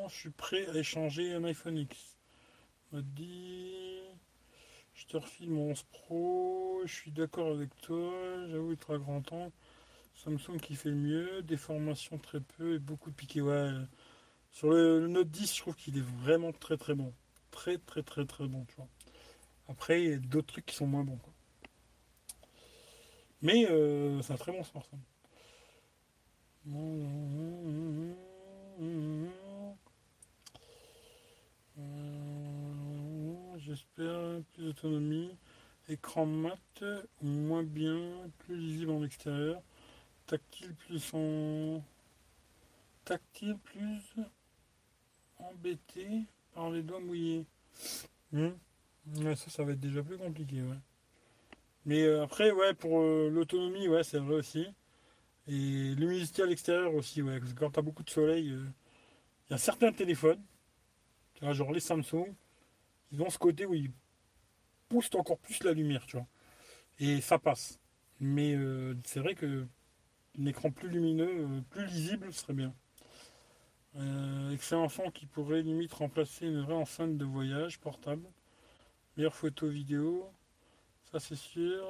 Je suis prêt à échanger un iPhone X. On dit. Je te refile mon 11 Pro. Je suis d'accord avec toi. J'avoue, il sera grand temps. Samsung qui fait le mieux. Des formations très peu et beaucoup de piquets. Ouais. Sur le, Note 10, je trouve qu'il est vraiment très très bon. Très très très très bon, tu vois. Après, il y a d'autres trucs qui sont moins bons. quoi. Mais euh, c'est un très bon smartphone. Euh, J'espère plus d'autonomie. Écran mat moins bien, plus lisible en extérieur. Tactile plus en. Tactile plus embêté par les doigts mouillés. Hmm. Ça, ça va être déjà plus compliqué. Mais euh, après, ouais, pour euh, l'autonomie, ouais, c'est vrai aussi. Et l'humidité à l'extérieur aussi, ouais. Parce que quand t'as beaucoup de soleil, euh, il y a certains téléphones, tu genre les Samsung, ils ont ce côté où ils poussent encore plus la lumière, tu vois. Et ça passe. Mais c'est vrai que un écran plus lumineux, euh, plus lisible, serait bien. Euh, excellent son qui pourrait limite remplacer une vraie enceinte de voyage portable. Meilleure photo vidéo, ça c'est sûr.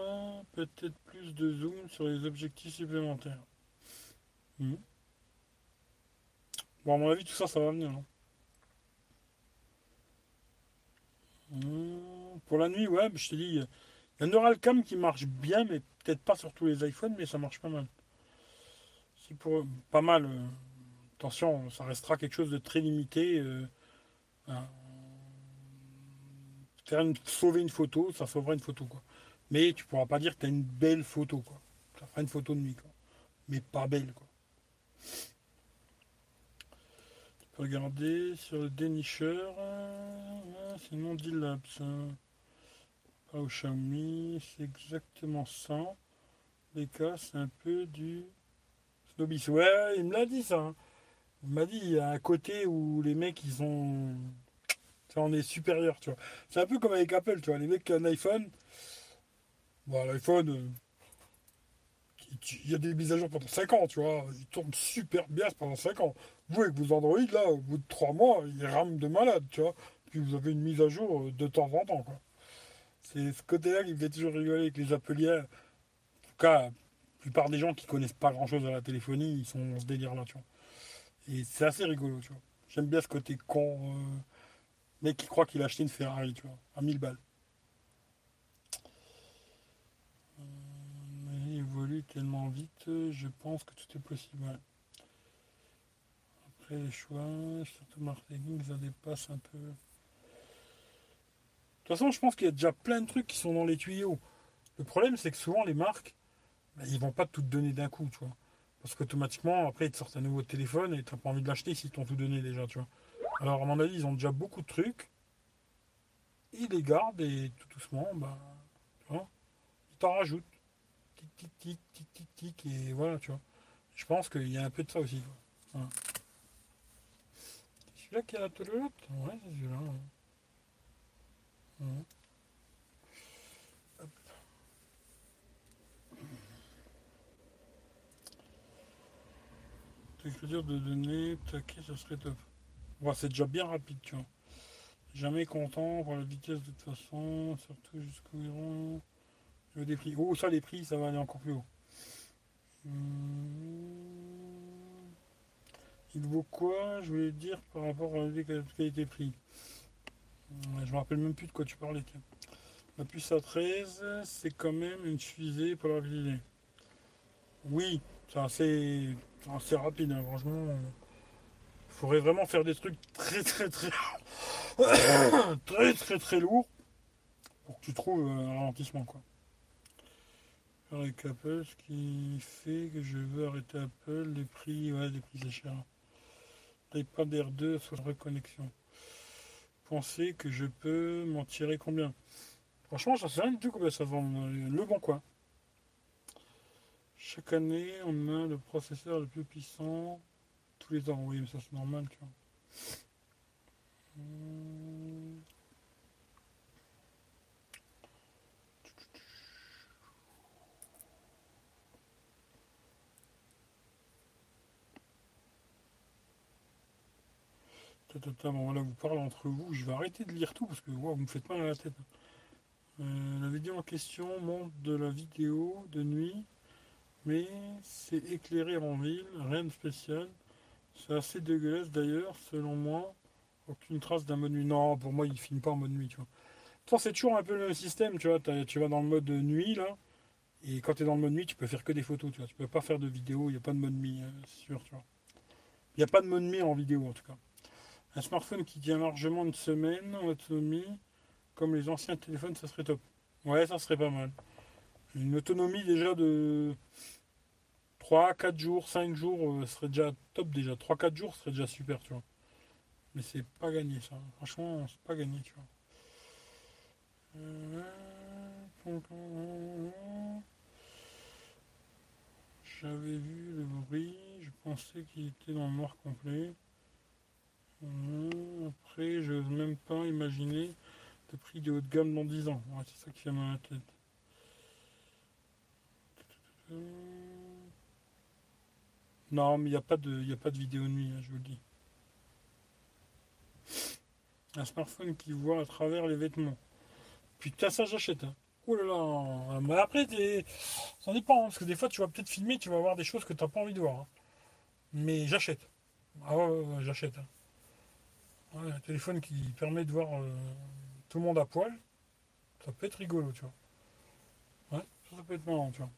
Peut-être plus de zoom sur les objectifs supplémentaires. Mhm. Bon, à mon avis, tout ça, ça va venir. hein. Mhm. Pour la nuit, ouais, je te dis, il y a un Neuralcam qui marche bien, mais peut-être pas sur tous les iPhones, mais ça marche pas mal. Pas mal. euh, attention, ça restera quelque chose de très limité. euh, une- sauver une photo, ça sauvera une photo, quoi. Mais tu pourras pas dire que tu as une belle photo, quoi. Ça fera une photo de nuit, quoi. Mais pas belle, quoi. Tu peux regarder sur le dénicheur. euh, c'est non Labs. hein. pas au Xiaomi, c'est exactement ça. Les cas, c'est un peu du Snobis. Ouais, il me l'a dit ça. Hein. Il m'a dit, il y a un côté où les mecs, ils ont. Ça en est supérieur, tu vois. C'est un peu comme avec Apple, tu vois. Les mecs qui ont un iPhone. Bon, l'iPhone. Euh, il y a des mises à jour pendant 5 ans, tu vois. Il tourne super bien pendant 5 ans. Vous, avec vos Android, là, au bout de 3 mois, il rame de malade, tu vois. Puis vous avez une mise à jour euh, de temps en temps, quoi. C'est ce côté-là qui me fait toujours rigoler avec les appeliers. En tout cas, plupart des gens qui connaissent pas grand-chose à la téléphonie, ils sont dans ce délire-là, tu vois. Et c'est assez rigolo, tu vois. J'aime bien ce côté con, euh, mec qui croit qu'il a acheté une Ferrari, tu vois, à 1000 balles. il évolue tellement vite, je pense que tout est possible. Après les choix, surtout marketing, ça dépasse un peu. De toute façon, je pense qu'il y a déjà plein de trucs qui sont dans les tuyaux. Le problème, c'est que souvent, les marques, ben, ils vont pas tout donner d'un coup, tu vois. Parce qu'automatiquement, après, ils te sortent un nouveau téléphone et tu n'as pas envie de l'acheter s'ils t'ont tout donné déjà, tu vois. Alors, à mon avis, ils ont déjà beaucoup de trucs. Ils les gardent et tout doucement, bah, tu vois, ils t'en rajoutent tic, tic, tic, tic, tic, et voilà, tu vois. Je pense qu'il y a un peu de ça aussi. C'est celui-là qui a la tolote Ouais, c'est celui-là. L'écriture de données, taquet, ça serait top. Ouais, c'est déjà bien rapide, tu vois. Jamais content pour la vitesse de toute façon, surtout jusqu'au héros des prix. Oh, ça, les prix, ça va aller encore plus haut. Hmm. Il vaut quoi Je voulais dire par rapport à la qualité-prix. Je me rappelle même plus de quoi tu parlais. La puce à 13, c'est quand même une fusée pour la rapidité. Oui, c'est assez, assez rapide, hein, franchement. Il faudrait vraiment faire des trucs très très très [coughs] très très très lourds pour que tu trouves un ralentissement quoi avec Apple, ce qui fait que je veux arrêter Apple, les prix, ouais, les prix c'est cher. L'iPad R2 sans reconnexion. Pensez que je peux m'en tirer combien? Franchement, je sais rien du tout combien ça vend le bon coin. Chaque année, on a le processeur le plus puissant tous les ans. Oui, mais ça c'est normal, tu vois. Hum. Là, vous parlez entre vous. Je vais arrêter de lire tout parce que vous me faites mal à la tête. Euh, la vidéo en question montre de la vidéo de nuit, mais c'est éclairé en ville, rien de spécial. C'est assez dégueulasse d'ailleurs, selon moi. Aucune trace d'un mode nuit. Non, pour moi, il filme pas en mode nuit, tu vois. c'est toujours un peu le même système, tu vois. Tu vas dans le mode nuit, là. Et quand tu es dans le mode nuit, tu peux faire que des photos, tu vois. Tu peux pas faire de vidéo, il n'y a pas de mode nuit, euh, sûr, tu vois. Il n'y a pas de mode nuit en vidéo, en tout cas. Un smartphone qui tient largement une semaine en autonomie, comme les anciens téléphones, ça serait top. Ouais, ça serait pas mal. Une autonomie déjà de 3, 4 jours, 5 jours euh, serait déjà top déjà. 3-4 jours serait déjà super, tu vois. Mais c'est pas gagné ça. Franchement, c'est pas gagné, tu vois. J'avais vu le bruit, je pensais qu'il était dans le noir complet. Mmh, après, je n'ose même pas imaginer le prix de haut de gamme dans 10 ans. c'est ça qui vient dans la tête. Non, mais il n'y a, pas de, a pas de vidéo nuit, hein, je vous le dis. Un smartphone qui voit à travers les vêtements. Putain, ça j'achète. Hein. Oh là là. Après, ça dépend. Hein, parce que des fois, tu vas peut-être filmer, tu vas voir des choses que tu n'as pas envie de voir. Hein. Mais j'achète. Ah ouais, j'achète. un téléphone qui permet de voir euh, tout le monde à poil, ça peut être rigolo, tu vois. Ouais, ça, peut être marrant, tu vois.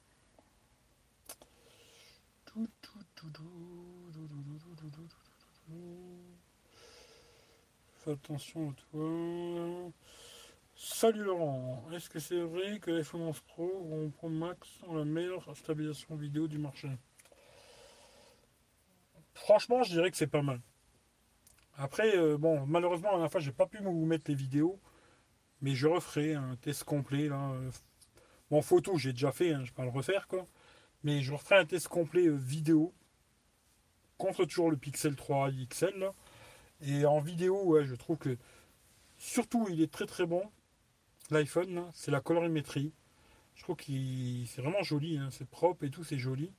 Fais attention à toi. Salut Laurent, est-ce que c'est vrai que l'iPhone 11 Pro ou Pro Max la meilleure stabilisation vidéo du marché? Franchement, je dirais que c'est pas mal. Après, euh, bon, malheureusement, la dernière fois, j'ai pas pu vous mettre les vidéos. Mais je referai un test complet là. en photo, j'ai déjà fait, hein, je vais pas le refaire quoi. Mais je referai un test complet vidéo contre toujours le Pixel 3 XL. Et en vidéo, ouais, je trouve que surtout il est très très bon. L'iPhone, c'est la colorimétrie. Je trouve qu'il c'est vraiment joli, hein. c'est propre et tout, c'est joli.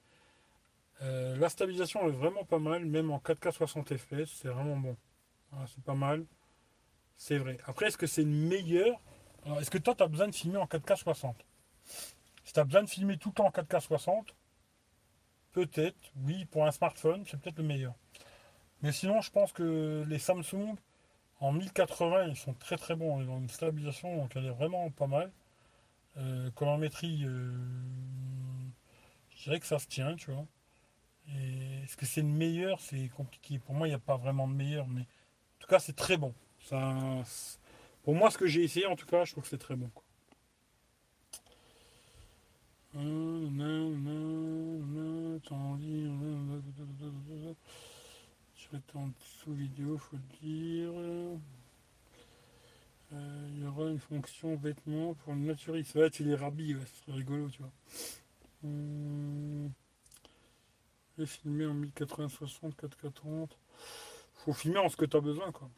Euh, la stabilisation est vraiment pas mal, même en 4K 60 fps, c'est vraiment bon. c'est pas mal. C'est vrai. Après, est-ce que c'est meilleur? Alors, est-ce que toi, tu as besoin de filmer en 4K 60 Si tu as besoin de filmer tout le temps en 4K 60, peut-être, oui, pour un smartphone, c'est peut-être le meilleur. Mais sinon, je pense que les Samsung, en 1080, ils sont très très bons. Ils ont une stabilisation, donc elle est vraiment pas mal. Euh, colorimétrie, euh, je dirais que ça se tient, tu vois. Est-ce que c'est le meilleur? C'est compliqué. Pour moi, il n'y a pas vraiment de meilleur, mais en tout cas, c'est très bon. Ça, pour moi, ce que j'ai essayé, en tout cas, je trouve que c'est très bon. Je vais en dessous vidéo, faut le dire. Euh, il y aura une fonction vêtements pour le naturiste. Ouais, tu les rhabilles, ouais, c'est rigolo, tu vois. Hum filmer en 1080-60, 4K30. Faut filmer en ce que tu as besoin, quoi.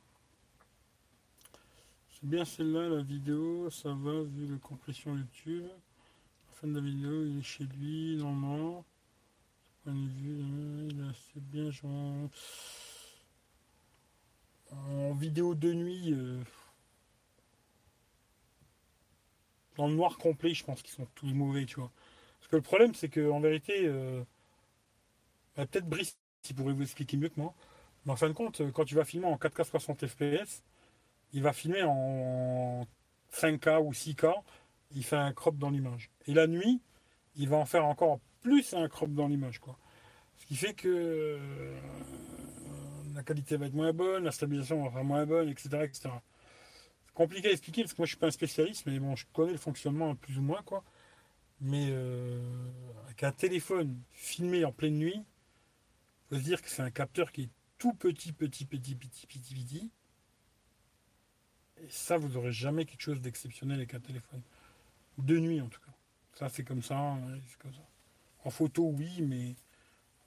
C'est bien celle-là, la vidéo, ça va vu la compression YouTube. Fin de la vidéo, il est chez lui, nord. Point de vue, euh, il est assez bien, genre... En vidéo de nuit, euh, dans le noir complet, je pense qu'ils sont tous mauvais, tu vois. Parce que le problème, c'est qu'en vérité, euh, euh, peut-être Brice qui pourrait vous expliquer mieux que moi. Mais en fin de compte, quand tu vas filmer en 4K 60 fps, il va filmer en 5K ou 6K, il fait un crop dans l'image. Et la nuit, il va en faire encore plus un crop dans l'image. quoi. Ce qui fait que euh, la qualité va être moins bonne, la stabilisation va être moins bonne, etc. C'est compliqué à expliquer parce que moi je suis pas un spécialiste, mais bon, je connais le fonctionnement plus ou moins. quoi. Mais euh, avec un téléphone filmé en pleine nuit, faut se dire que c'est un capteur qui est tout petit, petit, petit, petit, petit, petit. Et ça, vous n'aurez jamais quelque chose d'exceptionnel avec un téléphone. De nuit, en tout cas. Ça, c'est comme ça. En photo, oui, mais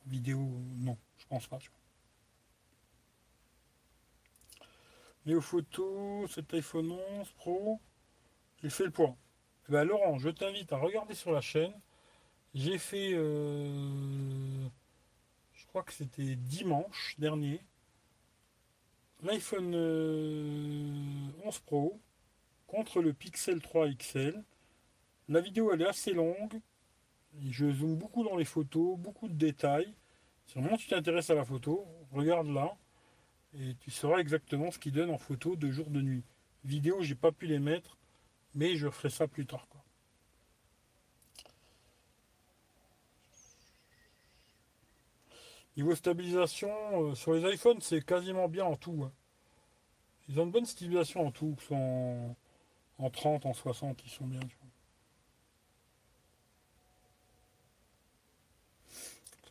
en vidéo, non. Je pense pas. Mais aux photos, cet iPhone 11 Pro, j'ai fait le point. Eh ben, Laurent, je t'invite à regarder sur la chaîne. J'ai fait euh, je crois que c'était dimanche dernier, l'iPhone 11 euh, Pro contre le Pixel 3 XL. La vidéo elle est assez longue. Je zoome beaucoup dans les photos, beaucoup de détails. Si vraiment tu t'intéresses à la photo, regarde là et tu sauras exactement ce qu'il donne en photo de jour de nuit. Vidéo, j'ai pas pu les mettre, mais je ferai ça plus tard. Niveau stabilisation, euh, sur les iPhones, c'est quasiment bien en tout. Hein. Ils ont une bonne stabilisation en tout, que ce soit en, 30, en 60, ils sont bien.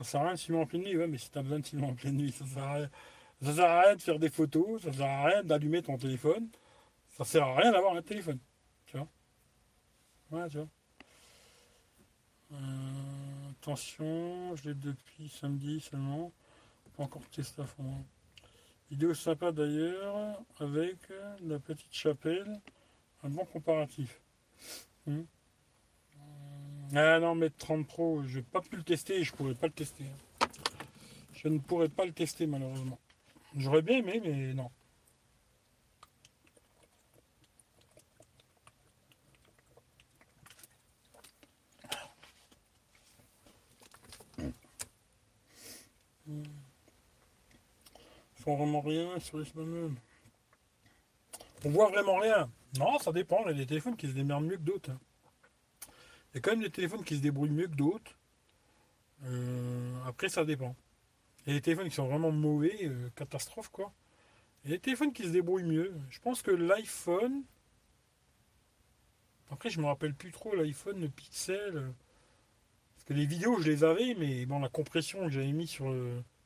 Ça sert à rien de filmer en pleine nuit, ouais, mais si tu as besoin de filmer en pleine nuit, ça sert à rien. Ça sert à rien de faire des photos, ça sert à rien d'allumer ton téléphone. Ça sert à rien d'avoir un téléphone. Tu vois Ouais, tu. Euh... Attention, je l'ai depuis samedi seulement. Pas encore testé à fond. Vidéo sympa d'ailleurs, avec la petite chapelle. Un bon comparatif. Hmm. Ah non, mais 30 Pro, je n'ai pas pu le tester je pourrais pas le tester. Je ne pourrais pas le tester malheureusement. J'aurais bien aimé, mais non. Ils vraiment rien sur les smartphones. On voit vraiment rien. Non, ça dépend. Il y a des téléphones qui se démerdent mieux que d'autres. Hein. Il y a quand même des téléphones qui se débrouillent mieux que d'autres. Euh, après, ça dépend. Il y a des téléphones qui sont vraiment mauvais, euh, catastrophe quoi. Il y a des téléphones qui se débrouillent mieux. Je pense que l'iPhone. Après, je me rappelle plus trop l'iPhone, le Pixel. Euh, parce que les vidéos, je les avais, mais bon, la compression que j'avais mis sur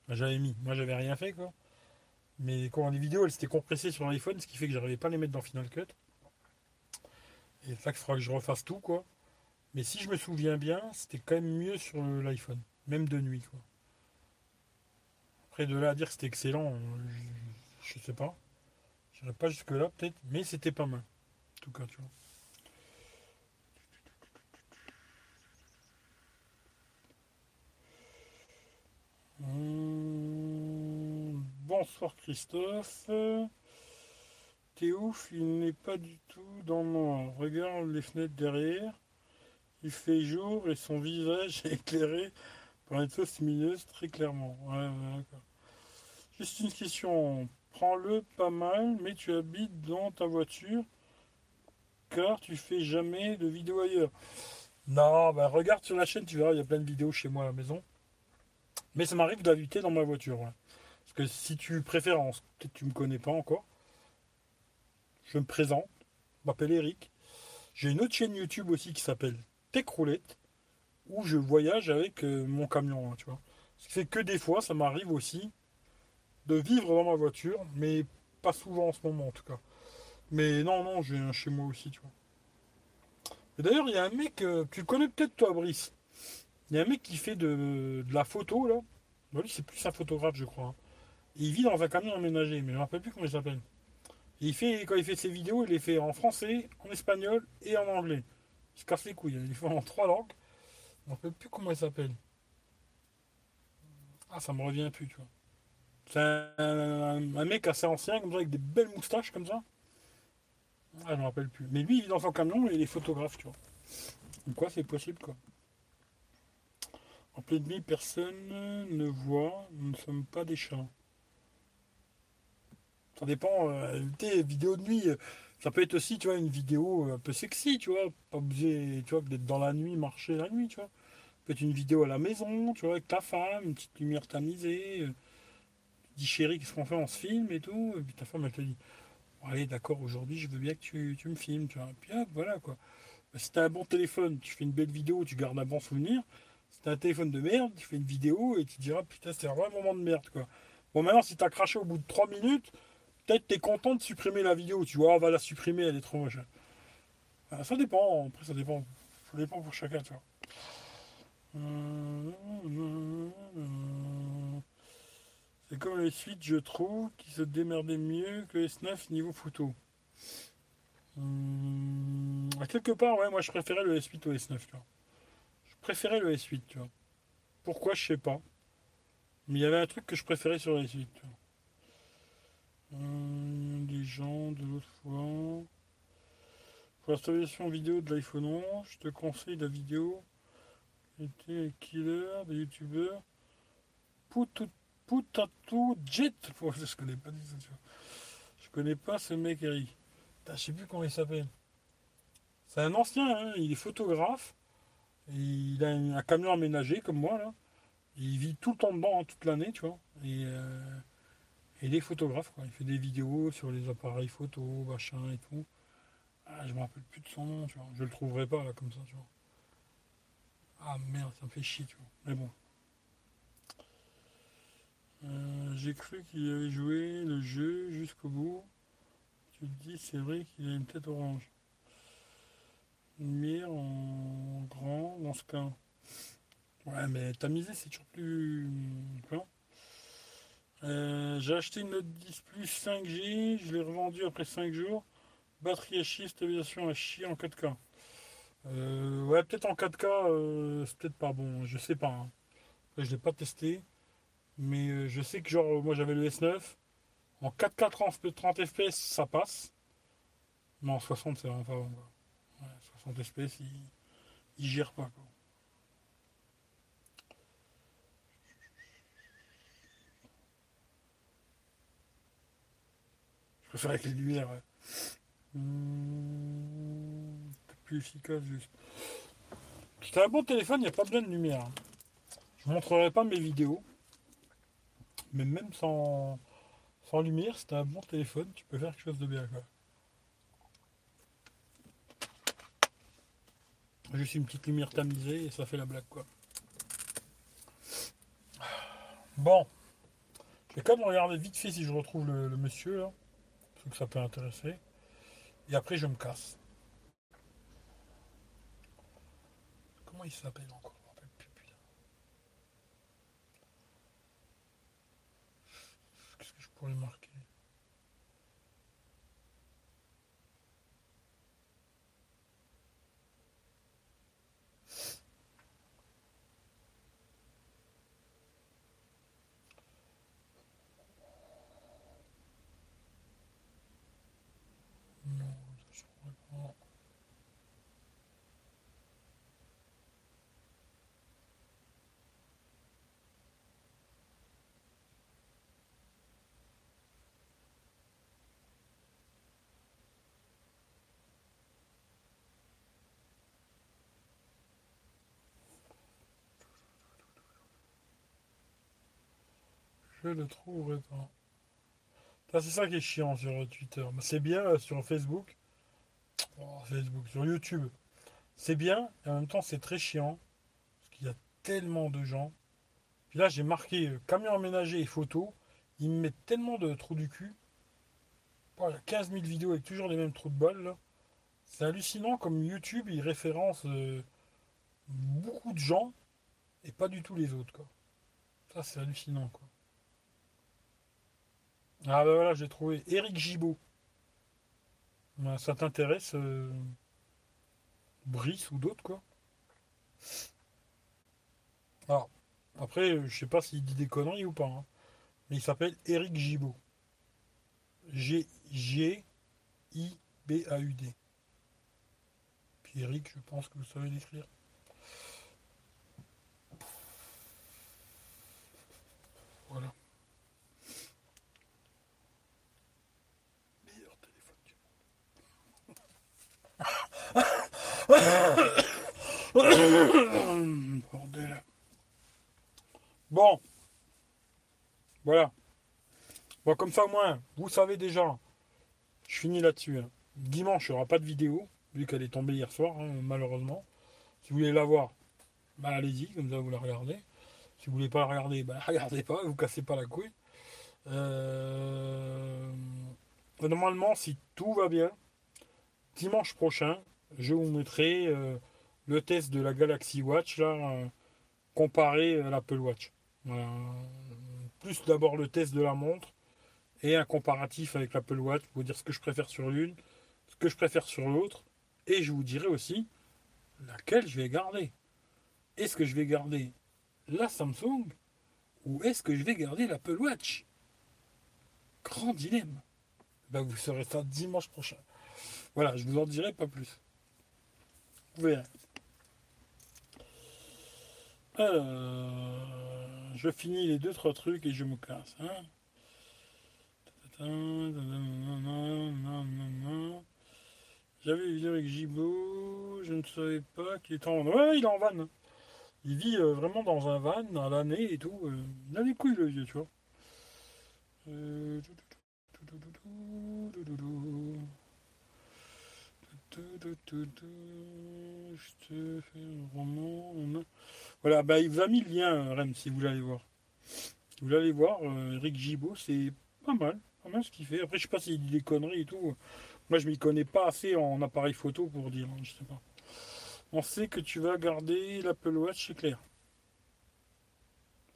j'avais mis. Moi, j'avais rien fait quoi. Mais quand les vidéos, elles s'étaient compressées sur l'iPhone, ce qui fait que j'arrivais pas à les mettre dans Final Cut. Et ça, il faudra que je refasse tout, quoi. Mais si je me souviens bien, c'était quand même mieux sur l'iPhone, même de nuit. Après, de là à dire que c'était excellent, je, je sais pas. Je n'irai pas jusque-là, peut-être, mais c'était pas mal. En tout cas, tu vois. Hum, bonsoir Christophe. T'es ouf, il n'est pas du tout dans noir. Regarde les fenêtres derrière. Il fait jour et son visage est éclairé par une fausse lumineuse très clairement. Juste une question. Prends-le pas mal, mais tu habites dans ta voiture car tu fais jamais de vidéo ailleurs. Non, bah regarde sur la chaîne, tu verras, il y a plein de vidéos chez moi à la maison. Mais ça m'arrive d'habiter dans ma voiture. Parce que si tu préfères, peut-être tu me connais pas encore, je me présente, je m'appelle Eric. J'ai une autre chaîne YouTube aussi qui s'appelle Tech Roulette, où je voyage avec euh, mon camion, hein, tu vois. Ce qui fait que des fois, ça m'arrive aussi de vivre dans ma voiture, mais pas souvent en ce moment en tout cas. Mais non, non, j'ai un chez moi aussi, tu vois. Et d'ailleurs, il y a un mec, euh, tu connais peut-être toi, Brice. Il y a un mec qui fait de, la photo, là. Bah, lui, c'est plus un photographe, je crois. Hein. il vit dans un camion aménagé, mais je ne me rappelle plus comment il s'appelle. il fait, quand il fait ses vidéos, il les fait en français, en espagnol et en anglais. Se casse les couilles. Hein. Il les fait en trois langues. Je ne me rappelle plus comment il s'appelle. Ah, ça me revient plus, tu vois. C'est un, mec assez ancien, comme ça, avec des belles moustaches, comme ça. Ah, je ne me rappelle plus. Mais lui, il vit dans son camion et il est photographe, tu vois. Donc quoi, c'est possible, quoi. En pleine nuit, personne ne voit, nous ne sommes pas des chats. Ça dépend, euh, vidéo de nuit, euh, ça peut être aussi, tu vois, une vidéo un peu sexy, tu vois, pas obligé, tu vois, d'être dans la nuit, marcher la nuit, tu vois. Ça peut être une vidéo à la maison, tu vois, avec ta femme, une petite lumière tamisée, euh, tu dis chérie, qu'est-ce qu'on fait, on se filme et tout, et puis ta femme, elle te dit, allez, d'accord, aujourd'hui, je veux bien que tu, me filmes, tu vois, et puis voilà, quoi. Bah, si t'as un bon téléphone, tu fais une belle vidéo, tu gardes un bon souvenir, T'as un téléphone de merde, tu fais une vidéo et tu diras putain c'est un vrai moment de merde quoi. Bon maintenant si t'as craché au bout de 3 minutes, peut-être t'es content de supprimer la vidéo, tu vois, on va la supprimer, elle est trop moche. ça dépend, après ça dépend. Ça dépend pour chacun, tu vois. C'est comme les suites, je trouve, qui se démerdaient mieux que les S9 niveau photo. Hum, à quelque part, ouais, moi je préférais le S8 au S9, tu vois préférais le S8, tu vois. Pourquoi, je sais pas. Mais il y avait un truc que je préférais sur le S8, tu vois. Les gens de l'autre fois. Pour l'installation vidéo de l'iPhone 11, je te conseille la vidéo. Était killer de youtubeur. Poutatou Jet. [laughs] je connais pas Je connais pas ce mec, Eric. Je sais plus comment il s'appelle. C'est un ancien, hein, il est photographe. Il a un camion aménagé comme moi là. Il vit tout le temps dedans, hein, toute l'année, tu vois. Et, euh, il est photographe, quoi. Il fait des vidéos sur les appareils photo, machin et tout. Ah, je me rappelle plus de son nom, tu vois. Je le trouverai pas là comme ça, tu vois. Ah merde, ça me fait chier, tu vois. Mais bon. Euh, j'ai cru qu'il avait joué le jeu jusqu'au bout. Tu te dis, c'est vrai qu'il a une tête orange lumière en grand dans ce cas. Ouais, mais tamisé, c'est toujours plus. Euh, j'ai acheté une Note 10 Plus 5G, je l'ai revendu après 5 jours. Batterie à chier, stabilisation à chier en 4K. Euh, ouais, peut-être en 4K, euh, c'est peut-être pas bon, je sais pas. Hein. Je l'ai pas testé, mais je sais que genre moi j'avais le S9. En 4K 30, 30 FPS, ça passe. Mais en 60, c'est vraiment pas bon son espèce, il, gère pas. Je préfère avec les lumières. Hmm, plus efficace juste. C'est un bon téléphone, il n'y a pas besoin de lumière. Hein. Je ne montrerai pas mes vidéos. Mais même sans, lumière, c'est un bon téléphone, tu peux faire quelque chose de bien. Juste une petite lumière tamisée et ça fait la blague quoi. Bon. Je vais quand même regarder vite fait si je retrouve le, monsieur là trouve que ça peut intéresser. Et après, je me casse. Comment il s'appelle encore? Je. Qu'est-ce que je pourrais marquer? Je le trouverai pas. C'est ça qui est chiant sur Twitter. C'est bien euh, sur Facebook. Oh, Facebook, sur YouTube. C'est bien, et en même temps c'est très chiant. Parce qu'il y a tellement de gens. Puis là j'ai marqué euh, camion aménagé et photo. Ils me mettent tellement de trous du cul. Voilà, 15 000 vidéos avec toujours les mêmes trous de balle. C'est hallucinant comme YouTube il référence euh, beaucoup de gens et pas du tout les autres. Quoi. Ça c'est hallucinant quoi. Ah ben voilà, j'ai trouvé Eric Gibaud. ça t'intéresse euh, Brice ou d'autres quoi? Alors, après, je sais pas s'il dit des conneries ou pas. Hein. Mais il s'appelle Eric Gibaud. G-I-B-A-U-D. Puis Eric, je pense que vous savez l'écrire. Voilà. [coughs] Bon. Voilà. Bon, comme ça, au moins, vous savez déjà. Je finis là-dessus. Hein. Dimanche, il n'y aura pas de vidéo, vu qu'elle est tombée hier soir, hein, malheureusement. Si vous voulez la voir, bah, allez-y, comme ça vous la regardez. Si vous voulez pas la regarder, bah, regardez pas, vous cassez pas la couille. Euh, normalement, si tout va bien, dimanche prochain, je vous mettrai euh, le test de la Galaxy Watch euh, comparé à l'Apple Watch. Plus d'abord le test de la montre et un comparatif avec l'Apple Watch pour dire ce que je préfère sur l'une, ce que je préfère sur l'autre. Et je vous dirai aussi laquelle je vais garder. Est-ce que je vais garder la Samsung ou est-ce que je vais garder l'Apple Watch? Grand dilemme. Ben, vous saurez ça dimanche prochain. Voilà, je vous en dirai pas plus. Vous je finis les deux trois trucs et je me casse. Hein. J'avais vu avec Gibo, je ne savais pas qu'il était en. Ouais, il est en van. Il vit euh, vraiment dans un van à l'année et tout. Euh, il a des couilles le vieux, tu vois. Euh, voilà, bah, il vous a mis le lien, Rem, si vous l'allez voir. Vous allez voir, euh, Eric Gibaud, c'est pas mal, pas mal ce qu'il fait. Après, je sais pas s'il dit des conneries et tout. Moi, je m'y connais pas assez en appareil photo pour dire, hein, je sais pas. On sait que tu vas garder l'Apple Watch, c'est clair.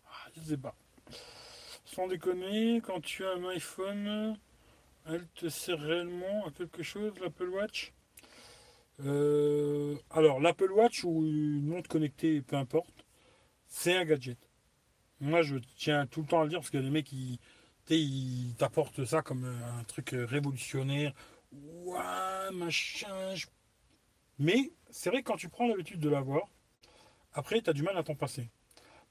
Ah, je sais pas. Sans déconner, quand tu as un iPhone, elle te sert réellement à quelque chose, l'Apple Watch? Euh, alors, l'Apple Watch ou une montre connectée, peu importe, c'est un gadget. Moi, je tiens tout le temps à le dire parce a des mecs ils t'apportent ça comme un truc révolutionnaire. Ouah, machin. Mais c'est vrai que quand tu prends l'habitude de l'avoir, après, tu as du mal à t'en passer.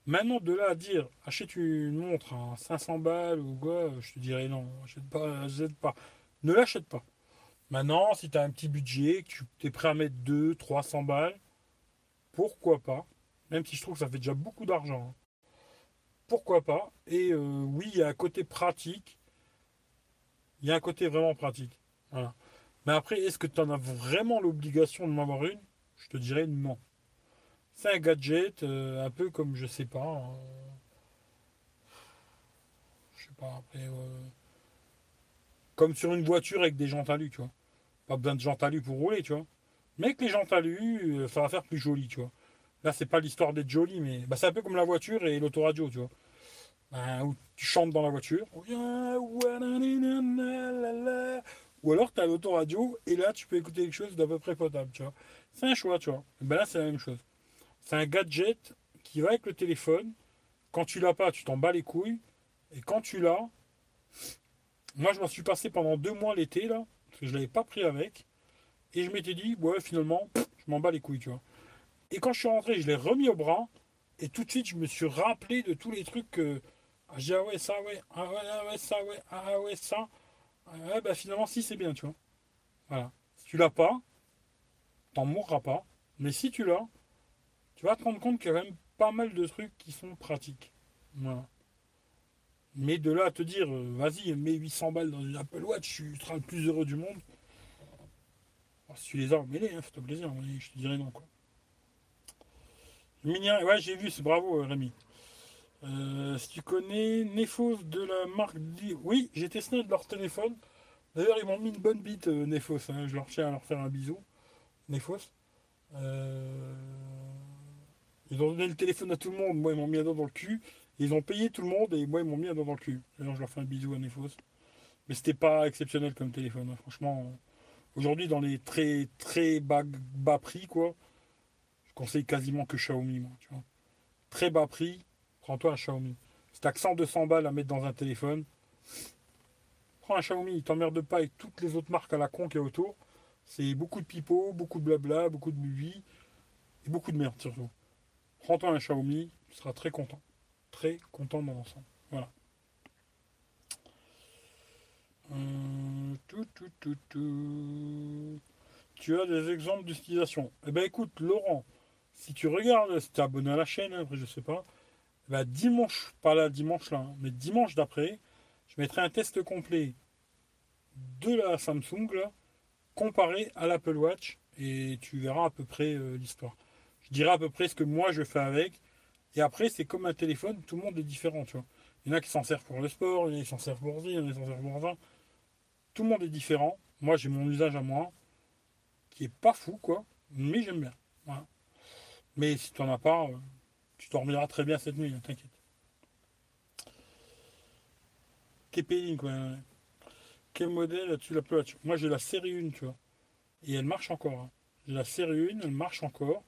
Maintenant, de là à dire, achète une montre à 500 balles ou quoi, je te dirais non, achète pas, achète pas. Ne l'achète pas. Maintenant, si tu as un petit budget, tu es prêt à mettre 2, 300 balles, pourquoi pas Même si je trouve que ça fait déjà beaucoup d'argent. Hein. Pourquoi pas Et euh, oui, il y a un côté pratique. Il y a un côté vraiment pratique. Voilà. Mais après, est-ce que tu en as vraiment l'obligation de m'avoir une? Je te dirais non. C'est un gadget, euh, un peu comme je sais pas. Hein. Je sais pas, après. Euh, comme sur une voiture avec des jantes alu, tu vois. Pas besoin de alu pour rouler, tu vois. Mais avec les alu, euh, ça va faire plus joli, tu vois. Là, c'est pas l'histoire d'être joli, mais bah, c'est un peu comme la voiture et l'autoradio, tu vois. Où tu chantes dans la voiture. Ou alors tu as l'autoradio et là tu peux écouter quelque chose d'à peu près potable, tu vois. C'est un choix, tu vois. Ben là c'est la même chose. C'est un gadget qui va avec le téléphone. Quand tu l'as pas, tu t'en bats les couilles. Et quand tu l'as, moi je m'en suis passé pendant deux mois l'été là, que je l'avais pas pris avec. Et je m'étais dit, ouais finalement, je m'en bats les couilles, tu vois. Et quand je suis rentré, je l'ai remis au bras. Et tout de suite, je me suis rappelé de tous les trucs que. Ah, j'ai ah ouais, ça, ouais, ah ouais, ah ouais, ça, ouais, ah ouais, ça. Ah ouais, bah finalement, si, c'est bien, tu vois. Voilà. Si tu l'as pas, t'en mourras pas. Mais si tu l'as, tu vas te rendre compte qu'il y a quand même pas mal de trucs qui sont pratiques. Voilà. Mais de là à te dire, euh, vas-y, mets 800 balles dans une Apple Watch, tu seras le plus heureux du monde. si tu les as, mets-les, hein, fais-toi plaisir, je te dirais non, quoi. Mignon, ouais, j'ai vu, c'est bravo, euh, Rémi. Euh, si tu connais Nefos de la marque. Oui, j'ai testé de leur téléphone. D'ailleurs, ils m'ont mis une bonne bite, euh, Nefos. Hein. Je leur tiens à leur faire un bisou. Nefos. Ils ont donné le téléphone à tout le monde. Moi, ils m'ont mis un doigt dans le cul. Ils ont payé tout le monde et moi, ils m'ont mis un doigt dans le cul. Alors, je leur fais un bisou à Nefos. Mais c'était pas exceptionnel comme téléphone. Hein. Franchement, aujourd'hui, dans les très très bas, bas prix, quoi conseille quasiment que Xiaomi, moi. Très bas prix, prends-toi un Xiaomi. Si t'as que 100, 200 balles à mettre dans un téléphone, prends un Xiaomi, il t'emmerde pas avec toutes les autres marques à la con qui est autour. C'est beaucoup de pipeaux, beaucoup de blabla, beaucoup de buis et beaucoup de merde surtout. Prends-toi un Xiaomi, tu seras très content. Content dans l'ensemble. Voilà. Euh, tout, tout, tout, tu as des exemples d'utilisation. Eh ben écoute, Laurent, si tu regardes, si tu es abonné à la chaîne, hein, après je sais pas, bah, dimanche, pas là dimanche là, mais dimanche d'après, je mettrai un test complet de la Samsung comparé à l'Apple Watch et tu verras à peu près euh, l'histoire. Je dirai à peu près ce que moi je fais avec. Et après, c'est comme un téléphone, tout le monde est différent, tu vois. Il y en a qui s'en servent pour le sport, il y en a qui s'en servent pour il y en a qui s'en servent pour ça. Tout le monde est différent. Moi, j'ai mon usage à moi, qui est pas fou, quoi, mais j'aime bien. Mais si tu n'en as pas, euh, tu dormiras très bien cette nuit, hein, t'inquiète. TP quoi. Quel modèle as-tu la Watch Moi j'ai la série 1, tu vois. Et elle marche encore. Hein. J'ai la série 1, elle marche encore.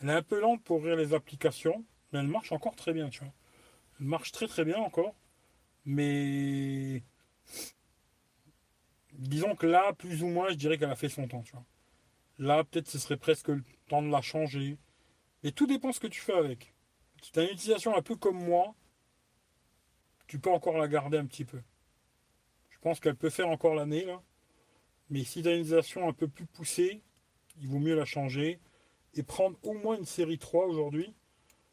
Elle est un peu lente pour ouvrir les applications, mais elle marche encore très bien, tu vois. Elle marche très très bien encore. Mais disons que là, plus ou moins, je dirais qu'elle a fait son temps. Là, peut-être ce serait presque le temps de la changer. Et tout dépend ce que tu fais avec. Si tu as une utilisation un peu comme moi, tu peux encore la garder un petit peu. Je pense qu'elle peut faire encore l'année, là. Mais si tu as une utilisation un peu plus poussée, il vaut mieux la changer et prendre au moins une série 3 aujourd'hui.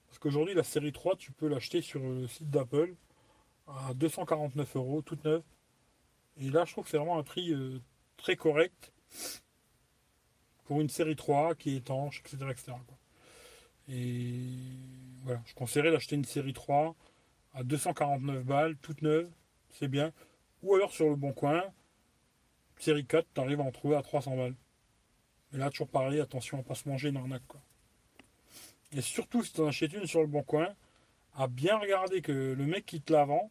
Parce qu'aujourd'hui, la série 3, tu peux l'acheter sur le site d'Apple à 249 euros, toute neuve. Et là, je trouve que c'est vraiment un prix euh, très correct pour une série 3 qui est étanche, etc. etc. Et voilà, je conseillerais d'acheter une série 3 à 249 balles, toute neuve, c'est bien. Ou alors sur le bon coin, série 4, tu arrives à en trouver à 300 balles. Mais là, toujours pareil, attention à ne pas se manger une arnaque. Quoi. Et surtout, si tu en achètes une sur le bon coin, à bien regarder que le mec qui te la vend,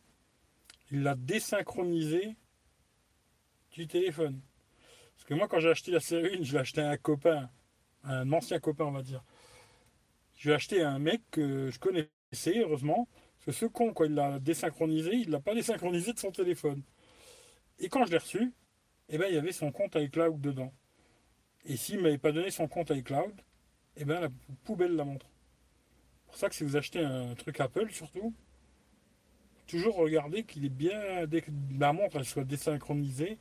il l'a désynchronisé du téléphone. Parce que moi, quand j'ai acheté la série 1, je l'ai acheté à un copain, un ancien copain, on va dire. Je l'ai acheté à un mec que je connaissais, heureusement. Parce que ce con, quoi, il l'a désynchronisé, il l'a pas désynchronisé de son téléphone. Et quand je l'ai reçu, eh ben, il y avait son compte iCloud dedans. Et s'il ne m'avait pas donné son compte iCloud, eh ben, la poubelle la montre. C'est pour ça que si vous achetez un truc Apple, surtout, toujours regardez qu'il est bien, dès que la montre elle soit désynchronisée,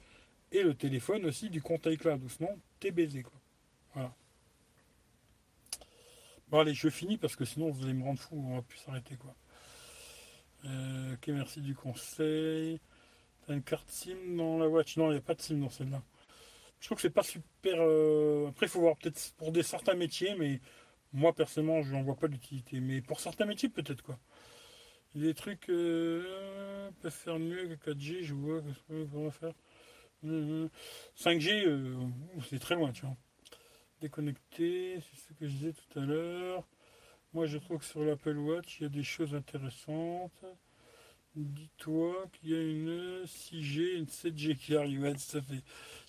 et le téléphone aussi du compte iCloud, sinon t'es baisé. Quoi. Voilà. Bon allez, je finis parce que sinon vous allez me rendre fou, on va plus s'arrêter quoi. Euh, ok, merci du conseil. T'as une carte SIM dans la watch? Non, il n'y a pas de SIM dans celle-là. Je trouve que c'est pas super. Euh, après, il faut voir peut-être pour des certains métiers, mais moi personnellement, je n'en vois pas d'utilité. Mais pour certains métiers, peut-être quoi. Les trucs euh, peuvent faire mieux que 4G, je vois faire. 5G, c'est très loin, tu vois. déconnecté, c'est ce que je disais tout à l'heure. Moi, je trouve que sur l'Apple Watch, il y a des choses intéressantes. Dis-toi qu'il y a une 6G, une 7G qui arrive. ça fait.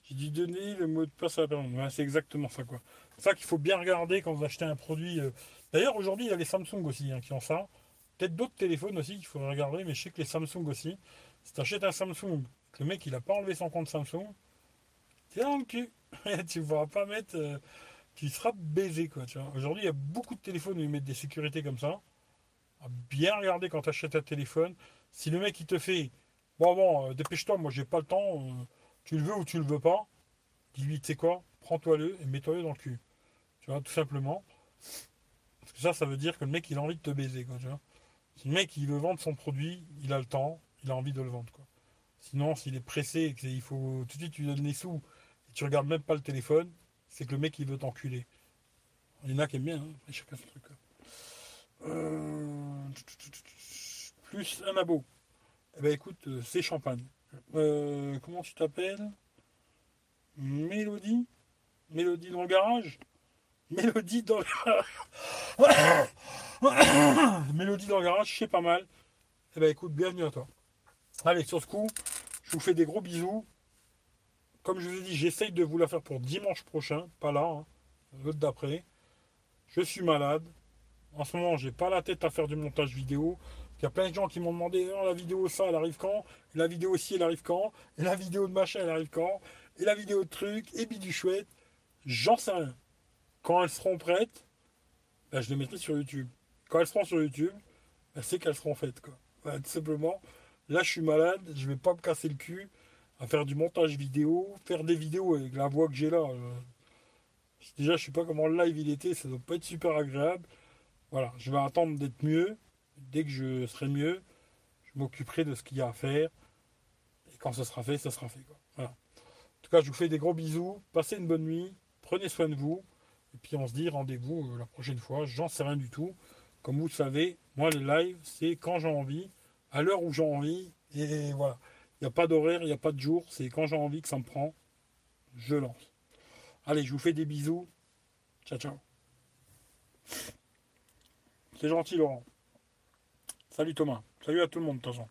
J'ai dû donner le mot de passe à la personne. c'est exactement ça, quoi. C'est ça qu'il faut bien regarder quand vous achetez un produit. Euh. D'ailleurs, aujourd'hui, il y a les Samsung aussi hein, qui ont ça. Peut-être d'autres téléphones aussi qu'il faudrait regarder, mais je sais que les Samsung aussi. Si tu achètes un Samsung, le mec il n'a pas enlevé son compte Samsung, tu dans le cul. [laughs] tu ne pourras pas mettre. Euh, tu seras baisé, quoi. Aujourd'hui, il y a beaucoup de téléphones où ils mettent des sécurités comme ça. bien regarder quand tu achètes un téléphone. Si le mec il te fait Bon, bon, euh, dépêche-toi, moi j'ai pas le temps, tu le veux ou tu le veux pas, dis-lui, tu sais quoi, prends-toi-le et mets-toi-le dans le cul. Tu vois, tout simplement. Parce que ça, ça veut dire que le mec il a envie de te baiser, quoi, tu vois. Si le mec il veut vendre son produit, il a le temps, il a envie de le vendre, quoi. Sinon, s'il est pressé et qu'il faut tout de suite lui donnes les sous et tu regardes même pas le téléphone, c'est que le mec il veut t'enculer. Il y en a qui aiment bien, hein, chacun ce truc. Euh, plus un abo. Eh ben écoute, euh, c'est champagne. Euh, comment tu t'appelles Mélodie Mélodie dans le garage Mélodie dans le garage [coughs] Mélodie dans le garage, c'est pas mal. Eh ben écoute, bienvenue à toi. Allez, sur ce coup, je vous fais des gros bisous. Comme je vous ai dit, j'essaye de vous la faire pour dimanche prochain, pas là, hein, l'autre d'après. Je suis malade. En ce moment, j'ai pas la tête à faire du montage vidéo. Il y a plein de gens qui m'ont demandé la vidéo ça, elle arrive quand? La vidéo aussi, elle arrive quand? Et la vidéo de machin, elle arrive quand? Et la vidéo de truc, et du chouette. J'en sais rien. Quand elles seront prêtes, ben, je les mettrai sur YouTube. Quand elles seront sur YouTube, ben, c'est qu'elles seront faites. Quoi. tout simplement, là, je suis malade, je vais pas me casser le cul à faire du montage vidéo, faire des vidéos avec la voix que j'ai là. Euh. déjà, je sais pas comment le live il était, ça doit pas être super agréable. Voilà, je vais attendre d'être mieux dès que je serai mieux, je m'occuperai de ce qu'il y a à faire. Et quand ce sera fait, ça sera fait. En tout cas, je vous fais des gros bisous. Passez une bonne nuit. Prenez soin de vous. Et puis on se dit rendez-vous euh, la prochaine fois. J'en sais rien du tout. Comme vous le savez, moi le live, c'est quand j'ai envie, à l'heure où j'ai envie. Et voilà. Il n'y a pas d'horaire, il n'y a pas de jour. C'est quand j'ai envie que ça me prend. Je lance. Allez, je vous fais des bisous. Ciao, ciao. C'est gentil, Laurent. Salut Thomas. Salut à tout le monde, de.